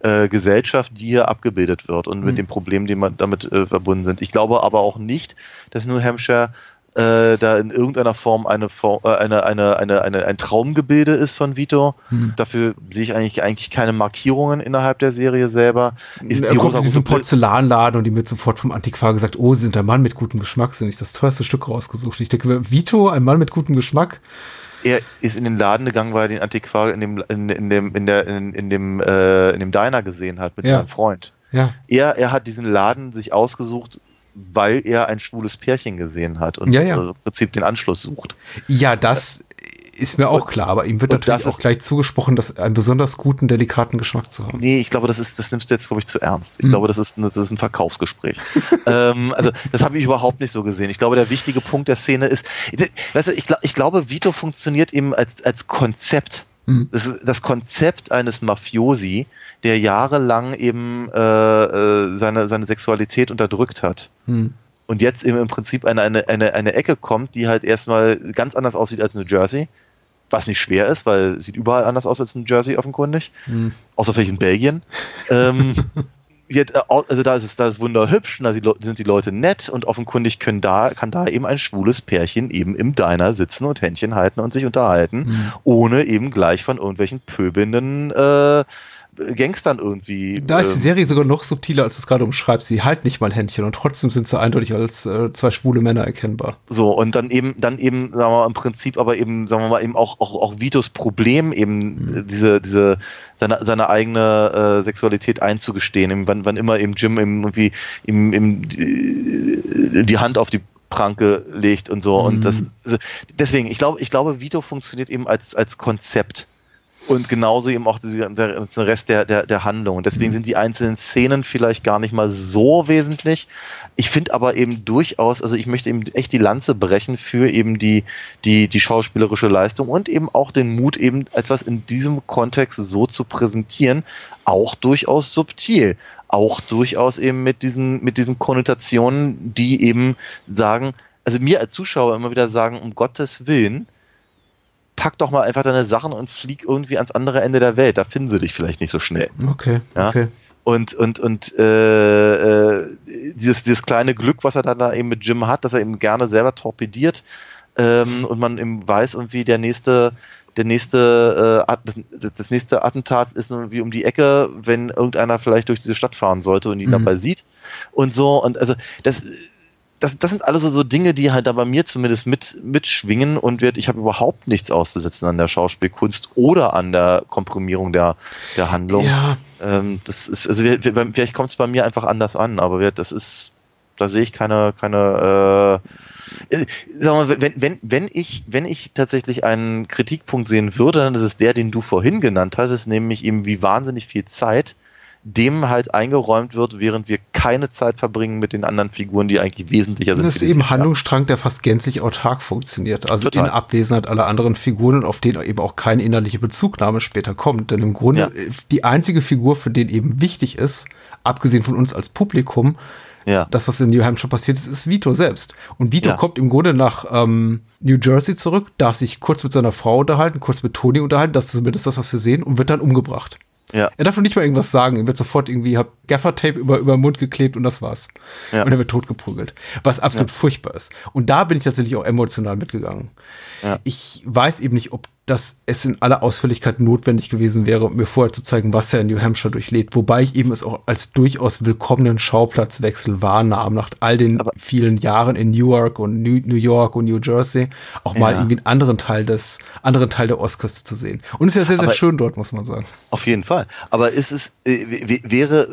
äh, Gesellschaft, die hier abgebildet wird und Hm. mit den Problemen, die man damit äh, verbunden sind. Ich glaube aber auch nicht, dass New Hampshire äh, da in irgendeiner Form eine, Form, äh, eine, eine, eine, eine, ein Traumgebilde ist von Vito. Hm. Dafür sehe ich eigentlich, eigentlich keine Markierungen innerhalb der Serie selber. Ist er kommt in diesen Porzellanladen und die wird sofort vom Antiquar gesagt, oh, sie sind ein Mann mit gutem Geschmack, sind nicht das teuerste Stück rausgesucht. Ich denke Vito, ein Mann mit gutem Geschmack? er ist in den Laden gegangen, weil er den Antiquar in dem, in, in dem, in der, in, in dem, äh, in dem Diner gesehen hat mit Ja. seinem Freund. Ja. Er, er hat diesen Laden sich ausgesucht, weil er ein schwules Pärchen gesehen hat und Ja, ja. im Prinzip den Anschluss sucht. Ja, das ist mir auch klar, aber ihm wird natürlich das auch ist- gleich zugesprochen, dass einen besonders guten, delikaten Geschmack zu haben. Nee, ich glaube, das ist, das nimmst du jetzt, glaube ich, zu ernst. Ich Hm. glaube, das ist, das ist ein Verkaufsgespräch. (laughs) ähm, also, das habe ich überhaupt nicht so gesehen. Ich glaube, der wichtige Punkt der Szene ist, weißt du, ich, ich glaube, Vito funktioniert eben als, als Konzept. Hm. Das, ist das Konzept eines Mafiosi, der jahrelang eben äh, äh, seine, seine Sexualität unterdrückt hat. Hm. Und jetzt eben im Prinzip eine, eine, eine, eine Ecke kommt, die halt erstmal ganz anders aussieht als New Jersey. Was nicht schwer ist, weil sieht überall anders aus als New Jersey offenkundig. Hm. Außer vielleicht in Belgien. (laughs) ähm, wird, äh, also da ist es, da ist wunderhübsch, und da sind die Leute nett und offenkundig können da, kann da eben ein schwules Pärchen eben im Diner sitzen und Händchen halten und sich unterhalten, Hm. ohne eben gleich von irgendwelchen pöbelnden äh, Gangstern irgendwie. Da ist die ähm, Serie sogar noch subtiler, als du es gerade umschreibst. Sie halten nicht mal Händchen und trotzdem sind sie eindeutig als äh, zwei schwule Männer erkennbar. So, und dann eben, dann eben, sagen wir mal, im Prinzip aber eben, sagen wir mal, eben auch, auch, auch Vitos Problem, eben äh, diese, diese, seine, seine eigene äh, Sexualität einzugestehen, eben, wann, wann immer eben Jim eben irgendwie ihm, ihm die, die Hand auf die Pranke legt und so. Und das, also deswegen, ich glaube, ich glaube, Vito funktioniert eben als, als Konzept. Und genauso eben auch diese, der, der Rest der, der, der Handlung. Und deswegen sind die einzelnen Szenen vielleicht gar nicht mal so wesentlich. Ich finde aber eben durchaus, also ich möchte eben echt die Lanze brechen für eben die, die, die schauspielerische Leistung und eben auch den Mut, eben etwas in diesem Kontext so zu präsentieren, auch durchaus subtil. Auch durchaus eben mit diesen, mit diesen Konnotationen, die eben sagen, also mir als Zuschauer immer wieder sagen, um Gottes Willen, pack doch mal einfach deine Sachen und flieg irgendwie ans andere Ende der Welt. Da finden sie dich vielleicht nicht so schnell. Okay, Ja. okay. Und, und, und äh, äh, dieses, dieses kleine Glück, was er dann da eben mit Jim hat, dass er eben gerne selber torpediert ähm, und man eben weiß, irgendwie der nächste, der nächste, äh, das, das nächste Attentat ist nun wie um die Ecke, wenn irgendeiner vielleicht durch diese Stadt fahren sollte und ihn Mhm. dabei sieht und so. Und also das, das, das sind alles so, so Dinge, die halt da bei mir zumindest mit, mitschwingen und wird, ich habe überhaupt nichts auszusetzen an der Schauspielkunst oder an der Komprimierung der, der Handlung. Ja, Ähm, das ist, also wir, wir, vielleicht kommt es bei mir einfach anders an, aber wir, das ist, da sehe ich keine, keine, äh, äh, sagen wir, wenn, wenn, wenn ich, wenn ich tatsächlich einen Kritikpunkt sehen würde, dann ist es der, den du vorhin genannt hattest, nämlich eben, wie wahnsinnig viel Zeit dem halt eingeräumt wird, während wir keine Zeit verbringen mit den anderen Figuren, die eigentlich wesentlicher sind. das ist eben. Handlungsstrang, der fast gänzlich autark funktioniert. Also Total. in Abwesenheit aller anderen Figuren, auf denen eben auch keine innerliche Bezugnahme später kommt. Denn im Grunde Ja. äh, die einzige Figur, für den eben wichtig ist, abgesehen von uns als Publikum, Ja. das, was in New Hampshire passiert ist, ist Vito selbst. Und Vito Ja. kommt im Grunde nach ähm, New Jersey zurück, darf sich kurz mit seiner Frau unterhalten, kurz mit Tony unterhalten, das ist zumindest das, was wir sehen, und wird dann umgebracht. Ja. Er darf noch nicht mal irgendwas sagen. Er wird sofort irgendwie hab Gaffertape über, über den Mund geklebt und das war's. Ja. Und er wird totgeprügelt. Was absolut furchtbar ist. Und da bin ich tatsächlich auch emotional mitgegangen. Ja. Ich weiß eben nicht, ob dass es in aller Ausführlichkeit notwendig gewesen wäre, mir vorher zu zeigen, was er in New Hampshire durchlebt. Wobei ich eben es auch als durchaus willkommenen Schauplatzwechsel wahrnahm, nach all den Aber- vielen Jahren in Newark und New, York und New Jersey, auch mal Ja. irgendwie einen anderen Teil des, anderen Teil der Ostküste zu sehen. Und es ist ja sehr, sehr Aber- schön dort, muss man sagen. Auf jeden Fall. Aber ist es, äh, wäre,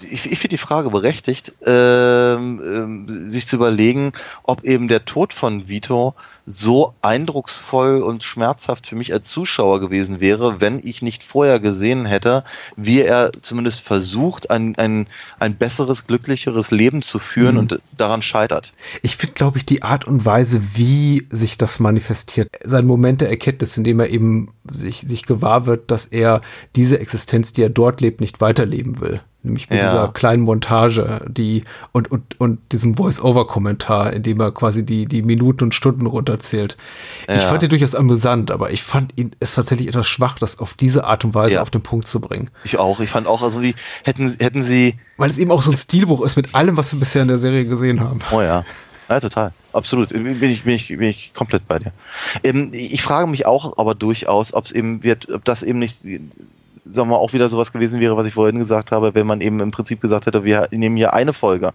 ich, ich finde die Frage berechtigt, ähm, ähm, sich zu überlegen, ob eben der Tod von Vito so eindrucksvoll und schmerzhaft für mich als Zuschauer gewesen wäre, wenn ich nicht vorher gesehen hätte, wie er zumindest versucht, ein, ein, ein besseres, glücklicheres Leben zu führen Mhm. und daran scheitert. Ich finde, glaube ich, die Art und Weise, wie sich das manifestiert, sein Moment der Erkenntnis, in dem er eben sich, sich gewahr wird, dass er diese Existenz, die er dort lebt, nicht weiterleben will. Nämlich mit Ja. dieser kleinen Montage, die und, und, und diesem Voice-Over-Kommentar, in dem er quasi die, die Minuten und Stunden runterzählt. Ich Ja. fand ihn durchaus amüsant, aber ich fand ihn es tatsächlich etwas schwach, das auf diese Art und Weise Ja. auf den Punkt zu bringen. Ich auch. Ich fand auch, also wie hätten, hätten sie, Weil es eben auch so ein Stilbruch ist mit allem, was wir bisher in der Serie gesehen haben. Oh ja. Ja, total. Absolut. Bin ich, bin ich, bin ich komplett bei dir. Ähm, ich frage mich auch aber durchaus, ob es eben wird, ob das eben nicht, sagen wir mal, auch wieder sowas gewesen wäre, was ich vorhin gesagt habe, wenn man eben im Prinzip gesagt hätte, wir nehmen hier eine Folge,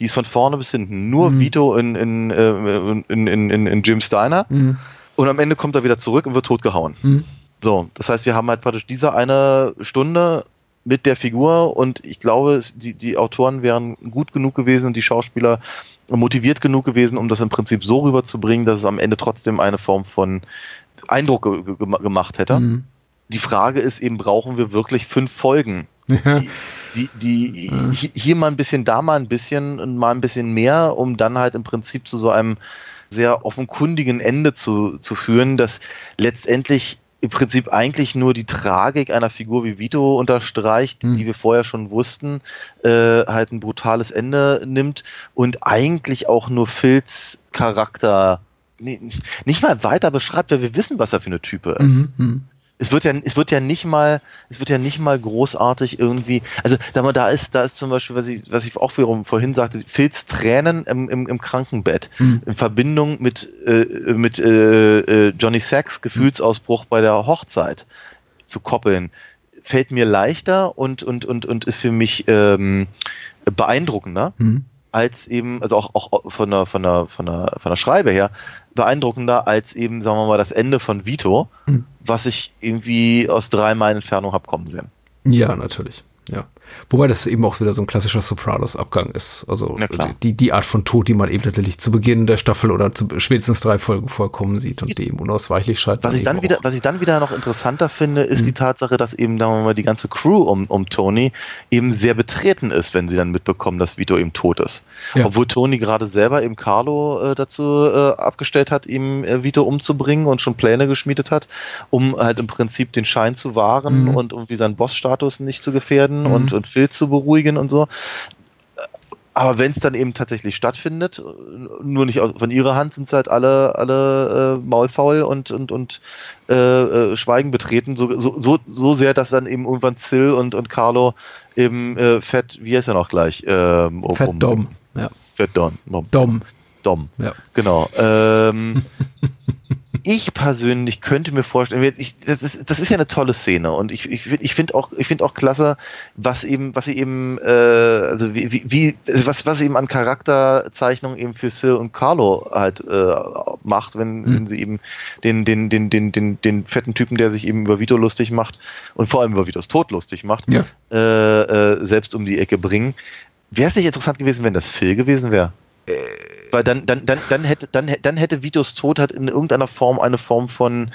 die ist von vorne bis hinten, nur Vito in, in, äh, in, in, in, in Jim Steiner und am Ende kommt er wieder zurück und wird totgehauen. So, das heißt, wir haben halt praktisch diese eine Stunde mit der Figur und ich glaube, die, die Autoren wären gut genug gewesen und die Schauspieler motiviert genug gewesen, um das im Prinzip so rüberzubringen, dass es am Ende trotzdem eine Form von Eindruck ge ge gemacht hätte. Mhm. Die Frage ist eben, brauchen wir wirklich fünf Folgen? Die, die, die hi- hier mal ein bisschen, da mal ein bisschen und mal ein bisschen mehr, um dann halt im Prinzip zu so einem sehr offenkundigen Ende zu, zu führen, das letztendlich im Prinzip eigentlich nur die Tragik einer Figur wie Vito unterstreicht, Hm. die wir vorher schon wussten, äh, halt ein brutales Ende nimmt und eigentlich auch nur Phils Charakter nee, nicht mal weiter beschreibt, weil wir wissen, was er für eine Type ist Mhm. Es wird ja, es wird ja nicht mal, es wird ja nicht mal großartig irgendwie, also da da ist, da ist zum Beispiel, was ich, was ich auch wiederum vorhin sagte, Phils Tränen im, im, im Krankenbett Mhm. in Verbindung mit, äh, mit äh, äh, Johnny Sacks Gefühlsausbruch bei der Hochzeit zu koppeln, fällt mir leichter und, und, und, und ist für mich ähm, beeindruckender Mhm. Als eben, also auch, auch von der, von der, von der, von der Schreibe her, beeindruckender als eben, sagen wir mal, das Ende von Vito, Mhm. was ich irgendwie aus drei Meilen Entfernung hab kommen sehen. Ja, natürlich. Ja. Wobei das eben auch wieder so ein klassischer Sopranos-Abgang ist. Also die, die Art von Tod, die man eben tatsächlich zu Beginn der Staffel oder zu spätestens drei Folgen vorkommen sieht und die eben unausweichlich scheint. Was ich dann wieder, was ich dann wieder noch interessanter finde, ist Mhm. die Tatsache, dass eben, sagen wir mal, die ganze Crew um, um Tony eben sehr betreten ist, wenn sie dann mitbekommen, dass Vito eben tot ist. Ja. Obwohl Tony gerade selber eben Carlo äh, dazu äh, abgestellt hat, ihm äh, Vito umzubringen und schon Pläne geschmiedet hat, um halt im Prinzip den Schein zu wahren Mhm. und irgendwie seinen Bossstatus nicht zu gefährden Mhm. und, und Phil zu beruhigen und so. Aber wenn es dann eben tatsächlich stattfindet, nur nicht von ihrer Hand, sind sie halt alle, alle äh, maulfaul und, und, und äh, äh, schweigen betreten, so, so, so, so sehr, dass dann eben irgendwann Zill und, und Carlo eben äh, Fett, wie heißt er noch gleich? Ähm, um, Fett um- Dom. Ja. Fett Dom. Dom. Dom. Dom. Ja. Genau. Ähm, (laughs) ich persönlich könnte mir vorstellen, ich, das, ist, das ist ja eine tolle Szene und ich, ich, ich finde auch, ich finde auch klasse, was eben, was sie eben, äh, also wie, wie, wie, was, was sie eben an Charakterzeichnung eben für Sil und Carlo halt äh, macht, wenn, Mhm. wenn sie eben den, den, den, den, den, den fetten Typen, der sich eben über Vito lustig macht und vor allem über Vitos Tod lustig macht, Ja. äh, äh, selbst um die Ecke bringen. Wäre es nicht interessant gewesen, wenn das Phil gewesen wäre? Weil dann, dann, dann, dann hätte, dann, dann hätte Vitos Tod halt in irgendeiner Form eine Form von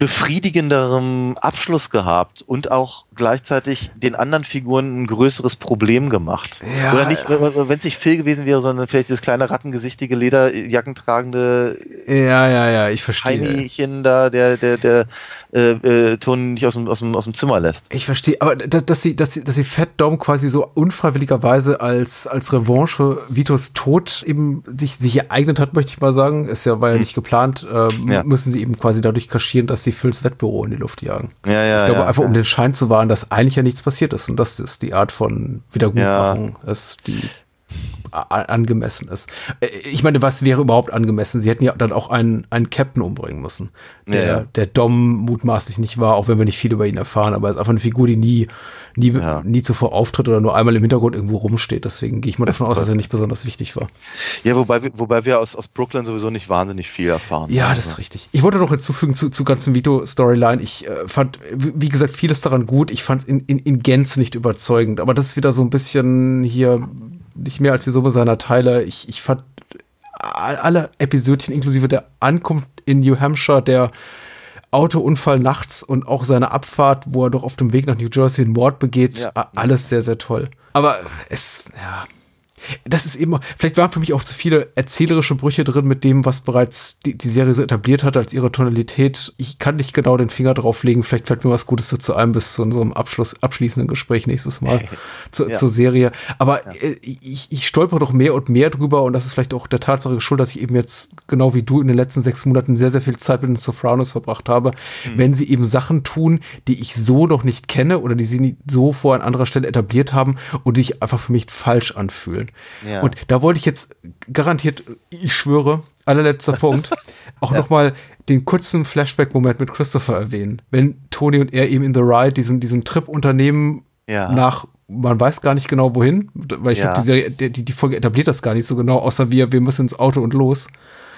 befriedigenderem Abschluss gehabt und auch gleichzeitig den anderen Figuren ein größeres Problem gemacht. Ja. Oder nicht, wenn es nicht Phil gewesen wäre, sondern vielleicht dieses kleine rattengesichtige Lederjacken tragende Ja, ja, ja, ich verstehe. Heiniechen da, der, der, der äh, äh, Ton nicht aus dem, aus, dem, aus dem Zimmer lässt. Ich verstehe, aber da- dass sie, dass sie, dass sie Fat Dom quasi so unfreiwilligerweise als, als Revanche für Vitos Tod eben sich, sich ereignet hat, möchte ich mal sagen. Ist ja, war ja nicht geplant, ähm, Ja. müssen sie eben quasi dadurch kaschieren, dass sie Phils Wettbüro in die Luft jagen. Ja, ja, ich glaube, ja, einfach um den Schein zu wahren, dass eigentlich ja nichts passiert ist. Und das ist die Art von Wiedergutmachung, ist die, angemessen ist. Äh, ich meine, was wäre überhaupt angemessen? Sie hätten ja dann auch einen, einen Captain umbringen müssen, der, ja. der Dom mutmaßlich nicht war, auch wenn wir nicht viel über ihn erfahren, aber er ist einfach eine Figur, die nie, nie, ja. nie zuvor auftritt oder nur einmal im Hintergrund irgendwo rumsteht. Deswegen gehe ich mal davon (laughs) aus, dass er nicht besonders wichtig war. Ja, wobei, wobei wir aus, aus Brooklyn sowieso nicht wahnsinnig viel erfahren. Ja, haben. das ist richtig. Ich wollte noch hinzufügen zu, zu ganzen Vito-Storyline. Ich äh, fand, wie gesagt, vieles daran gut. Ich fand es in, in, in Gänze nicht überzeugend, aber das ist wieder so ein bisschen hier nicht mehr als die Summe seiner Teile. Ich, ich fand alle Episodchen inklusive der Ankunft in New Hampshire, der Autounfall nachts und auch seine Abfahrt, wo er doch auf dem Weg nach New Jersey einen Mord begeht, ja. alles sehr, sehr toll. Aber es, ja, das ist eben, vielleicht waren für mich auch zu viele erzählerische Brüche drin mit dem, was bereits die, die Serie so etabliert hat als ihre Tonalität. Ich kann nicht genau den Finger drauf legen. Vielleicht fällt mir was Gutes dazu ein bis zu unserem Abschluss, abschließenden Gespräch nächstes Mal (laughs) zu, ja. zur Serie. Aber ja. äh, ich, ich stolper doch mehr und mehr drüber und das ist vielleicht auch der Tatsache geschuldet, dass ich eben jetzt genau wie du in den letzten sechs Monaten sehr, sehr viel Zeit mit den Sopranos verbracht habe. Mhm. Wenn sie eben Sachen tun, die ich so noch nicht kenne oder die sie so vor an anderer Stelle etabliert haben und die sich einfach für mich falsch anfühlen. Ja. Und da wollte ich jetzt garantiert, ich schwöre, allerletzter Punkt, (laughs) auch ja. nochmal den kurzen Flashback-Moment mit Christopher erwähnen. Wenn Tony und er eben in The Ride diesen, diesen Trip unternehmen ja. nach man weiß gar nicht genau wohin, weil ich ja. habe die die, die Folge etabliert das gar nicht so genau, außer wir, wir müssen ins Auto und los.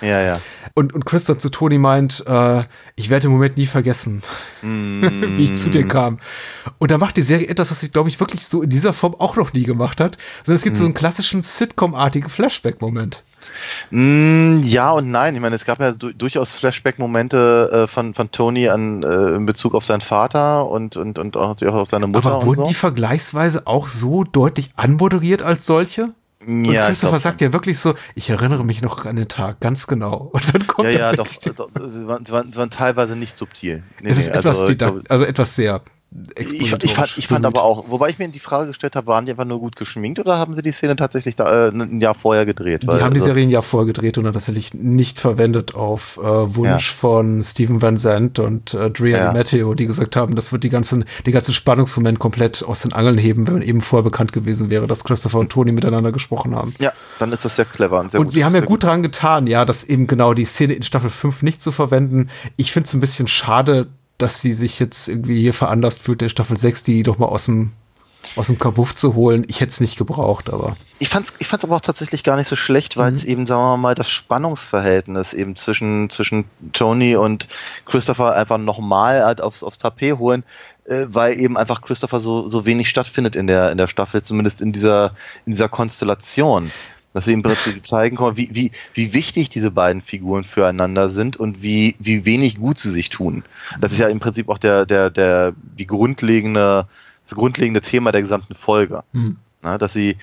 Ja, ja. Und, und Chris dann zu Toni meint, äh, ich werde den Moment nie vergessen, mm. (laughs) wie ich zu dir kam. Und da macht die Serie etwas, was sie, glaube ich, wirklich so in dieser Form auch noch nie gemacht hat. Sondern es gibt mm. so einen klassischen Sitcom-artigen Flashback-Moment. Mm, ja und nein. Ich meine, es gab ja du durchaus Flashback-Momente äh, von, von Tony an, äh, in Bezug auf seinen Vater und, und, und auch auf seine Mutter. Aber wurden so. die vergleichsweise auch so deutlich anmoderiert als solche? Und ja, Christopher sagt ja wirklich so, ich erinnere mich noch an den Tag, ganz genau. (laughs) Und dann kommt ja, ja, doch, doch, sie, waren, sie, waren, sie waren teilweise nicht subtil. Nee, es ist nee, etwas, also, also etwas sehr ich, ich, fand, ich fand aber auch, wobei ich mir die Frage gestellt habe, waren die einfach nur gut geschminkt oder haben sie die Szene tatsächlich da, äh, ein Jahr vorher gedreht? Die haben die also Serie ein Jahr vorher gedreht und dann tatsächlich nicht verwendet auf äh, Wunsch ja. von Steven Van Zandt und äh, Drea ja. Matteo, die gesagt haben, das wird die ganzen, den ganzen Spannungsmoment komplett aus den Angeln heben, wenn eben vorher bekannt gewesen wäre, dass Christopher und Tony miteinander gesprochen haben. Ja, dann ist das sehr clever und sehr Und gut, sie haben ja gut dran getan, ja, das eben genau die Szene in Staffel 5 nicht zu verwenden. Ich finde es ein bisschen schade, dass sie sich jetzt irgendwie hier veranlasst fühlt, der Staffel 6, die doch mal aus dem aus dem Kabuff zu holen. Ich hätte es nicht gebraucht, aber. Ich fand's, ich fand's aber auch tatsächlich gar nicht so schlecht, weil es mhm. eben, sagen wir mal, das Spannungsverhältnis eben zwischen, zwischen Tony und Christopher einfach nochmal halt aufs, aufs Tapet holen, äh, weil eben einfach Christopher so, so wenig stattfindet in der, in der Staffel, zumindest in dieser, in dieser Konstellation dass sie im Prinzip zeigen können, wie, wie, wie wichtig diese beiden Figuren füreinander sind und wie, wie wenig gut sie sich tun. Das ist ja im Prinzip auch der, der, der, die grundlegende, das grundlegende Thema der gesamten Folge. Mhm. Na, dass sie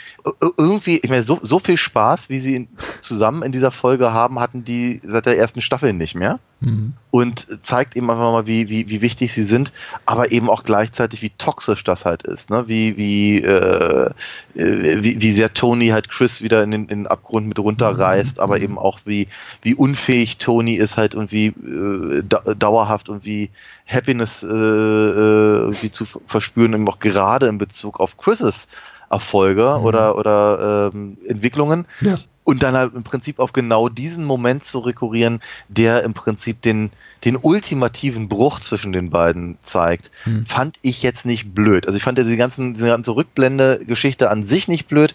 irgendwie, ich meine, so, so viel Spaß, wie sie zusammen in dieser Folge haben, hatten die seit der ersten Staffel nicht mehr. Mhm. Und zeigt eben einfach mal, wie, wie, wie wichtig sie sind, aber eben auch gleichzeitig, wie toxisch das halt ist. Ne? Wie, wie, äh, wie, wie sehr Tony halt Chris wieder in den, in den Abgrund mit runterreißt, mhm. aber eben auch, wie, wie unfähig Tony ist halt und wie äh, dauerhaft und wie Happiness äh, äh, wie zu verspüren, eben auch gerade in Bezug auf Chris's Erfolge mhm. oder, oder ähm, Entwicklungen. Ja. Und dann halt im Prinzip auf genau diesen Moment zu rekurrieren, der im Prinzip den, den ultimativen Bruch zwischen den beiden zeigt, mhm. fand ich jetzt nicht blöd. Also ich fand ja die ganzen, diese ganze Rückblende-Geschichte an sich nicht blöd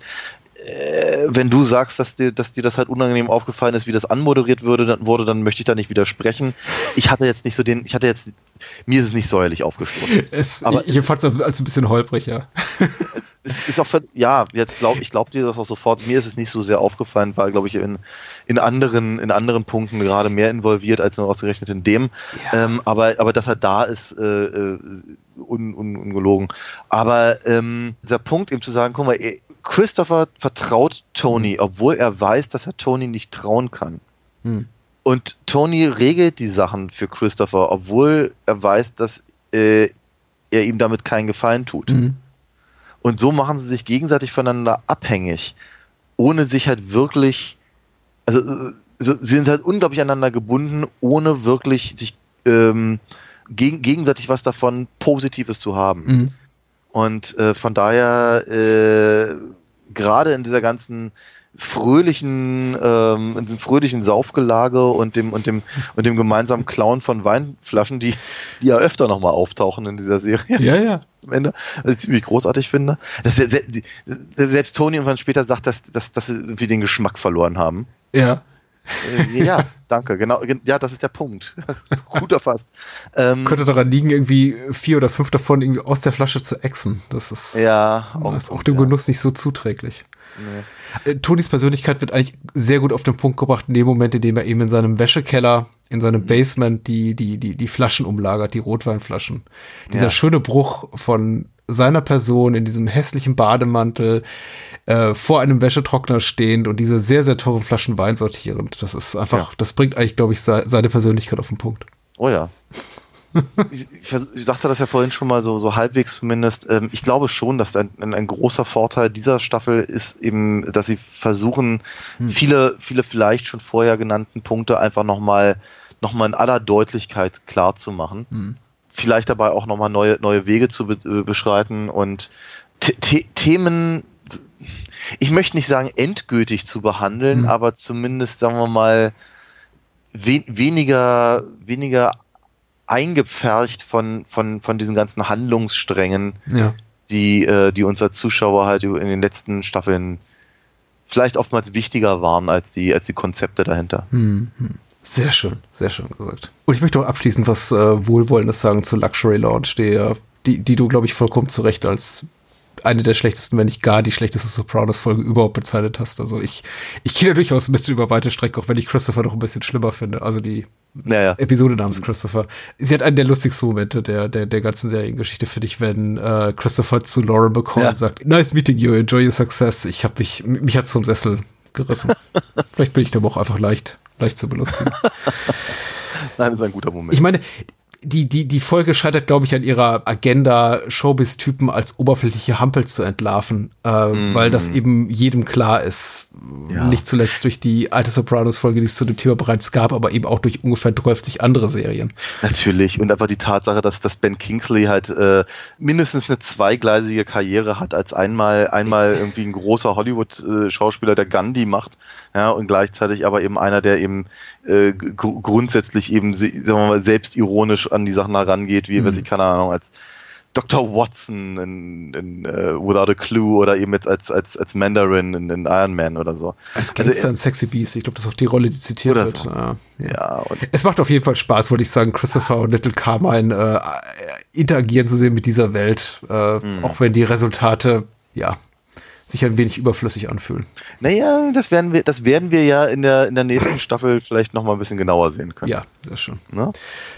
äh, wenn du sagst, dass dir, dass dir das halt unangenehm aufgefallen ist, wie das anmoderiert würde, dann, wurde, dann möchte ich da nicht widersprechen. Ich hatte jetzt nicht so den, ich hatte jetzt, mir ist es nicht säuerlich aufgestoßen. Es, aber ich, ich fand es als ein bisschen holprig, ja. (laughs) Es ist auch, ja, jetzt glaub, ich glaube dir das auch sofort. Mir ist es nicht so sehr aufgefallen, weil, glaube ich, in, in anderen, in anderen Punkten gerade mehr involviert als nur ausgerechnet in dem. Ja. Ähm, aber, aber dass er da ist, äh, äh un, un, ungelogen. Aber ähm, dieser Punkt eben zu sagen, guck mal, Christopher vertraut Tony, mhm. obwohl er weiß, dass er Tony nicht trauen kann. Hm. Und Tony regelt die Sachen für Christopher, obwohl er weiß, dass äh, er ihm damit keinen Gefallen tut. Mhm. Und so machen sie sich gegenseitig voneinander abhängig, ohne sich halt wirklich, also so, sie sind halt unglaublich aneinander gebunden, ohne wirklich sich ähm, geg gegenseitig was davon Positives zu haben. Mhm. Und äh, von daher äh, gerade in dieser ganzen fröhlichen, ähm, in diesem fröhlichen Saufgelage und dem und dem und dem gemeinsamen Klauen von Weinflaschen, die die ja öfter nochmal auftauchen in dieser Serie. Ja, ja. (laughs) Zum Ende, was ich ziemlich großartig finde. Dass selbst Tony irgendwann später sagt, dass, dass, dass sie irgendwie den Geschmack verloren haben. Ja. Äh, ja, danke, genau, gen- ja, das ist der Punkt. (laughs) Gut erfasst. Ähm, Könnte daran liegen, irgendwie vier oder fünf davon irgendwie aus der Flasche zu exen. Das ist, ja, auch, ist auch dem ja. Genuss nicht so zuträglich. Äh, Tonys Persönlichkeit wird eigentlich sehr gut auf den Punkt gebracht in dem Moment, in dem er eben in seinem Wäschekeller, in seinem Mhm. Basement die, die, die, die Flaschen umlagert, die Rotweinflaschen. Dieser Ja. schöne Bruch von seiner Person in diesem hässlichen Bademantel äh, vor einem Wäschetrockner stehend und diese sehr, sehr teuren Flaschen Wein sortierend. Das ist einfach, Ja. das bringt eigentlich, glaube ich, se seine Persönlichkeit auf den Punkt. Oh ja. Ich, ich, sagte das ja vorhin schon mal so, so halbwegs zumindest. Ähm, ich glaube schon, dass ein, ein, großer Vorteil dieser Staffel ist eben, dass sie versuchen, viele, viele vielleicht schon vorher genannten Punkte einfach nochmal noch mal in aller Deutlichkeit klar zu machen. Vielleicht dabei auch nochmal neue, neue Wege zu be äh, beschreiten und The The Themen, ich möchte nicht sagen endgültig zu behandeln, Mhm. aber zumindest, sagen wir mal, we weniger, weniger eingepfercht von, von, von diesen ganzen Handlungssträngen, Ja. die, äh, die uns als Zuschauer halt in den letzten Staffeln vielleicht oftmals wichtiger waren als die, als die Konzepte dahinter. Hm, hm. Sehr schön, sehr schön gesagt. Und ich möchte auch abschließend was äh, Wohlwollendes sagen zu Luxury Lounge, die, ja- die, die du, glaube ich, vollkommen zu Recht als eine der schlechtesten, wenn nicht gar die schlechteste Sopranos-Folge überhaupt bezeichnet hast. Also ich, ich gehe da durchaus mit über weite Strecke, auch wenn ich Christopher noch ein bisschen schlimmer finde. Also die Naja, Episode namens Christopher. Sie hat einen der lustigsten Momente der, der, der ganzen Seriengeschichte, finde ich, wenn äh, Christopher zu Lauren bekommt Ja. und sagt, nice meeting you, enjoy your success. Ich habe mich, mich hat's vom Sessel gerissen. (laughs) Vielleicht bin ich da auch einfach leicht, leicht zu belustigen. nein, das ist ein guter Moment. Ich meine, die, die, die Folge scheitert, glaube ich, an ihrer Agenda, Showbiz-Typen als oberflächliche Hampel zu entlarven, äh, weil das eben jedem klar ist. Ja. Nicht zuletzt durch die alte Sopranos-Folge, die es zu dem Thema bereits gab, aber eben auch durch ungefähr 12 andere Serien. Natürlich. Und einfach die Tatsache, dass, dass Ben Kingsley halt äh, mindestens eine zweigleisige Karriere hat, als einmal, einmal (laughs) irgendwie ein großer Hollywood-Schauspieler, der Gandhi macht, ja, und gleichzeitig aber eben einer, der eben äh, gr grundsätzlich eben, sagen wir mal, selbstironisch an die Sachen herangeht, wie, weiß ich, keine Ahnung, als Dr. Watson in, in uh, Without a Clue oder eben jetzt als, als, als Mandarin in, in Iron Man oder so. Als Also, Gangster in Sexy Beast, ich glaube, das ist auch die Rolle, die zitiert wird. so. Ja. Ja, und Es macht auf jeden Fall Spaß, wollte ich sagen, Christopher und Little Carmine äh, interagieren zu sehen mit dieser Welt, äh, Hm. auch wenn die Resultate, ja, sich ein wenig überflüssig anfühlen. naja, das werden wir, das werden wir ja in der, in der nächsten (clears throat) Staffel vielleicht nochmal ein bisschen genauer sehen können. Ja, sehr schön. Ne?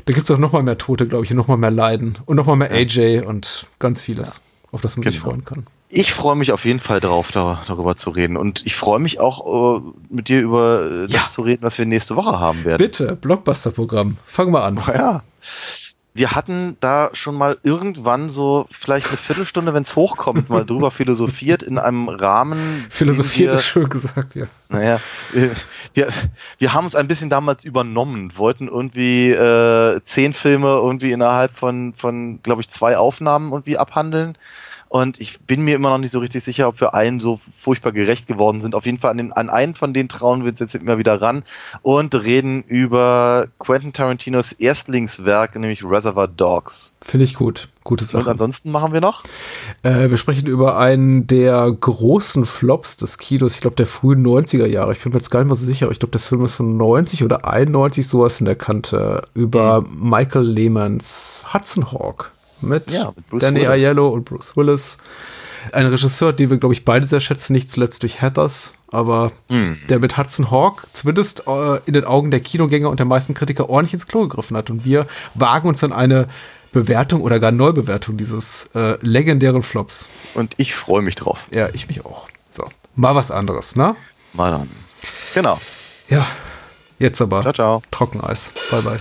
Da gibt es auch noch mal mehr Tote, glaube ich, und noch mal mehr Leiden und noch mal mehr AJ und ganz vieles, auf das man sich Genau. freuen kann. Ich freue mich auf jeden Fall darauf, da, darüber zu reden. Und ich freue mich auch, äh, mit dir über das Ja. zu reden, was wir nächste Woche haben werden. Bitte, Blockbuster-Programm, fang mal an. Ja. Wir hatten da schon mal irgendwann so vielleicht eine Viertelstunde, wenn es hochkommt, mal drüber philosophiert in einem Rahmen. Philosophiert wir- ist schön gesagt, ja. Naja, äh, wir, wir haben uns ein bisschen damals übernommen, wollten irgendwie äh, zehn Filme irgendwie innerhalb von, von glaube ich, zwei Aufnahmen irgendwie abhandeln. Und ich bin mir immer noch nicht so richtig sicher, ob wir allen so furchtbar gerecht geworden sind. Auf jeden Fall an, den, an einen von den trauen wir uns jetzt immer wieder ran und reden über Quentin Tarantinos Erstlingswerk, nämlich Reservoir Dogs. Finde ich gut. Gute Und Sache. ansonsten machen wir noch? Äh, wir sprechen über einen der großen Flops des Kinos, ich glaube der frühen 90er Jahre. Ich bin mir jetzt gar nicht mal so sicher, ich glaube, das Film ist von 90 oder 91, sowas in der Kante. Über Michael Lehmanns Hudson Hawk mit, Ja, mit Danny Willis. Aiello und Bruce Willis. Ein Regisseur, den wir, glaube ich, beide sehr schätzen, nicht zuletzt durch Heathers, aber Hm. der mit Hudson Hawk zumindest äh, in den Augen der Kinogänger und der meisten Kritiker ordentlich ins Klo gegriffen hat. Und wir wagen uns dann eine Bewertung oder gar Neubewertung dieses äh, legendären Flops. Und ich freue mich drauf. Ja, ich mich auch. So, mal was anderes, ne? Mal dann. Genau. Ja, jetzt aber Ciao, ciao. Trockeneis. Bye, bye.